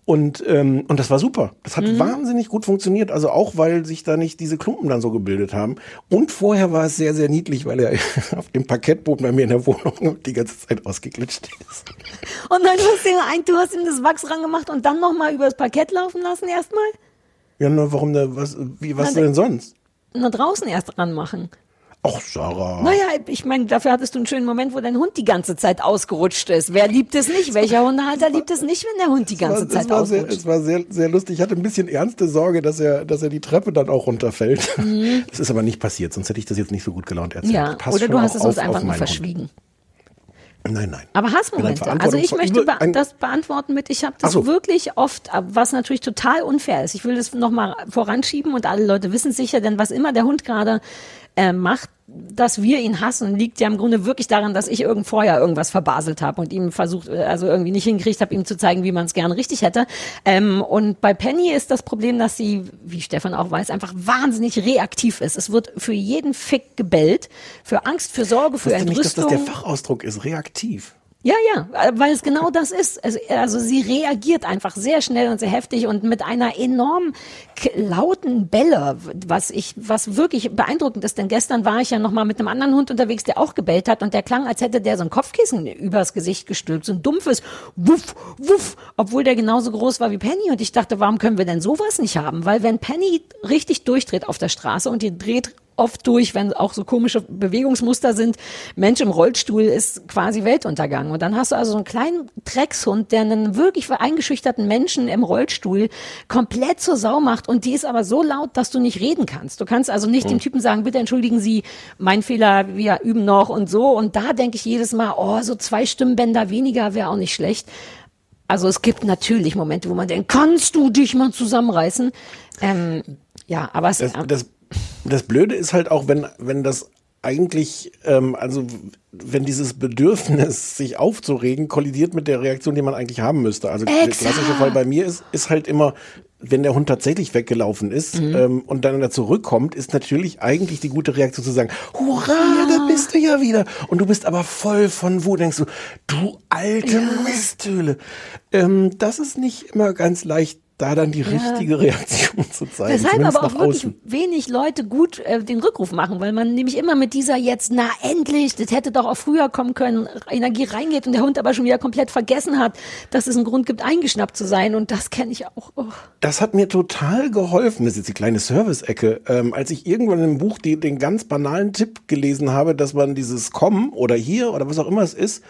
Und, ähm, und das war super. Das hat Mhm. wahnsinnig gut funktioniert. Also auch, weil sich da nicht diese Klumpen dann so gebildet haben. Und vorher war es sehr, sehr niedlich, weil er auf dem Parkettboden bei mir in der Wohnung die ganze Zeit ausgeglitscht ist. Und dann hast du, ihm- du hast ihm das Wachs rangemacht und dann nochmal übers Parkett laufen lassen erstmal? Ja, na, warum da, was, wie, was Na, denn sonst? Na, draußen erst ranmachen. Ach, Sarah. Naja, ich meine, dafür hattest du einen schönen Moment, wo dein Hund die ganze Zeit ausgerutscht ist. Wer liebt es nicht? Welcher Hundehalter liebt es nicht, wenn der Hund die ganze es Zeit war, sehr, ausrutscht? es war sehr, sehr lustig. Ich hatte ein bisschen ernste Sorge, dass er, dass er die Treppe dann auch runterfällt. Mhm. Das ist aber nicht passiert, sonst hätte ich das jetzt nicht so gut gelaunt erzählt. Ja, oder du hast es uns einfach nur meinen Hund. Nein, nein. Aber Hassmomente. Also ich möchte be das beantworten mit, ich habe das so. wirklich oft, ab- was natürlich total unfair ist. Ich will das nochmal voranschieben und alle Leute wissen sicher, denn was immer der Hund gerade äh, macht, dass wir ihn hassen, liegt ja im Grunde wirklich daran, dass ich irgend vorher irgendwas verbaselt habe und ihm versucht, äh, also irgendwie nicht hingekriegt habe, ihm zu zeigen, wie man es gern richtig hätte. Ähm, und bei Penny ist das Problem, dass sie, wie Stefan auch weiß, einfach wahnsinnig reaktiv ist. Es wird für jeden Fick gebellt, für Angst, für Sorge, für Wusste nicht, dass das Entrüstung. der Fachausdruck ist, reaktiv. Ja, ja, weil es genau das ist. Also, sie reagiert einfach sehr schnell und sehr heftig und mit einer enorm lauten Bälle, was ich, was wirklich beeindruckend ist. Denn gestern war ich ja noch mal mit einem anderen Hund unterwegs, der auch gebellt hat und der klang, als hätte der so ein Kopfkissen übers Gesicht gestülpt, so ein dumpfes Wuff, Wuff, obwohl der genauso groß war wie Penny. Und ich dachte, warum können wir denn sowas nicht haben? Weil wenn Penny richtig durchdreht auf der Straße und die dreht oft durch, wenn auch so komische Bewegungsmuster sind. Mensch im Rollstuhl ist quasi Weltuntergang. Und dann hast du also so einen kleinen Dreckshund, der einen wirklich eingeschüchterten Menschen im Rollstuhl komplett zur Sau macht. Und die ist aber so laut, dass du nicht reden kannst. Du kannst also nicht Mhm. dem Typen sagen, bitte entschuldigen Sie, mein Fehler, wir üben noch und so. Und da denke ich jedes Mal, oh, so zwei Stimmbänder weniger wäre auch nicht schlecht. Also es gibt natürlich Momente, wo man denkt, kannst du dich mal zusammenreißen? Ähm, ja, aber es, Das, das, das Blöde ist halt auch, wenn, wenn das eigentlich, ähm, also wenn dieses Bedürfnis, sich aufzuregen, kollidiert mit der Reaktion, die man eigentlich haben müsste. Also der klassische Fall bei mir ist, ist halt immer, wenn der Hund tatsächlich weggelaufen ist Mhm. ähm, und dann wieder zurückkommt, ist natürlich eigentlich die gute Reaktion zu sagen, hurra, da bist du ja wieder. Und du bist aber voll von Wut, denkst du, du alte Misthöhle. Ähm, das ist nicht immer ganz leicht, da dann die Ja. richtige Reaktion zu zeigen. Weshalb zumindest aber auch wirklich außen. wenig Leute gut äh, den Rückruf machen, weil man nämlich immer mit dieser jetzt, na endlich, das hätte doch auch früher kommen können, Energie reingeht und der Hund aber schon wieder komplett vergessen hat, dass es einen Grund gibt, eingeschnappt zu sein. Und das kenne ich auch. Oh. Das hat mir total geholfen. Das ist jetzt die kleine Service-Ecke. Ähm, als ich irgendwann im Buch die, den ganz banalen Tipp gelesen habe, dass man dieses Kommen oder hier oder was auch immer es ist,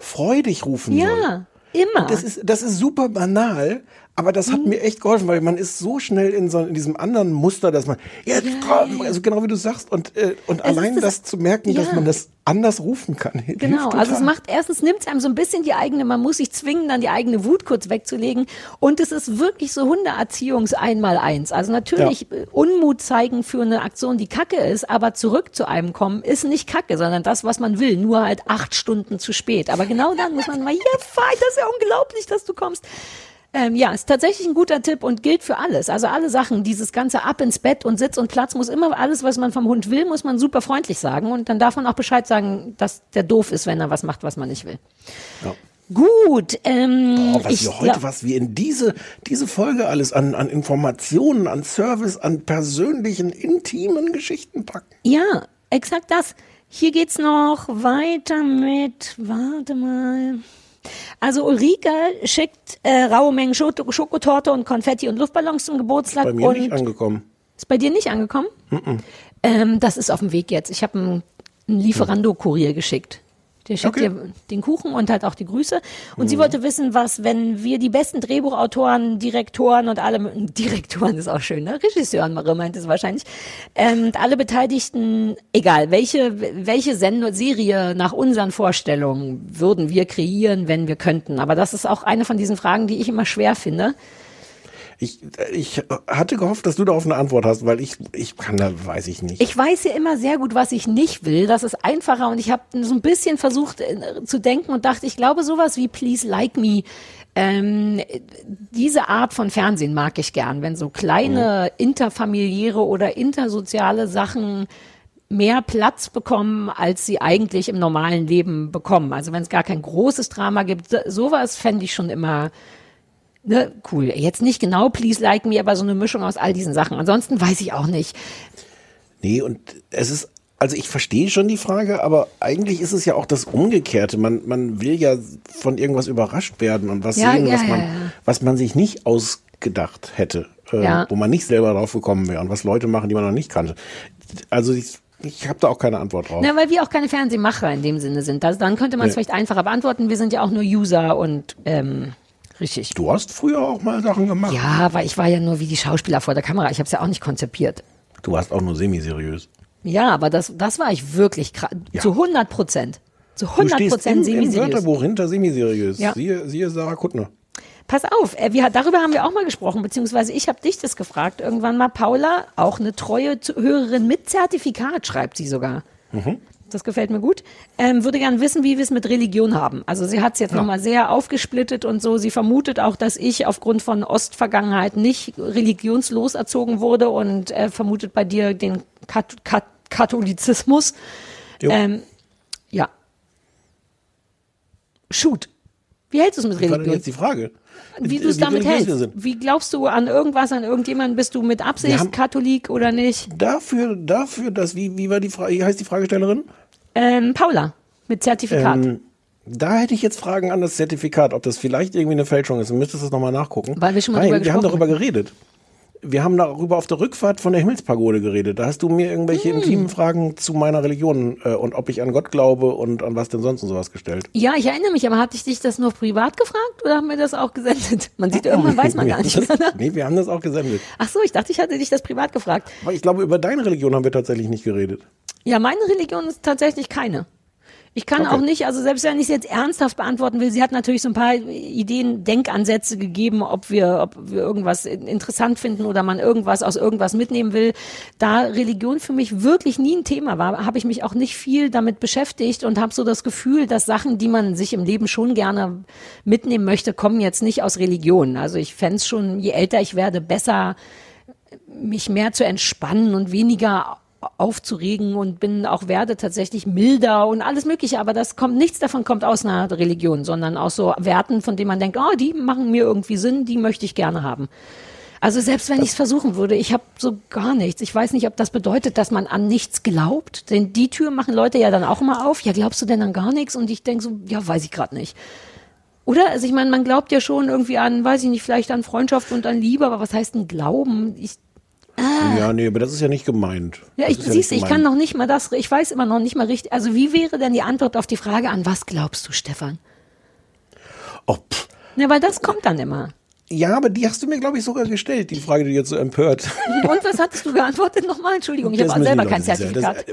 freudig rufen soll. Ja, immer. Das ist, das ist super banal, aber das Mhm. hat mir echt geholfen, weil man ist so schnell in so in diesem anderen Muster, dass man jetzt komm, also genau wie du sagst und äh, und Es allein das- das, zu merken, dass ja. man das anders rufen kann. Genau, also es macht erstens nimmt es einem so ein bisschen die eigene, man muss sich zwingen, dann die eigene Wut kurz wegzulegen. Und es ist wirklich so Hundeerziehungs einmal eins. Also natürlich äh, Unmut zeigen für eine Aktion, die Kacke ist, aber zurück zu einem kommen ist nicht Kacke, sondern das, was man will, nur halt acht Stunden zu spät. Aber genau dann muss man mal, ja, fein, das ist ja unglaublich, dass du kommst. Ähm, ja, ist tatsächlich ein guter Tipp und gilt für alles. Also alle Sachen, dieses ganze Ab ins Bett und Sitz und Platz muss immer alles, was man vom Hund will, muss man super freundlich sagen und dann darf man auch Bescheid sagen, dass der doof ist, wenn er was macht, was man nicht will. Ja. Gut, ähm, Boah, was ich wir heute, was wir in diese, diese Folge alles an, an Informationen, an Service, an persönlichen, intimen Geschichten packen. Ja, exakt das. Hier geht's noch weiter mit, warte mal. Also Ulrike schickt äh, raue Mengen Schoko Schokotorte und Konfetti und Luftballons zum Geburtstag Bei mir und nicht angekommen. ist bei dir nicht angekommen? Mhm. Ähm, das ist auf dem Weg jetzt. Ich habe einen Lieferando-Kurier geschickt. Der schickt Okay. dir den Kuchen und halt auch die Grüße. Und sie wollte wissen, was, wenn wir die besten Drehbuchautoren, Direktoren und alle, Direktoren ist auch schön, ne? Regisseuren, Marie meint es wahrscheinlich, ähm, und alle Beteiligten, egal, welche, welche Sendung, Serie nach unseren Vorstellungen würden wir kreieren, wenn wir könnten. Aber das ist auch eine von diesen Fragen, die ich immer schwer finde. Ich, ich hatte gehofft, dass du darauf eine Antwort hast, weil ich, ich kann da, weiß ich nicht. Ich weiß ja immer sehr gut, was ich nicht will. Das ist einfacher und ich habe so ein bisschen versucht äh, zu denken und dachte, ich glaube, sowas wie Please Like Me, ähm, diese Art von Fernsehen mag ich gern, wenn so kleine interfamiliäre oder intersoziale Sachen mehr Platz bekommen, als sie eigentlich im normalen Leben bekommen. Also wenn es gar kein großes Drama gibt, so- sowas fände ich schon immer ne, cool. Jetzt nicht genau Please Like Me, aber so eine Mischung aus all diesen Sachen. Ansonsten weiß ich auch nicht. Nee, und es ist, also ich verstehe schon die Frage, aber eigentlich ist es ja auch das Umgekehrte. Man, man will ja von irgendwas überrascht werden und was Ja, sehen, ja, was, man, ja, was man sich nicht ausgedacht hätte, äh, wo man nicht selber drauf gekommen wäre und was Leute machen, die man noch nicht kannte. Also ich, ich habe da auch keine Antwort drauf. Na, weil wir auch keine Fernsehmacher in dem Sinne sind. Das, dann könnte man es Nee. vielleicht einfacher beantworten. Wir sind ja auch nur User und ähm, richtig. Du hast früher auch mal Sachen gemacht. Ja, weil ich war ja nur wie die Schauspieler vor der Kamera. Ich habe es ja auch nicht konzipiert. Du warst auch nur semi-seriös. Ja, aber das, das war ich wirklich gra- zu 100 Prozent. Zu Du 100 stehst Prozent im, im semi-seriös. Wörterbuch hinter semi-seriös. Ja. Siehe, siehe Sarah Kuttner. Pass auf, äh, wir, darüber haben wir auch mal gesprochen, beziehungsweise ich habe dich das gefragt. Irgendwann mal Paula, auch eine treue Hörerin mit Zertifikat, schreibt sie sogar. Mhm. Das gefällt mir gut. Ähm, würde gern wissen, wie wir es mit Religion haben. Also sie hat es jetzt Ja. nochmal sehr aufgesplittet und so. Sie vermutet auch, dass ich aufgrund von Ostvergangenheit nicht religionslos erzogen wurde und äh, vermutet bei dir den Kat Kat Katholizismus. Ähm, ja. Shoot. Wie hältst du es mit Was war denn Religion? jetzt die Frage? Wie du es damit hältst. Wie glaubst du an irgendwas, an irgendjemanden? Bist du mit Absicht Katholik oder nicht? Dafür, dafür, dass, wie, wie war die Frage, wie heißt die Fragestellerin? Ähm, Paula, mit Zertifikat. Ähm, da hätte ich jetzt Fragen an das Zertifikat, ob das vielleicht irgendwie eine Fälschung ist. Du müsstest das nochmal nachgucken. Weil wir schon mal Nein, drüber wir haben darüber geredet. Wir haben darüber auf der Rückfahrt von der Himmelspagode geredet. Da hast du mir irgendwelche Hm. intimen Fragen zu meiner Religion äh, und ob ich an Gott glaube und an was denn sonst und sowas gestellt. ja, ich erinnere mich, aber hatte ich dich das nur privat gefragt oder haben wir das auch gesendet? Man sieht, irgendwann weiß man gar nicht mehr. das, Ne? Nee, wir haben das auch gesendet. Ach so, ich dachte, ich hatte dich das privat gefragt. Aber ich glaube, über deine Religion haben wir tatsächlich nicht geredet. Ja, meine Religion ist tatsächlich keine. Ich kann Okay. auch nicht, also selbst wenn ich es jetzt ernsthaft beantworten will, sie hat natürlich so ein paar Ideen, Denkansätze gegeben, ob wir, ob wir irgendwas in- interessant finden oder man irgendwas aus irgendwas mitnehmen will. Da Religion für mich wirklich nie ein Thema war, habe ich mich auch nicht viel damit beschäftigt und habe so das Gefühl, dass Sachen, die man sich im Leben schon gerne mitnehmen möchte, kommen jetzt nicht aus Religion. Also ich fände es schon, je älter ich werde, besser, mich mehr zu entspannen und weniger aufzuregen und bin auch werde tatsächlich milder und alles mögliche, aber das kommt nichts davon kommt aus einer Religion, sondern aus so Werten, von denen man denkt, oh, die machen mir irgendwie Sinn, die möchte ich gerne haben. Also selbst wenn ich es versuchen würde, ich habe so gar nichts. Ich weiß nicht, ob das bedeutet, dass man an nichts glaubt, denn die Tür machen Leute ja dann auch immer auf. Ja, glaubst du denn an gar nichts? Und ich denke so, ja, weiß ich gerade nicht. Oder? Also ich meine, man glaubt ja schon irgendwie an, weiß ich nicht, vielleicht an Freundschaft und an Liebe, aber was heißt denn Glauben? Ich, Ja, nee, aber das ist ja nicht gemeint. ja, Das ich ja siehst, du, ich kann noch nicht mal das, ich weiß immer noch nicht mal richtig. Also wie wäre denn die Antwort auf die Frage, an was glaubst du, Stefan? Oh, pff. Ja, weil das kommt dann immer. Ja, aber die hast du mir, glaube ich, sogar gestellt, die Frage, die jetzt so empört. Und was hattest du geantwortet nochmal? Entschuldigung, ich habe selber kein sehen. Das- Zertifikat.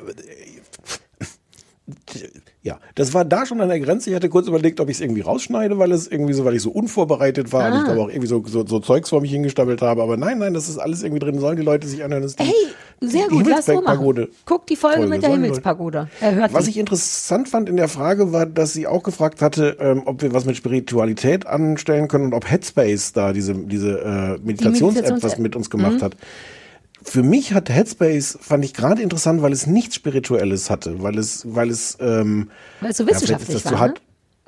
Ja, das war da schon an der Grenze. Ich hatte kurz überlegt, ob ich es irgendwie rausschneide, weil es irgendwie so, weil ich so unvorbereitet war und ich Ah. glaube auch irgendwie so, so, so Zeugs vor mich hingestapelt habe. Aber nein, nein, das ist alles irgendwie drin. Sollen die Leute sich anhören? Das die, Hey, sehr die gut, lass so machen. Guck die Folge, Folge, mit der sollen die Himmelspagode. Er hört Was die. ich interessant fand in der Frage war, dass sie auch gefragt hatte, ähm, ob wir was mit Spiritualität anstellen können und ob Headspace da diese, diese äh, Meditations-App was Meditations-App. mit uns gemacht Mhm. hat. Für mich hat Headspace, fand ich gerade interessant, weil es nichts Spirituelles hatte, weil es, weil es, ähm, Weil es so ja, wissenschaftlich ist das war, zu hart.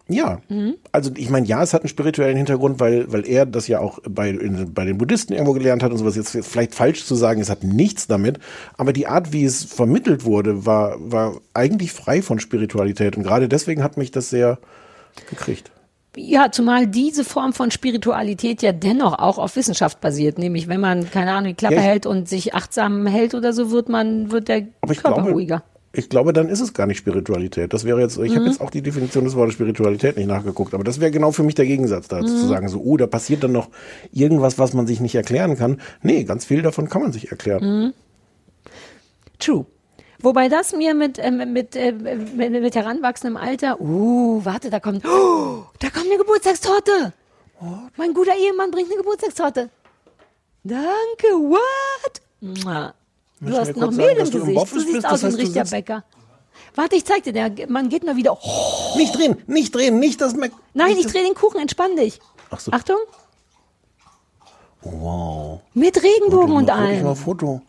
Ja, Mhm. also ich meine, ja, es hat einen spirituellen Hintergrund, weil, weil er das ja auch bei, in, bei den Buddhisten irgendwo gelernt hat und sowas. Jetzt vielleicht falsch zu sagen, es hat nichts damit, aber die Art, wie es vermittelt wurde, war, war eigentlich frei von Spiritualität und gerade deswegen hat mich das sehr gekriegt. Ja, zumal diese Form von Spiritualität ja dennoch auch auf Wissenschaft basiert. Nämlich, wenn man, keine Ahnung, die Klappe Ja, hält und sich achtsam hält oder so, wird man, wird der Aber ich Körper glaube, ruhiger. ich glaube, dann ist es gar nicht Spiritualität. Das wäre jetzt, ich habe Mhm. jetzt auch die Definition des Wortes Spiritualität nicht nachgeguckt, aber das wäre genau für mich der Gegensatz dazu, Mhm. zu sagen, so, oh, da passiert dann noch irgendwas, was man sich nicht erklären kann. Nee, ganz viel davon kann man sich erklären. Mhm. True. Wobei das mir mit, äh, mit, äh, mit, mit heranwachsendem Alter, uh, warte, da kommt, oh, da kommt eine Geburtstagstorte. Mein guter Ehemann bringt eine Geburtstagstorte. Danke, what? Mua. Du hast noch Mehl im dass du im Gesicht. Du siehst bist? aus wie ein richtiger Bäcker. Warte, ich zeig dir, der Mann geht nur wieder. Oh. Nicht drehen, nicht drehen, nicht das Mac. Nein, ich drehe den Kuchen, entspann dich. Ach so. Achtung, Wow. mit Regenbogen und Guck ich mal allem. Foto.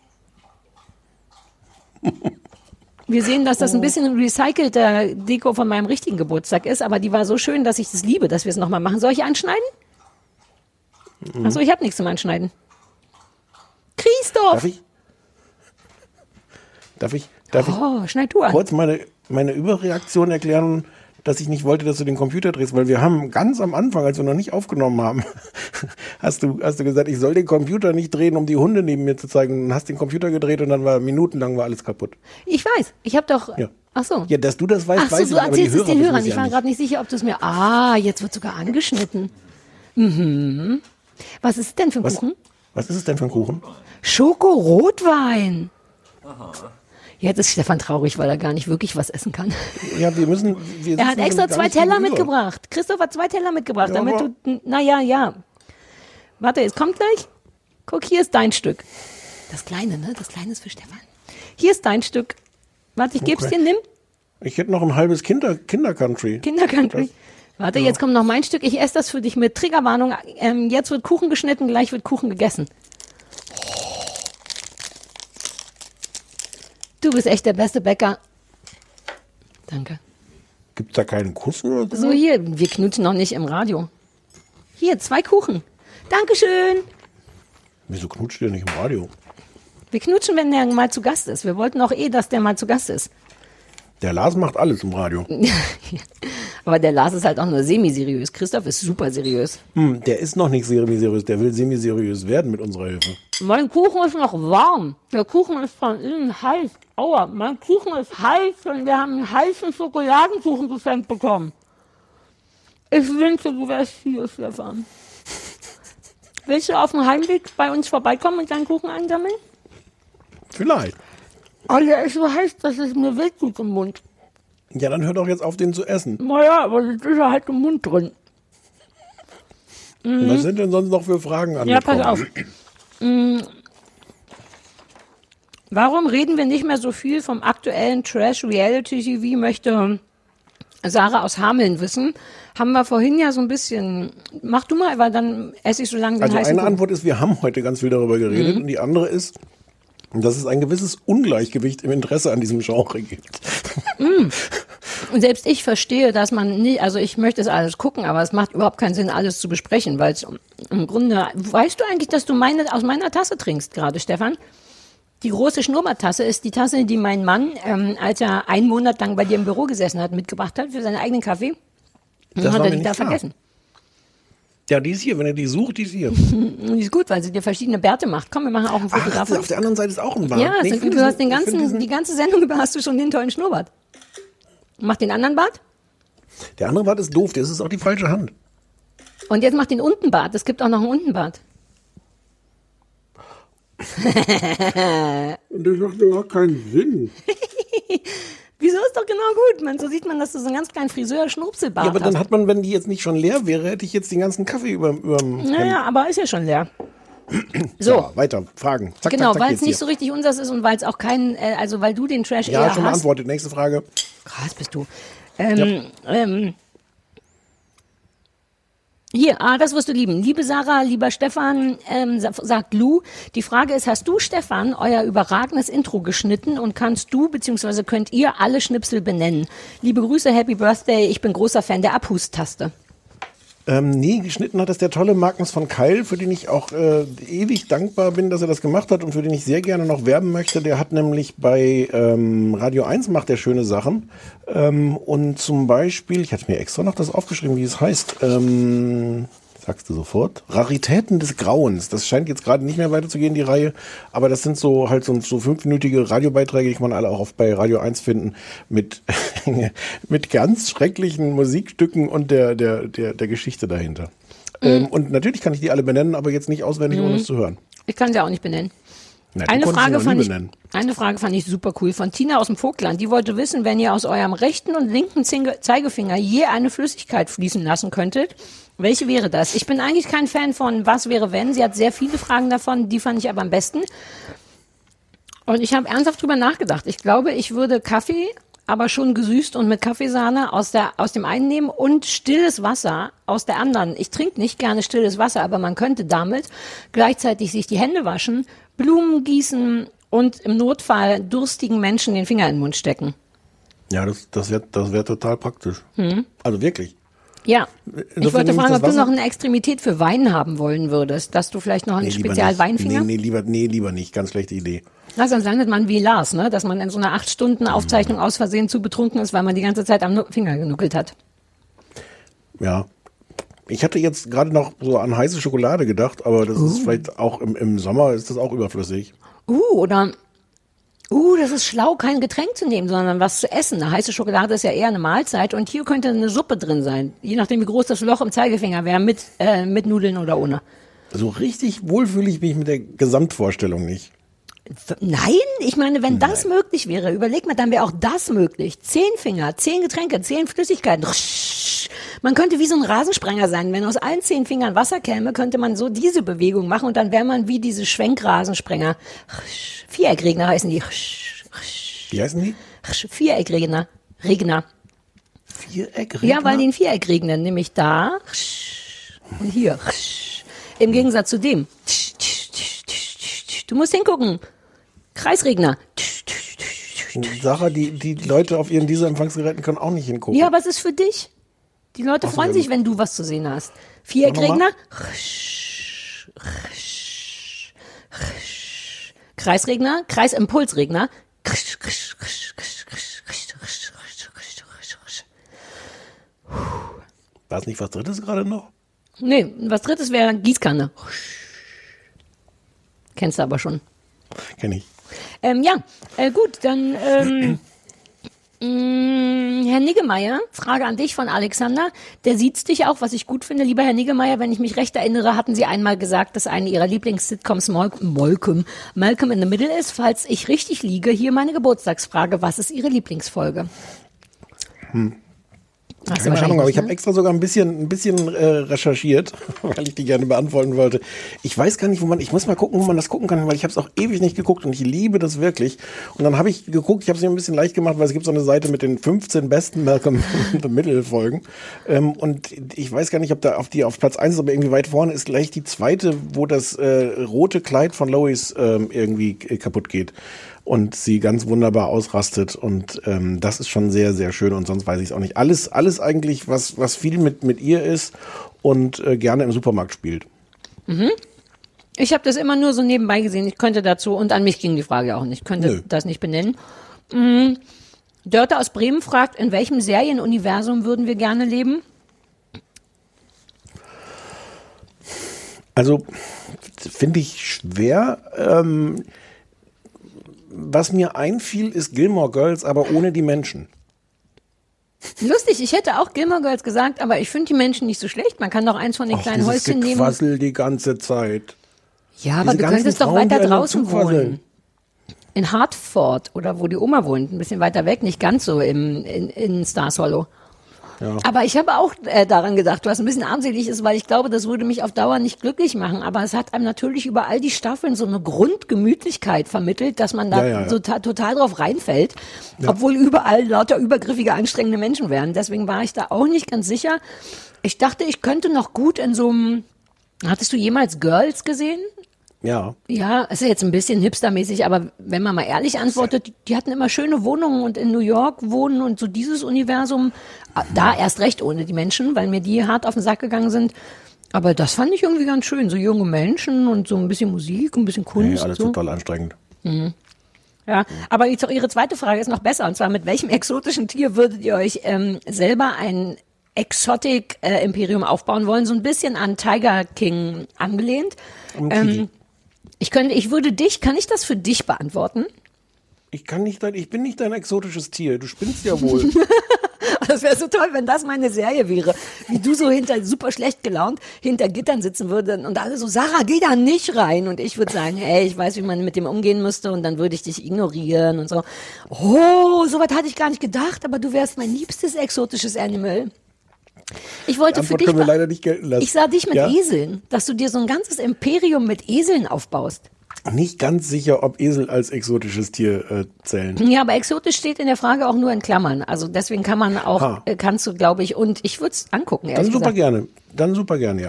Wir sehen, dass Oh. das ein bisschen ein recycelter Deko von meinem richtigen Geburtstag ist, aber die war so schön, dass ich das liebe, dass wir es nochmal machen. Soll ich anschneiden? Mhm. Achso, ich habe nichts zum Anschneiden. Christoph! Darf ich? Darf ich? Darf ich Oh, schneid du an. kurz meine, meine Überreaktion erklären, dass ich nicht wollte, dass du den Computer drehst, weil wir haben ganz am Anfang, als wir noch nicht aufgenommen haben, hast du, hast du gesagt, ich soll den Computer nicht drehen, um die Hunde neben mir zu zeigen. Und hast den Computer gedreht und dann war minutenlang war alles kaputt. Ich weiß, ich habe doch. Ja. Ach so. Ja, dass du das weißt, Ach so, weiß du ich, aber die erzählst es Hörer den Hörern. es Ich ja war nicht. gerade nicht sicher, ob du es mir. Ah, jetzt wird sogar angeschnitten. Mhm. Was ist denn für ein Was? Kuchen? Was ist es denn für ein Kuchen? Schoko-Rotwein. Jetzt ist Stefan traurig, weil er gar nicht wirklich was essen kann. Ja, wir müssen. Wir Er hat extra zwei Teller mitgebracht. Christoph hat zwei Teller mitgebracht, Ja, damit du. Naja, ja. Warte, es kommt gleich. Guck, hier ist dein Stück. Das kleine, ne? Das kleine ist für Stefan. Hier ist dein Stück. Warte, ich geb's Okay. dir, nimm. Ich hätte noch ein halbes Kinder, Kindercountry. Kindercountry. Warte, jetzt kommt noch mein Stück. Ich esse das für dich mit Triggerwarnung. Ähm, jetzt wird Kuchen geschnitten, gleich wird Kuchen gegessen. Du bist echt der beste Bäcker. Danke. Gibt's da keinen Kuss oder so? So, hier, wir knutschen noch nicht im Radio. Hier, zwei Kuchen. Dankeschön. Wieso knutscht ihr nicht im Radio? Wir knutschen, wenn der mal zu Gast ist. Wir wollten auch eh, dass der mal zu Gast ist. Der Lars macht alles im Radio. Aber der Lars ist halt auch nur semi-seriös. Christoph ist super seriös. Hm, der ist noch nicht semi-seriös, der will semi-seriös werden mit unserer Hilfe. Mein Kuchen ist noch warm. Der Kuchen ist von innen heiß. Aua, mein Kuchen ist heiß und wir haben einen heißen Schokoladenkuchen geschenkt bekommen. Ich wünsche, du wärst hier, Stefan. Willst du auf dem Heimweg bei uns vorbeikommen und deinen Kuchen einsammeln? Vielleicht. Oh, der ist so heiß, dass es mir weh tut im Mund. Ja, dann hör doch jetzt auf, den zu essen. Naja, aber das ist ja halt im Mund drin. Mhm. Was sind denn sonst noch für Fragen an Ja, pass auf. Mm. Warum reden wir nicht mehr so viel vom aktuellen Trash-Reality-TV, möchte Sarah aus Hameln wissen. Haben wir vorhin ja so ein bisschen. Mach du mal, weil dann esse ich so lange den Also eine Kuchen. Antwort ist, wir haben heute ganz viel darüber geredet Mhm. und die andere ist, dass es ein gewisses Ungleichgewicht im Interesse an diesem Genre gibt. Mm. Und selbst ich verstehe, dass man nicht, also ich möchte es alles gucken, aber es macht überhaupt keinen Sinn, alles zu besprechen, weil es im Grunde, weißt du eigentlich, dass du meine, aus meiner Tasse trinkst gerade, Stefan? Die große Schnurrbartasse ist die Tasse, die mein Mann, ähm, als er einen Monat lang bei dir im Büro gesessen hat, mitgebracht hat für seinen eigenen Kaffee. Das hat er die da nicht klar. vergessen. Ja, die ist hier. Wenn ihr die sucht, die ist hier. Die ist gut, weil sie dir verschiedene Bärte macht. Komm, wir machen auch ein Foto Ach, davon. auf der anderen Seite ist auch ein Bart. Ja, Nee, find du hast diesen- den ich find ganzen, die ganze Sendung über hast du schon den tollen Schnurrbart. Mach den anderen Bart. Der andere Bart ist doof, das ist auch die falsche Hand. Und jetzt mach den Untenbart. Es gibt auch noch einen Untenbart. Und das macht überhaupt keinen Sinn. Wieso ist doch genau gut, man. So sieht man, dass du so einen ganz kleinen Friseur-Schnurpselbart Ja, aber dann hast. hat man, wenn die jetzt nicht schon leer wäre, hätte ich jetzt den ganzen Kaffee über, überm Naja, aber ist ja schon leer. So. Ja, weiter, Fragen. Zack, genau, weil es nicht hier. so richtig unseres ist und weil es auch kein, äh, also weil du den Trash Ja, eher schon hast. beantwortet. Nächste Frage. Krass bist du. Ähm, ähm, hier, ah, das wirst du lieben. Liebe Sarah, lieber Stefan, ähm, sa- sagt Lou, die Frage ist, hast du, Stefan, euer überragendes Intro geschnitten und kannst du, beziehungsweise könnt ihr alle Schnipsel benennen? Liebe Grüße, Happy Birthday, ich bin großer Fan der Abhust-Taste. Ähm, nee, geschnitten hat das der tolle Magnus von Keil, für den ich auch äh, ewig dankbar bin, dass er das gemacht hat und für den ich sehr gerne noch werben möchte. Der hat nämlich bei ähm, Radio 1 macht er schöne Sachen. Ähm, und zum Beispiel, ich hatte mir extra noch das aufgeschrieben, wie es heißt. Ähm, sagst du sofort? Raritäten des Grauens. Das scheint jetzt gerade nicht mehr weiterzugehen, die Reihe. Aber das sind so halt so, so fünfminütige Radiobeiträge, die kann man alle auch auf, bei Radio 1 finden, mit, mit ganz schrecklichen Musikstücken und der, der, der, der Geschichte dahinter. Ähm, und natürlich kann ich die alle benennen, aber jetzt nicht auswendig, ohne Mhm. es zu hören. Ich kann sie auch nicht benennen. Na, Eine Frage, fand ich, benennen. eine Frage fand ich super cool von Tina aus dem Vogtland. Die wollte wissen, wenn ihr aus eurem rechten und linken Zeigefinger je eine Flüssigkeit fließen lassen könntet, welche wäre das? Ich bin eigentlich kein Fan von Was wäre wenn. Sie hat sehr viele Fragen davon, die fand ich aber am besten. Und ich habe ernsthaft drüber nachgedacht. Ich glaube, ich würde Kaffee, aber schon gesüßt und mit Kaffeesahne aus, der, aus dem einen nehmen und stilles Wasser aus der anderen. Ich trinke nicht gerne stilles Wasser, aber man könnte damit gleichzeitig sich die Hände waschen, Blumen gießen und im Notfall durstigen Menschen den Finger in den Mund stecken. Ja, das, das wäre das wär total praktisch. Hm? Also wirklich. Ja. Insofern Ich wollte fragen, ob du noch eine Extremität für Wein haben wollen würdest, dass du vielleicht noch einen nicht. Spezialweinfinger. Nee, nee, lieber, nee, lieber nicht. Ganz schlechte Idee. Na, sonst landet man wie Lars, ne? dass man in so einer acht Stunden Aufzeichnung aus Versehen zu betrunken ist, weil man die ganze Zeit am Finger genuckelt hat. Ja. Ich hatte jetzt gerade noch so an heiße Schokolade gedacht, aber das ist vielleicht auch im, im Sommer ist das auch überflüssig. Uh, oder, uh, das ist schlau, kein Getränk zu nehmen, sondern was zu essen. Eine heiße Schokolade ist ja eher eine Mahlzeit und hier könnte eine Suppe drin sein. Je nachdem, wie groß das Loch im Zeigefinger wäre, mit, äh, mit Nudeln oder ohne. So richtig wohlfühle ich mich mit der Gesamtvorstellung nicht. Nein, ich meine, wenn das möglich wäre, überleg mal, dann wäre auch das möglich. Zehn Finger, zehn Getränke, zehn Flüssigkeiten. Man könnte wie so ein Rasensprenger sein. Wenn aus allen zehn Fingern Wasser käme, könnte man so diese Bewegung machen und dann wäre man wie diese Schwenkrasensprenger. Viereckregner heißen die. Wie heißen die? Viereckregner. Regner. Viereckregner? Ja, weil die ein Viereck regnen, nämlich da und hier. Im Gegensatz zu dem. Du musst hingucken. Kreisregner. Sarah, die, die Leute auf ihren Dieselempfangsgeräten können auch nicht hingucken. Ja, was ist für dich? Die Leute freuen ja. sich, wenn du was zu sehen hast. Viereckregner. Kreisregner. Kreisimpulsregner. War es nicht was Drittes gerade noch? Nee, was drittes wäre Gießkanne. Kennst du aber schon. Kenn ich. Ähm, ja, äh, gut, dann ähm, Herr Niggemeier, Frage an dich von Alexander. Der sieht dich auch, was ich gut finde. Lieber Herr Niggemeier, wenn ich mich recht erinnere, hatten Sie einmal gesagt, dass eine Ihrer Lieblings-Sitcoms Malcolm, Malcolm in the Middle ist. Falls ich richtig liege, hier meine Geburtstagsfrage. Was ist Ihre Lieblingsfolge? Hm. Hast Keine Ahnung, aber ich habe ne? extra sogar ein bisschen, ein bisschen äh, recherchiert, weil ich die gerne beantworten wollte. Ich weiß gar nicht, wo man, ich muss mal gucken, wo man das gucken kann, weil ich habe es auch ewig nicht geguckt und ich liebe das wirklich. Und dann habe ich geguckt, ich habe es mir ein bisschen leicht gemacht, weil es gibt so eine Seite mit den 15 besten Malcolm the Middle Folgen. Ähm, und ich weiß gar nicht, ob da auf die auf Platz 1 ist, aber irgendwie weit vorne ist gleich die zweite, wo das äh, rote Kleid von Lois ähm, irgendwie äh, kaputt geht und sie ganz wunderbar ausrastet und ähm, das ist schon sehr sehr schön und sonst weiß ich es auch nicht alles alles eigentlich was was viel mit mit ihr ist und äh, gerne im Supermarkt spielt Mhm. Ich habe das immer nur so nebenbei gesehen. Ich könnte dazu, und an mich ging die Frage auch nicht, ich könnte Nö. das nicht benennen. Mhm. Dörte aus Bremen fragt, in welchem Serienuniversum würden wir gerne leben? also finde ich schwer ähm, was mir einfiel ist Gilmore Girls aber ohne die Menschen Lustig, ich hätte auch Gilmore Girls gesagt, aber ich finde die Menschen nicht so schlecht. Man kann doch eins von den Ach, kleinen Häuschen nehmen. Gequassel die ganze Zeit Ja, aber Diese du könntest doch weiter draußen wohnen. In Hartford oder wo die Oma wohnt, ein bisschen weiter weg, nicht ganz so im, in, in Stars Hollow. Ja. Aber ich habe auch äh, daran gedacht, was ein bisschen armselig ist, weil ich glaube, das würde mich auf Dauer nicht glücklich machen. Aber es hat einem natürlich über all die Staffeln so eine Grundgemütlichkeit vermittelt, dass man da Ja, ja, so ta total drauf reinfällt, obwohl überall lauter übergriffige, anstrengende Menschen wären. Deswegen war ich da auch nicht ganz sicher. Ich dachte, ich könnte noch gut in so einem. Hattest du jemals Girls gesehen? Ja Ja, ist ja jetzt ein bisschen hipstermäßig, aber wenn man mal ehrlich antwortet, die- hatten immer schöne Wohnungen und in New York wohnen und so dieses Universum, ah, da erst recht ohne die Menschen, weil mir die hart auf den Sack gegangen sind. Aber das fand ich irgendwie ganz schön, so junge Menschen und so ein bisschen Musik, ein bisschen nee, Kunst. alles so. total anstrengend Mhm. Ja, aber jetzt auch Ihre zweite Frage ist noch besser, und zwar mit welchem exotischen Tier würdet ihr euch ähm, selber ein Exotic-Imperium aufbauen wollen? So ein bisschen an Tiger King angelehnt. Kiwi. Ich könnte, ich würde dich, kann ich das für dich beantworten? ich kann nicht dein ich bin nicht dein exotisches Tier du spinnst ja wohl Das wäre so toll, wenn das meine Serie wäre. Wie du so hinter, super schlecht gelaunt, hinter Gittern sitzen würden und alle so, Sarah, geh da nicht rein. Und ich würde sagen, hey, ich weiß, wie man mit dem umgehen müsste und dann würde ich dich ignorieren und so. Oh, so weit hatte ich gar nicht gedacht, aber du wärst mein liebstes exotisches Animal. Ich wollte Die für Antwort dich, können wir leider nicht gelten lassen ich sah dich mit ja? Eseln, dass du dir so ein ganzes Imperium mit Eseln aufbaust. nicht ganz sicher, ob Esel als exotisches Tier äh, zählen. Ja, aber exotisch steht in der Frage auch nur in Klammern. Also deswegen kann man auch, äh, kannst du, glaube ich, und ich würde es angucken, Dann super gesagt. gerne. Dann super gerne, ja.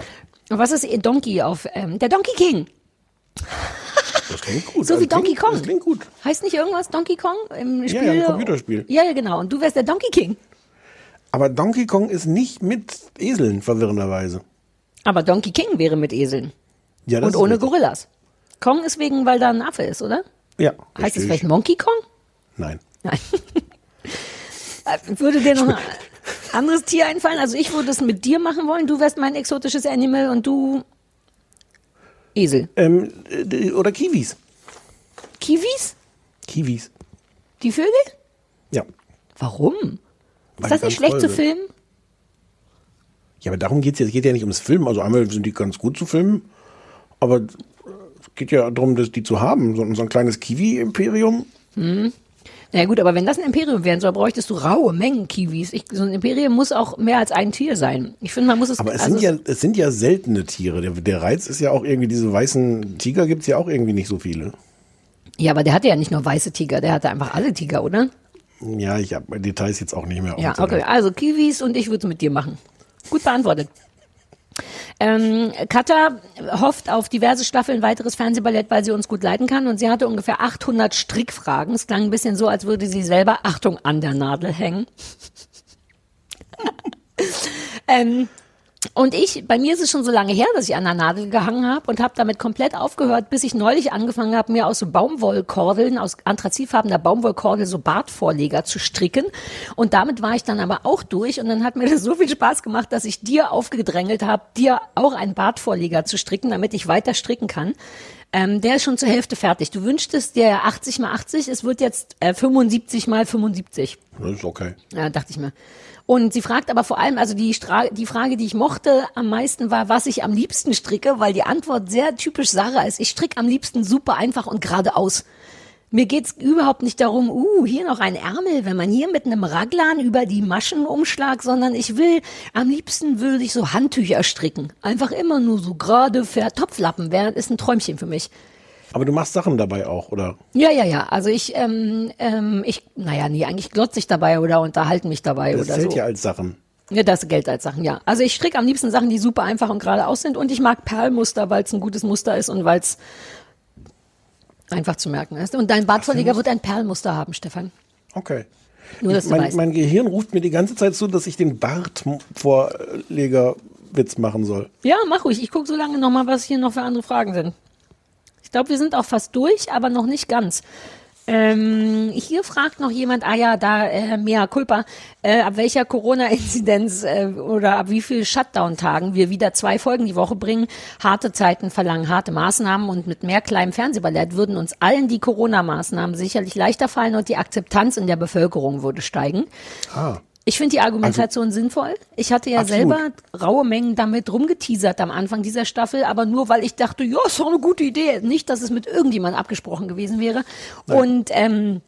Und was ist Donkey auf, ähm, der Donkey King? Das klingt gut. So wie Donkey klingt, Kong. Das klingt gut. Heißt nicht irgendwas Donkey Kong im Spiel? Ja, ja, ein Computerspiel. Ja, ja, genau. Und du wärst der Donkey King. Aber Donkey Kong ist nicht mit Eseln, verwirrenderweise. Aber Donkey King wäre mit Eseln. Ja, das Und ohne richtig. Gorillas. Kong ist wegen, weil da ein Affe ist, oder? Ja. Heißt es vielleicht Monkey Kong? Nein. Nein. Würde dir noch ein anderes Tier einfallen? Also ich würde es mit dir machen wollen. Du wärst mein exotisches Animal und du Esel. Ähm, äh, oder Kiwis. Kiwis? Kiwis. Die Vögel? Ja. Warum? Ist das nicht schlecht zu sind. filmen? Ja, aber darum geht's ja. Es geht ja nicht ums Filmen. Also einmal sind die ganz gut zu filmen, aber es geht ja darum, dass die zu haben. So, ein kleines Kiwi-Imperium. Hm. Na ja, gut, aber wenn das ein Imperium werden soll, bräuchtest du raue Mengen Kiwis. Ich, so ein Imperium muss auch mehr als ein Tier sein. Ich finde, man muss es. Aber es also sind ja, es sind ja seltene Tiere. Der, der Reiz ist ja auch irgendwie, diese weißen Tiger gibt's ja auch irgendwie nicht so viele. Ja, aber der hatte ja nicht nur weiße Tiger, der hatte einfach alle Tiger, oder? Ja, ich habe Details jetzt auch nicht mehr. Ja, okay. Also Kiwis und ich würde es mit dir machen. Gut beantwortet. Ähm, Katha hofft auf diverse Staffeln weiteres Fernsehballett, weil sie uns gut leiten kann. Und sie hatte ungefähr 800 Strickfragen. Es klang ein bisschen so, als würde sie selber, Achtung, an der Nadel hängen. ähm, und ich, bei mir ist es schon so lange her, dass ich an der Nadel gehangen habe und habe damit komplett aufgehört, bis ich neulich angefangen habe, mir aus so Baumwollkordeln, aus anthrazitfarbener Baumwollkordel so Bartvorleger zu stricken. Und damit war ich dann aber auch durch und dann hat mir das so viel Spaß gemacht, dass ich dir aufgedrängelt habe, dir auch einen Bartvorleger zu stricken, damit ich weiter stricken kann. Ähm, der ist schon zur Hälfte fertig. Du wünschtest dir 80 mal 80, es wird jetzt äh, 75 mal 75. Das ist okay. Ja, dachte ich mir. Und sie fragt aber vor allem, also die, Stra die Frage, die ich mochte am meisten war, was ich am liebsten stricke, weil die Antwort sehr typisch Sarah ist. Ich stricke am liebsten super einfach und geradeaus. Mir geht's überhaupt nicht darum, uh, hier noch ein Ärmel, wenn man hier mit einem Raglan über die Maschen umschlag, sondern ich will, am liebsten würde ich so Handtücher stricken. Einfach immer nur so gerade für Topflappen, wäre, ist ein Träumchen für mich. Aber du machst Sachen dabei auch, oder? Ja, ja, ja. Also ich, ähm, ähm, ich, naja, nee, eigentlich glotze ich dabei oder unterhalte mich dabei Das oder zählt so. ja als Sachen. Ja, das gilt als Sachen, ja. Also ich stricke am liebsten Sachen, die super einfach und geradeaus sind und ich mag Perlmuster, weil es ein gutes Muster ist und weil es einfach zu merken ist. Und dein Bartverleger wird ein Perlmuster haben, Stefan. Okay. Nur, Ich, mein, mein Gehirn ruft mir die ganze Zeit zu, dass ich den Bartvorlegerwitz machen soll. Ja, mach ruhig. Ich gucke so lange nochmal, was hier noch für andere Fragen sind. Ich glaube, wir sind auch fast durch, aber noch nicht ganz. Ähm, hier fragt noch jemand, ah ja, da äh, mea culpa, äh, ab welcher Corona-Inzidenz äh, oder ab wie viel Shutdown-Tagen wir wieder zwei Folgen die Woche bringen. Harte Zeiten verlangen harte Maßnahmen und mit mehr kleinem Fernsehballett würden uns allen die Corona-Maßnahmen sicherlich leichter fallen und die Akzeptanz in der Bevölkerung würde steigen. Ah. Ich finde die Argumentation sinnvoll. Ich hatte ja Absolut. selber raue Mengen damit rumgeteasert am Anfang dieser Staffel, aber nur weil ich dachte, ja, ist doch eine gute Idee. Nicht, dass es mit irgendjemand abgesprochen gewesen wäre. Und ähm,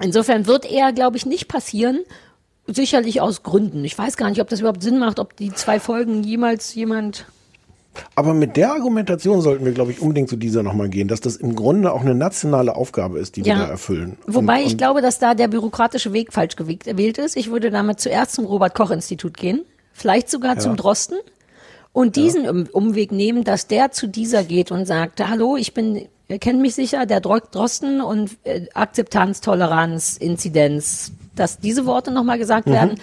insofern wird eher, glaube ich, nicht passieren. Sicherlich aus Gründen. Ich weiß gar nicht, ob das überhaupt Sinn macht, ob die zwei Folgen jemals jemand. Aber mit der Argumentation sollten wir, glaube ich, unbedingt zu dieser nochmal gehen, dass das im Grunde auch eine nationale Aufgabe ist, die Ja. wir da erfüllen. Wobei und, ich und glaube, dass da der bürokratische Weg falsch gewählt ist. Ich würde damit zuerst zum Robert-Koch-Institut gehen, vielleicht sogar Ja. zum Drosten und diesen um Umweg nehmen, dass der zu dieser geht und sagt, hallo, ich bin, ihr kennt mich sicher, der Dro Drosten und äh, Akzeptanz, Toleranz, Inzidenz, dass diese Worte nochmal gesagt Mhm. werden.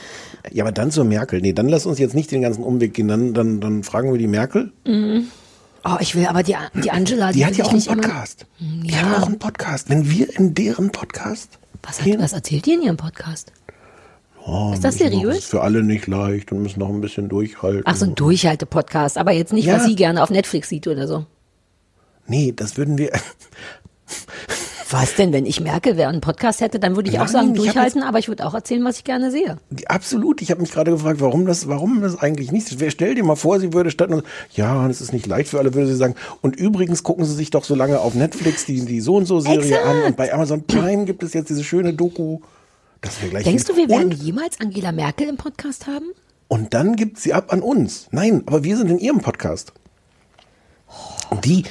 Ja, aber dann zur Merkel. Nee, dann lass uns jetzt nicht den ganzen Umweg gehen. Dann, dann, dann fragen wir die Merkel. Mhm. Oh, ich will aber die, die Angela, Die hat will ja auch einen nicht immer- Podcast. Die Ja. hat auch einen Podcast. Wenn wir in deren Podcast. Was, hat, was erzählt ihr in ihrem Podcast? Oh, Ist das müssen noch- seriös? Ist für alle nicht leicht und müssen noch ein bisschen durchhalten. Ach, so ein Durchhalte-Podcast, aber jetzt nicht, Ja. was sie gerne auf Netflix sieht oder so. Nee, das würden wir. Was denn, wenn ich Merkel wäre und einen Podcast hätte, dann würde ich auch Nein, sagen, ich hab durchhalten, aber ich würde auch erzählen, was ich gerne sehe. Absolut. Ich habe mich gerade gefragt, warum das, warum das eigentlich nicht. Wer- Stell dir mal vor, sie würde statt nur, ja, das ist nicht leicht für alle, würde sie sagen. Und übrigens gucken Sie sich doch so lange auf Netflix die, die so und so Serie Exakt. an. Und bei Amazon Prime gibt es jetzt diese schöne Doku. Das wäre gleich. Denkst du, wir werden und, jemals Angela Merkel im Podcast haben? und dann gibt sie ab an uns. Nein, aber wir sind in ihrem Podcast. Und die,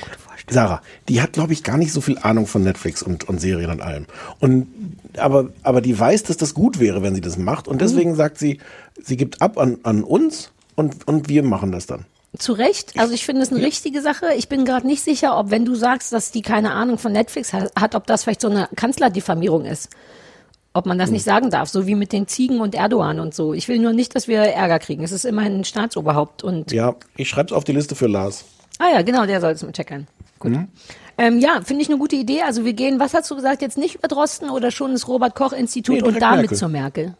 Sarah, die hat, glaube ich, gar nicht so viel Ahnung von Netflix und, und Serien und allem. Und, aber, aber die weiß, dass das gut wäre, wenn sie das macht. Und deswegen sagt sie, sie gibt ab an, an uns und, und wir machen das dann. Zu Recht. Also ich finde es eine richtige Sache. Ich bin gerade nicht sicher, ob wenn du sagst, dass die keine Ahnung von Netflix ha- hat, ob das vielleicht so eine Kanzlerdiffamierung ist. Ob man das nicht sagen darf, so wie mit den Ziegen und Erdogan und so. Ich will nur nicht, dass wir Ärger kriegen. Es ist immerhin ein Staatsoberhaupt und Ja, ich schreibe es auf die Liste für Lars. Ah ja, genau, der soll es mal checken. Gut. Ähm, ja, finde ich eine gute Idee. Also wir gehen, was hast du gesagt, jetzt nicht über Drosten oder schon das Robert-Koch-Institut Nee, und damit Merkel. zur Merkel?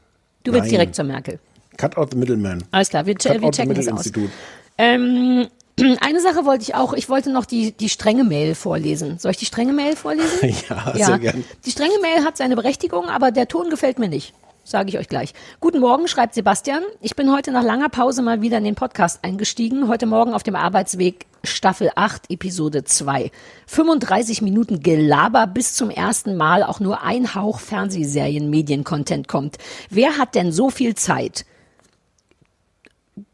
Du willst Nein. direkt zur Merkel. Cut out the middleman. Alles klar, wir, Cut wir checken das aus. Ähm, eine Sache wollte ich auch, ich wollte noch die, die strenge Mail vorlesen. Soll ich die strenge Mail vorlesen? Ja, sehr gern. Die strenge Mail hat seine Berechtigung, aber der Ton gefällt mir nicht. Sage ich euch gleich. Guten Morgen, schreibt Sebastian. Ich bin heute nach langer Pause mal wieder in den Podcast eingestiegen. Heute Morgen auf dem Arbeitsweg Staffel 8, Episode 2. 35 Minuten Gelaber bis zum ersten Mal auch nur ein Hauch Fernsehserien Mediencontent kommt. Wer hat denn so viel Zeit?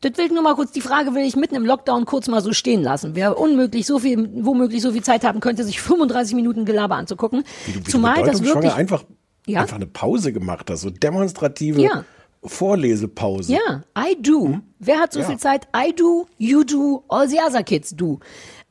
Das will ich nur mal kurz, die Frage will ich mitten im Lockdown kurz mal so stehen lassen. Wer unmöglich so viel, womöglich so viel Zeit haben könnte, sich 35 Minuten Gelaber anzugucken. Wie wie Zumal das wirklich, einfach, Ja? einfach eine Pause gemacht hast, so demonstrative Ja. Vorlesepause. Ja, I do. Wer hat so Ja. viel Zeit? I do, you do, all the other kids do.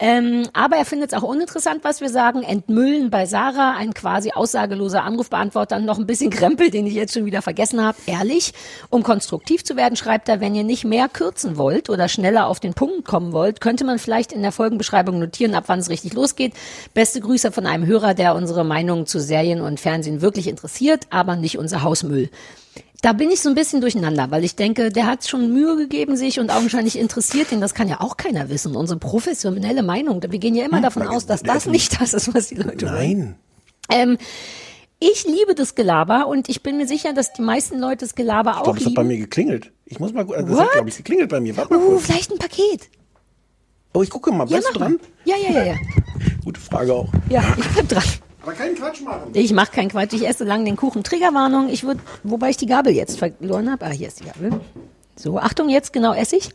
Ähm, aber er findet es auch uninteressant, was wir sagen. Entmüllen bei Sarah, ein quasi aussageloser Anrufbeantworter, noch ein bisschen Krempel, den ich jetzt schon wieder vergessen habe. Ehrlich, um konstruktiv zu werden, schreibt er, wenn ihr nicht mehr kürzen wollt oder schneller auf den Punkt kommen wollt, könnte man vielleicht in der Folgenbeschreibung notieren, ab wann es richtig losgeht. Beste Grüße von einem Hörer, der unsere Meinung zu Serien und Fernsehen wirklich interessiert, aber nicht unser Hausmüll. Da bin ich so ein bisschen durcheinander, weil ich denke, der hat schon Mühe gegeben sich und augenscheinlich interessiert ihn. Das kann ja auch keiner wissen. Unsere professionelle Meinung. Wir gehen ja immer davon aus, dass das nicht das ist, was die Leute. Nein. Ähm, ich liebe das Gelaber und ich bin mir sicher, dass die meisten Leute das Gelaber Ich auch glaube, das hat bei lieben. mir geklingelt. Ich muss mal, das What? hat, glaube ich, geklingelt bei mir. Warte mal Uh, kurz. vielleicht ein Paket. Oh, ich gucke mal. Ja, Bleibst du dran? mal. Ja, ja, ja, ja. Gute Frage auch. Ja, ich bleib dran. Aber keinen Quatsch machen. Ich mache keinen Quatsch, ich esse lang den Kuchen. Triggerwarnung, ich würde, wobei ich die Gabel jetzt verloren habe. Ah, hier ist die Gabel. So, Achtung, jetzt genau Essig.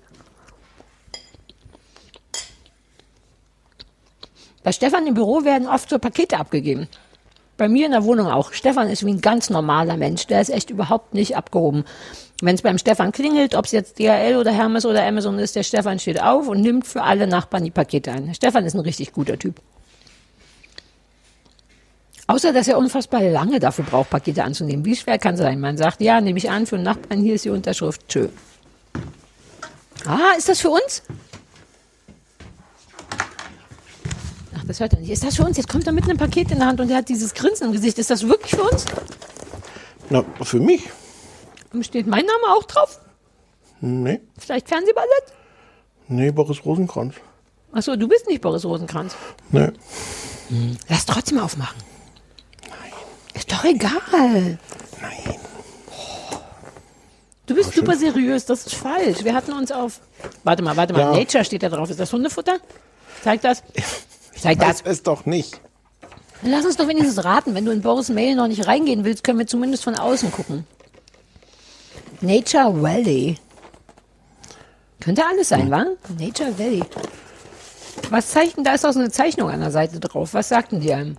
Bei Stefan im Büro werden oft so Pakete abgegeben. Bei mir in der Wohnung auch. Stefan ist wie ein ganz normaler Mensch. Der ist echt überhaupt nicht abgehoben. Wenn es beim Stefan klingelt, ob es jetzt DHL oder Hermes oder Amazon ist, der Stefan steht auf und nimmt für alle Nachbarn die Pakete ein. Stefan ist ein richtig guter Typ. Außer, dass er unfassbar lange dafür braucht, Pakete anzunehmen. Wie schwer kann sein? Man sagt, ja, nehme ich an, für einen Nachbarn, hier ist die Unterschrift. Tschö. Ah, ist das für uns? Ach, das hört er nicht. Ist das für uns? Jetzt kommt er mit einem Paket in der Hand und er hat dieses Grinsen im Gesicht. Ist das wirklich für uns? Na, für mich? Und steht mein Name auch drauf? Nee. Vielleicht Fernsehballett? Nee, Boris Rosenkranz. Achso, du bist nicht Boris Rosenkranz. Nee. Lass trotzdem aufmachen. Ist doch egal. Nein. Du bist super seriös, das ist falsch. Wir hatten uns auf. Warte mal, warte mal. Ja. Nature steht da drauf. Ist das Hundefutter? Zeig das. Zeig das. Das ist doch nicht. Lass uns doch wenigstens raten. Wenn du in Boris Mail noch nicht reingehen willst, können wir zumindest von außen gucken. Nature Valley. Könnte alles sein, wa? Nature Valley. Was zeichnen? Da ist auch so eine Zeichnung an der Seite drauf. Was sagten die einem?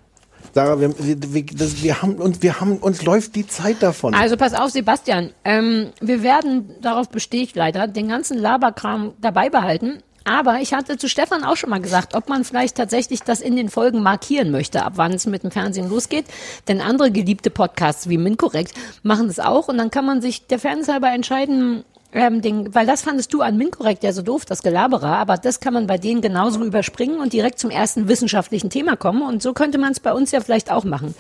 Sarah, wir, wir, das, wir haben uns, wir haben uns läuft die Zeit davon. Also pass auf, Sebastian. Ähm, wir werden, darauf bestehe ich leider, den ganzen Laberkram dabei behalten. Aber ich hatte zu Stefan auch schon mal gesagt, ob man vielleicht tatsächlich das in den Folgen markieren möchte, ab wann es mit dem Fernsehen losgeht. Denn andere geliebte Podcasts wie Minkorrekt machen das auch. Und dann kann man sich der Fairness halber entscheiden, ähm, den, weil das fandest du an Minkorrekt ja so doof, das Gelaberer, aber das kann man bei denen genauso überspringen und direkt zum ersten wissenschaftlichen Thema kommen. Und so könnte man es bei uns ja vielleicht auch machen.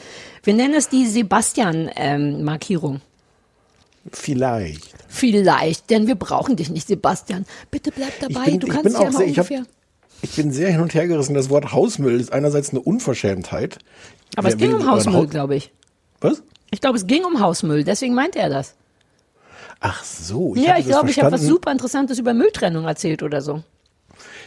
Wir nennen es die Sebastian-Markierung. Vielleicht. Vielleicht, denn wir brauchen dich nicht, Sebastian. Bitte bleib dabei, bin- du ich kannst bin ja auch mal sehr- ungefähr. Ich bin sehr hin und her gerissen. Das Wort Hausmüll ist einerseits eine Unverschämtheit. Aber es Wer ging will um Hausmüll, Haus- glaube ich. Was? Ich glaube, es ging um Hausmüll, deswegen meinte er das. Ach so. ja, hatte ich glaube, ich habe was super Interessantes über Mülltrennung erzählt oder so.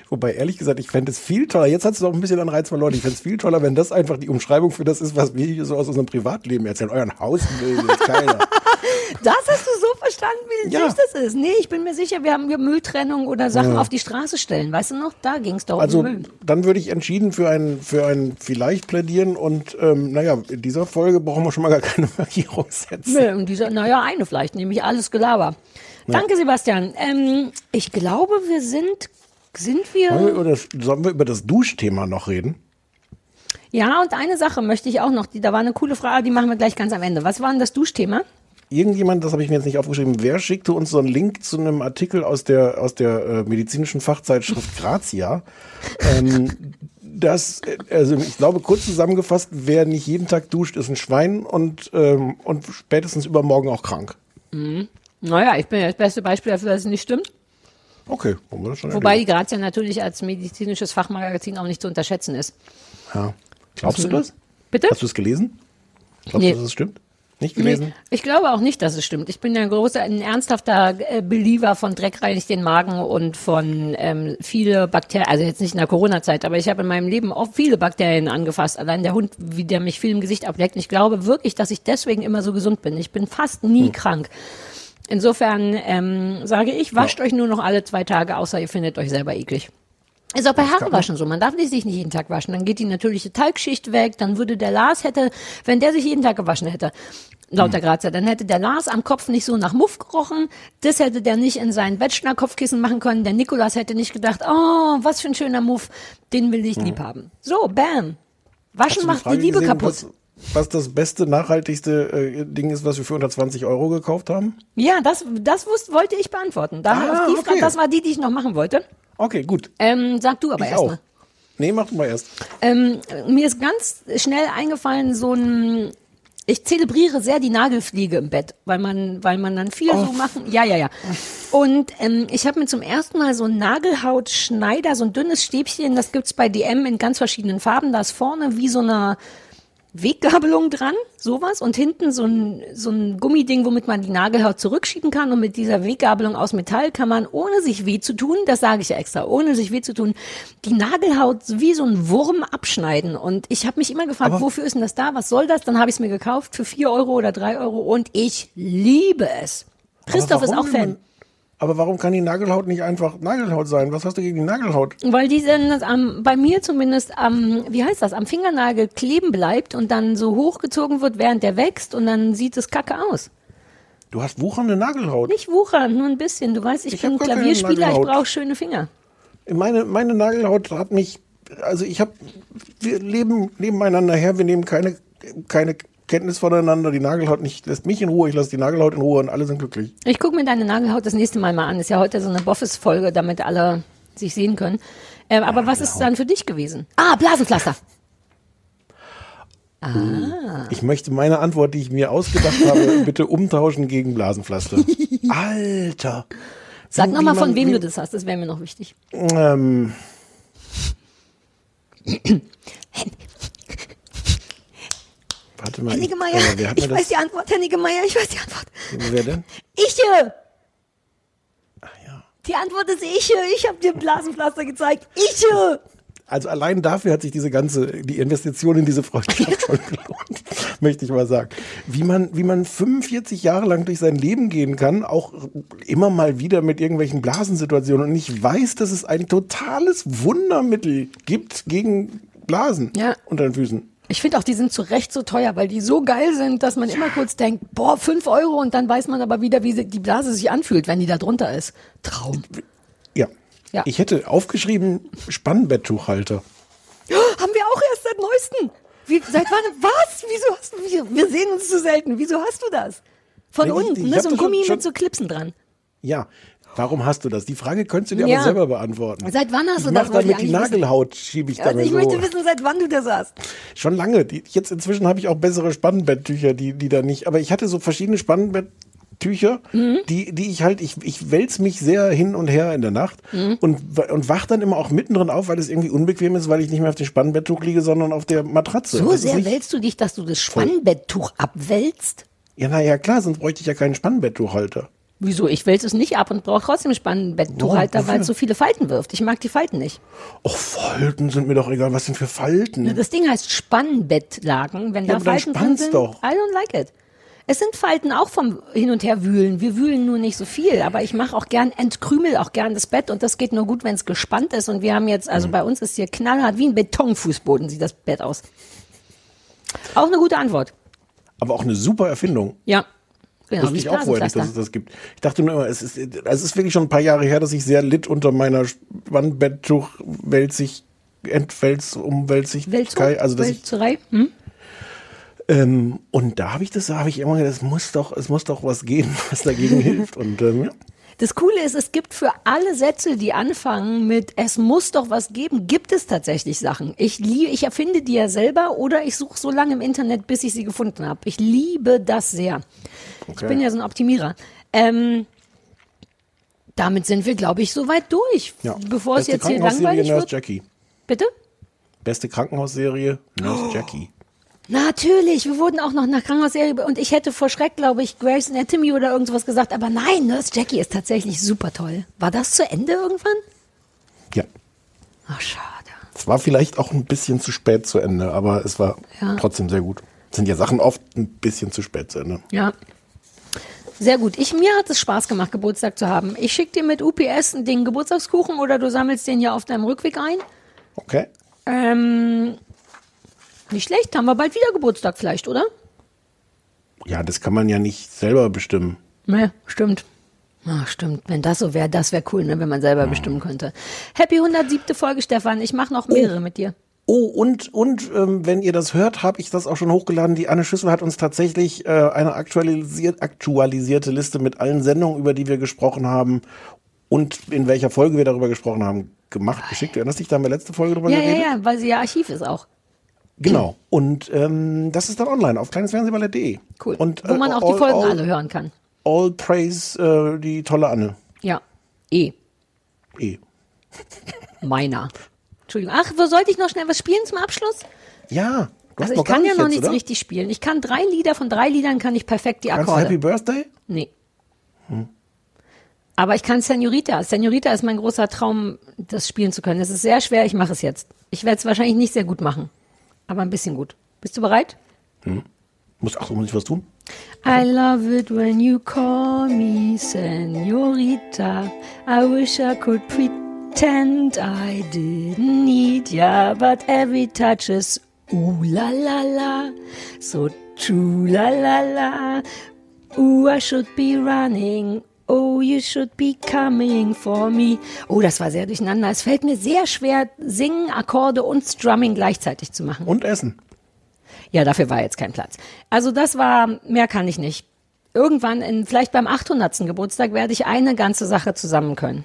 Wobei, ehrlich gesagt, ich fände es viel toller. Jetzt hat es auch ein bisschen an Reiz verloren. Ich fände es viel toller, wenn das einfach die Umschreibung für das ist, was wir hier so aus unserem Privatleben erzählen. Euren Hausmüll keiner. Das hast du so verstanden, wie Ja. süß das ist. Nee, ich bin mir sicher, wir haben hier Mülltrennung oder Sachen Ja. auf die Straße stellen. Weißt du noch? Da ging es doch Also, um Müll. dann würde ich entschieden für ein, für ein vielleicht plädieren und, ähm, naja, in dieser Folge brauchen wir schon mal gar keine Markierung setzen. Nee, und dieser, naja, eine vielleicht, nämlich alles Gelaber. Danke, Sebastian. Ähm, ich glaube, wir sind, sind wir wir. über das, sollen wir über das Duschthema noch reden? Ja, und eine Sache möchte ich auch noch, die, da war eine coole Frage, die machen wir gleich ganz am Ende. Was war denn das Duschthema? Irgendjemand, das habe ich mir jetzt nicht aufgeschrieben, wer schickte uns so einen Link zu einem Artikel aus der, aus der äh, medizinischen Fachzeitschrift Grazia? ähm, das, äh, also ich glaube, kurz zusammengefasst, wer nicht jeden Tag duscht, ist ein Schwein und, ähm, und spätestens übermorgen auch krank. Mhm. Naja, ich bin ja das beste Beispiel dafür, dass es nicht stimmt. Okay, wollen wir das schon Wobei die erledigen. Grazia natürlich als medizinisches Fachmagazin auch nicht zu unterschätzen ist. Ja. Glaubst du das? Bitte? Hast du es gelesen? Glaubst Nee. du, dass es stimmt? Nicht gelesen? Nee, ich glaube auch nicht, dass es stimmt. Ich bin ja ein großer, ein ernsthafter äh, Believer von Dreck reinigt den Magen und von ähm, viele Bakterien, also jetzt nicht in der Corona-Zeit, aber ich habe in meinem Leben auch viele Bakterien angefasst. Allein der Hund, wie der mich viel im Gesicht ableckt. Ich glaube wirklich, dass ich deswegen immer so gesund bin. Ich bin fast nie Hm. krank. Insofern ähm, sage ich, wascht euch nur noch alle zwei Tage, außer ihr findet euch selber eklig. Ist auch bei Haarewaschen so. Man darf sich nicht jeden Tag waschen. Dann geht die natürliche Talgschicht weg. Dann würde der Lars hätte, wenn der sich jeden Tag gewaschen hätte, laut Hm. der Grazia, dann hätte der Lars am Kopf nicht so nach Muff gerochen. Das hätte der nicht in seinen Bachelor-Kopfkissen machen können. Der Nikolas hätte nicht gedacht, oh, was für ein schöner Muff. Den will ich lieb haben. So, bam. Waschen macht die Frage Liebe gesehen, kaputt. Was, was das beste, nachhaltigste äh, Ding ist, was wir für unter 20 Euro gekauft haben? Ja, das, das wusste, wollte ich beantworten. Da, Ah, die Frage, okay. das war die, die ich noch machen wollte. Okay, gut. Ähm, sag du aber erstmal. Nee, mach du mal erst. Ähm, mir ist ganz schnell eingefallen, so ein. Ich zelebriere sehr die Nagelfliege im Bett, weil man, weil man dann viel so machen. Ja, ja, ja. Und ähm, ich habe mir zum ersten Mal so einen Nagelhautschneider, so ein dünnes Stäbchen, das gibt's bei DM in ganz verschiedenen Farben. Da ist vorne wie so eine Weggabelung dran, sowas, und hinten so ein, so ein Gummiding, womit man die Nagelhaut zurückschieben kann. Und mit dieser Weggabelung aus Metall kann man, ohne sich weh zu tun, das sage ich ja extra, ohne sich weh zu tun, die Nagelhaut wie so ein Wurm abschneiden. Und ich habe mich immer gefragt, Aber- wofür ist denn das da? Was soll das? Dann habe ich es mir gekauft für vier Euro oder drei Euro und ich liebe es. Christoph ist auch Fan. Aber warum kann die Nagelhaut nicht einfach Nagelhaut sein? Was hast du gegen die Nagelhaut? Weil die dann am, bei mir zumindest am, wie heißt das, am Fingernagel kleben bleibt und dann so hochgezogen wird, während der wächst und dann sieht es kacke aus. Du hast wuchernde Nagelhaut. Nicht wuchern, nur ein bisschen. Du weißt, ich, Ich bin Klavierspieler, ich brauche schöne Finger. Meine, meine Nagelhaut hat mich, also ich habe, wir leben nebeneinander her, wir nehmen keine, keine Kenntnis voneinander. Die Nagelhaut nicht, lässt mich in Ruhe, ich lasse die Nagelhaut in Ruhe und alle sind glücklich. Ich gucke mir deine Nagelhaut das nächste Mal mal an. Ist ja heute so eine Boffes-Folge, damit alle sich sehen können. Ähm, aber was ist dann für dich gewesen? Ah, Blasenpflaster. Ah. Ich möchte meine Antwort, die ich mir ausgedacht habe, bitte umtauschen gegen Blasenpflaster. Alter. Sag nochmal, von wem du das hast, das wäre mir noch wichtig. Ähm, warte mal. Hennige ich- Meier, äh, ich weiß die Antwort. Hennige Meier, ich weiß die Antwort. Wer denn? Iche! Die Antwort ist Iche. Ich habe dir Blasenpflaster gezeigt. Iche! Also allein dafür hat sich diese ganze, die Investition in diese Freundschaft schon gelohnt, möchte ich mal sagen. Wie man, wie man 45 Jahre lang durch sein Leben gehen kann, auch immer mal wieder mit irgendwelchen Blasensituationen und nicht weiß, dass es ein totales Wundermittel gibt gegen Blasen Ja. unter den Füßen. Ich finde auch, die sind zu Recht so teuer, weil die so geil sind, dass man immer kurz denkt, boah, fünf Euro und dann weiß man aber wieder, wie die Blase sich anfühlt, wenn die da drunter ist. Traum. Ja. Ja. Ich hätte aufgeschrieben Spannbetttuchhalter. Haben wir auch erst seit neuestem. Wie, seit wann? Was? Wieso hast du, wir, wir sehen uns so selten. Wieso hast du das? Von ich- unten, ich ne? hab So ein das schon- Gummi schon- mit so Clipsen dran. Ja. Warum hast du das? Die Frage könntest du dir Ja. aber selber beantworten. Seit wann hast ich du mach das? Ich damit die. Nagelhaut, schiebe ich Also damit ich so. möchte wissen, seit wann du das hast. Schon lange. Jetzt inzwischen habe ich auch bessere Spannbetttücher, die, die da nicht. Aber ich hatte so verschiedene Spannbetttücher, Mhm. die, die ich halt, ich, ich wälz mich sehr hin und her in der Nacht Mhm. und, und wach dann immer auch mittendrin auf, weil es irgendwie unbequem ist, weil ich nicht mehr auf dem Spannbetttuch liege, sondern auf der Matratze. So Das ist sehr wälzt du dich, dass du das. Spannbetttuch abwälzt? Ja, naja, klar, sonst bräuchte ich ja keinen Spannbetttuchhalter. Wieso? Ich wälze es nicht ab und brauche trotzdem Spannbetttuchhalter, Warum? weil es so viele Falten wirft. Ich mag die Falten nicht. Och, Falten sind mir doch egal. Was sind für Falten? Das Ding heißt Spannbettlagen. Wenn Ja, da Falten drin sind, doch. I don't like it. Es sind Falten auch vom Hin- und Herwühlen. Wir wühlen nur nicht so viel, aber ich mache auch gern, entkrümel auch gern das Bett und das geht nur gut, wenn es gespannt ist. Und wir haben jetzt, also Mhm. bei uns ist hier knallhart wie ein Betonfußboden sieht das Bett aus. Auch eine gute Antwort. Aber auch eine super Erfindung. Ja. Genau, Wusste ich auch vorher nicht, dass es das gibt. Ich dachte nur immer, es ist, es ist wirklich schon ein paar Jahre her, dass ich sehr litt unter meiner Spannbetttuch wälzig, entwälz, umwälzig, Wälzung? also Wälzerei? Hm? ähm, und da habe ich das, da habe ich immer gedacht, es muss doch, es muss doch was geben, was dagegen hilft. Und ähm, ja. Das Coole ist, es gibt für alle Sätze, die anfangen mit es muss doch was geben, gibt es tatsächlich Sachen. Ich liebe, ich erfinde die ja selber oder ich suche so lange im Internet, bis ich sie gefunden habe. Ich liebe das sehr. Ich Okay. bin ja so ein Optimierer. Ähm, damit sind wir, glaube ich, soweit durch. ja. Bevor es Beste jetzt hier langweilig Nurse wird. Jackie. Bitte? Beste Krankenhausserie Nurse Jackie. Natürlich, wir wurden auch noch nach Krankenhausserie und ich hätte vor Schreck, glaube ich, Grey's Anatomy oder irgendwas gesagt, aber nein, Nurse Jackie ist tatsächlich super toll. War das zu Ende irgendwann? Ja. Ach, schade. Es war vielleicht auch ein bisschen zu spät zu Ende, aber es war Ja. trotzdem sehr gut. Sind ja Sachen oft ein bisschen zu spät zu Ende. Ja. Sehr gut. Ich, mir hat es Spaß gemacht, Geburtstag zu haben. Ich schicke dir mit UPS den Geburtstagskuchen oder du sammelst den ja auf deinem Rückweg ein. Okay. Ähm, nicht schlecht, haben wir bald wieder Geburtstag vielleicht, oder? Ja, das kann man ja nicht selber bestimmen. Ne, stimmt. Ach, stimmt. Wenn das so wäre, das wäre cool, ne, wenn man selber bestimmen könnte. Happy 107. Folge, Stefan. Ich mache noch mehrere mit dir. Oh, und, und ähm, wenn ihr das hört, habe ich das auch schon hochgeladen. Die Anne Schüssel hat uns tatsächlich äh, eine aktualisiert, aktualisierte Liste mit allen Sendungen, über die wir gesprochen haben und in welcher Folge wir darüber gesprochen haben, gemacht, geschickt. Du erinnerst dich, da haben wir letzte Folge drüber Ja, ja, geredet? ja, weil sie ja Archiv ist auch. Genau. Und ähm, das ist dann online auf kleinesfernsehballett.de. Cool. Und, Wo man äh, auch die all- Folgen all, alle hören kann. All praise äh, die tolle Anne. Ja. Eh. Eh. Meiner. Entschuldigung. Ach, wo sollte ich noch schnell was spielen zum Abschluss? Ja, Also ich kann ja noch jetzt, nichts oder? richtig spielen. Ich kann drei Lieder, von drei Liedern kann ich perfekt die Kannst Akkorde. Happy Birthday? Nee. Hm. Aber ich kann Senorita. Senorita ist mein großer Traum, das spielen zu können. Es ist sehr schwer, ich mache es jetzt. Ich werde es wahrscheinlich nicht sehr gut machen, aber ein bisschen gut. Bist du bereit? Hm. Muss, ach, muss ich was tun? I love it when you call me Senorita. I wish I could pretend I didn't need ya, but every touch is ooh la la la, so true la la la. Ooh, I should be running. Oh, you should be coming for me. Oh, das war sehr durcheinander. Es fällt mir sehr schwer, Singen, Akkorde und Strumming gleichzeitig zu machen. Und Essen. Ja, dafür war jetzt kein Platz. Also das war, mehr kann ich nicht. Irgendwann, in, vielleicht beim 800. Geburtstag, werde ich eine ganze Sache zusammen können.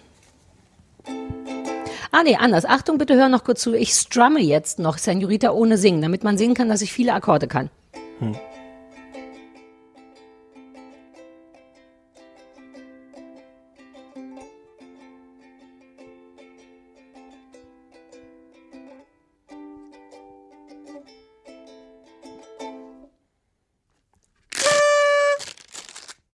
Ah nee, anders. Achtung, bitte hör noch kurz zu. Ich strumme jetzt noch Senorita ohne Singen, damit man sehen kann, dass ich viele Akkorde kann. Hm.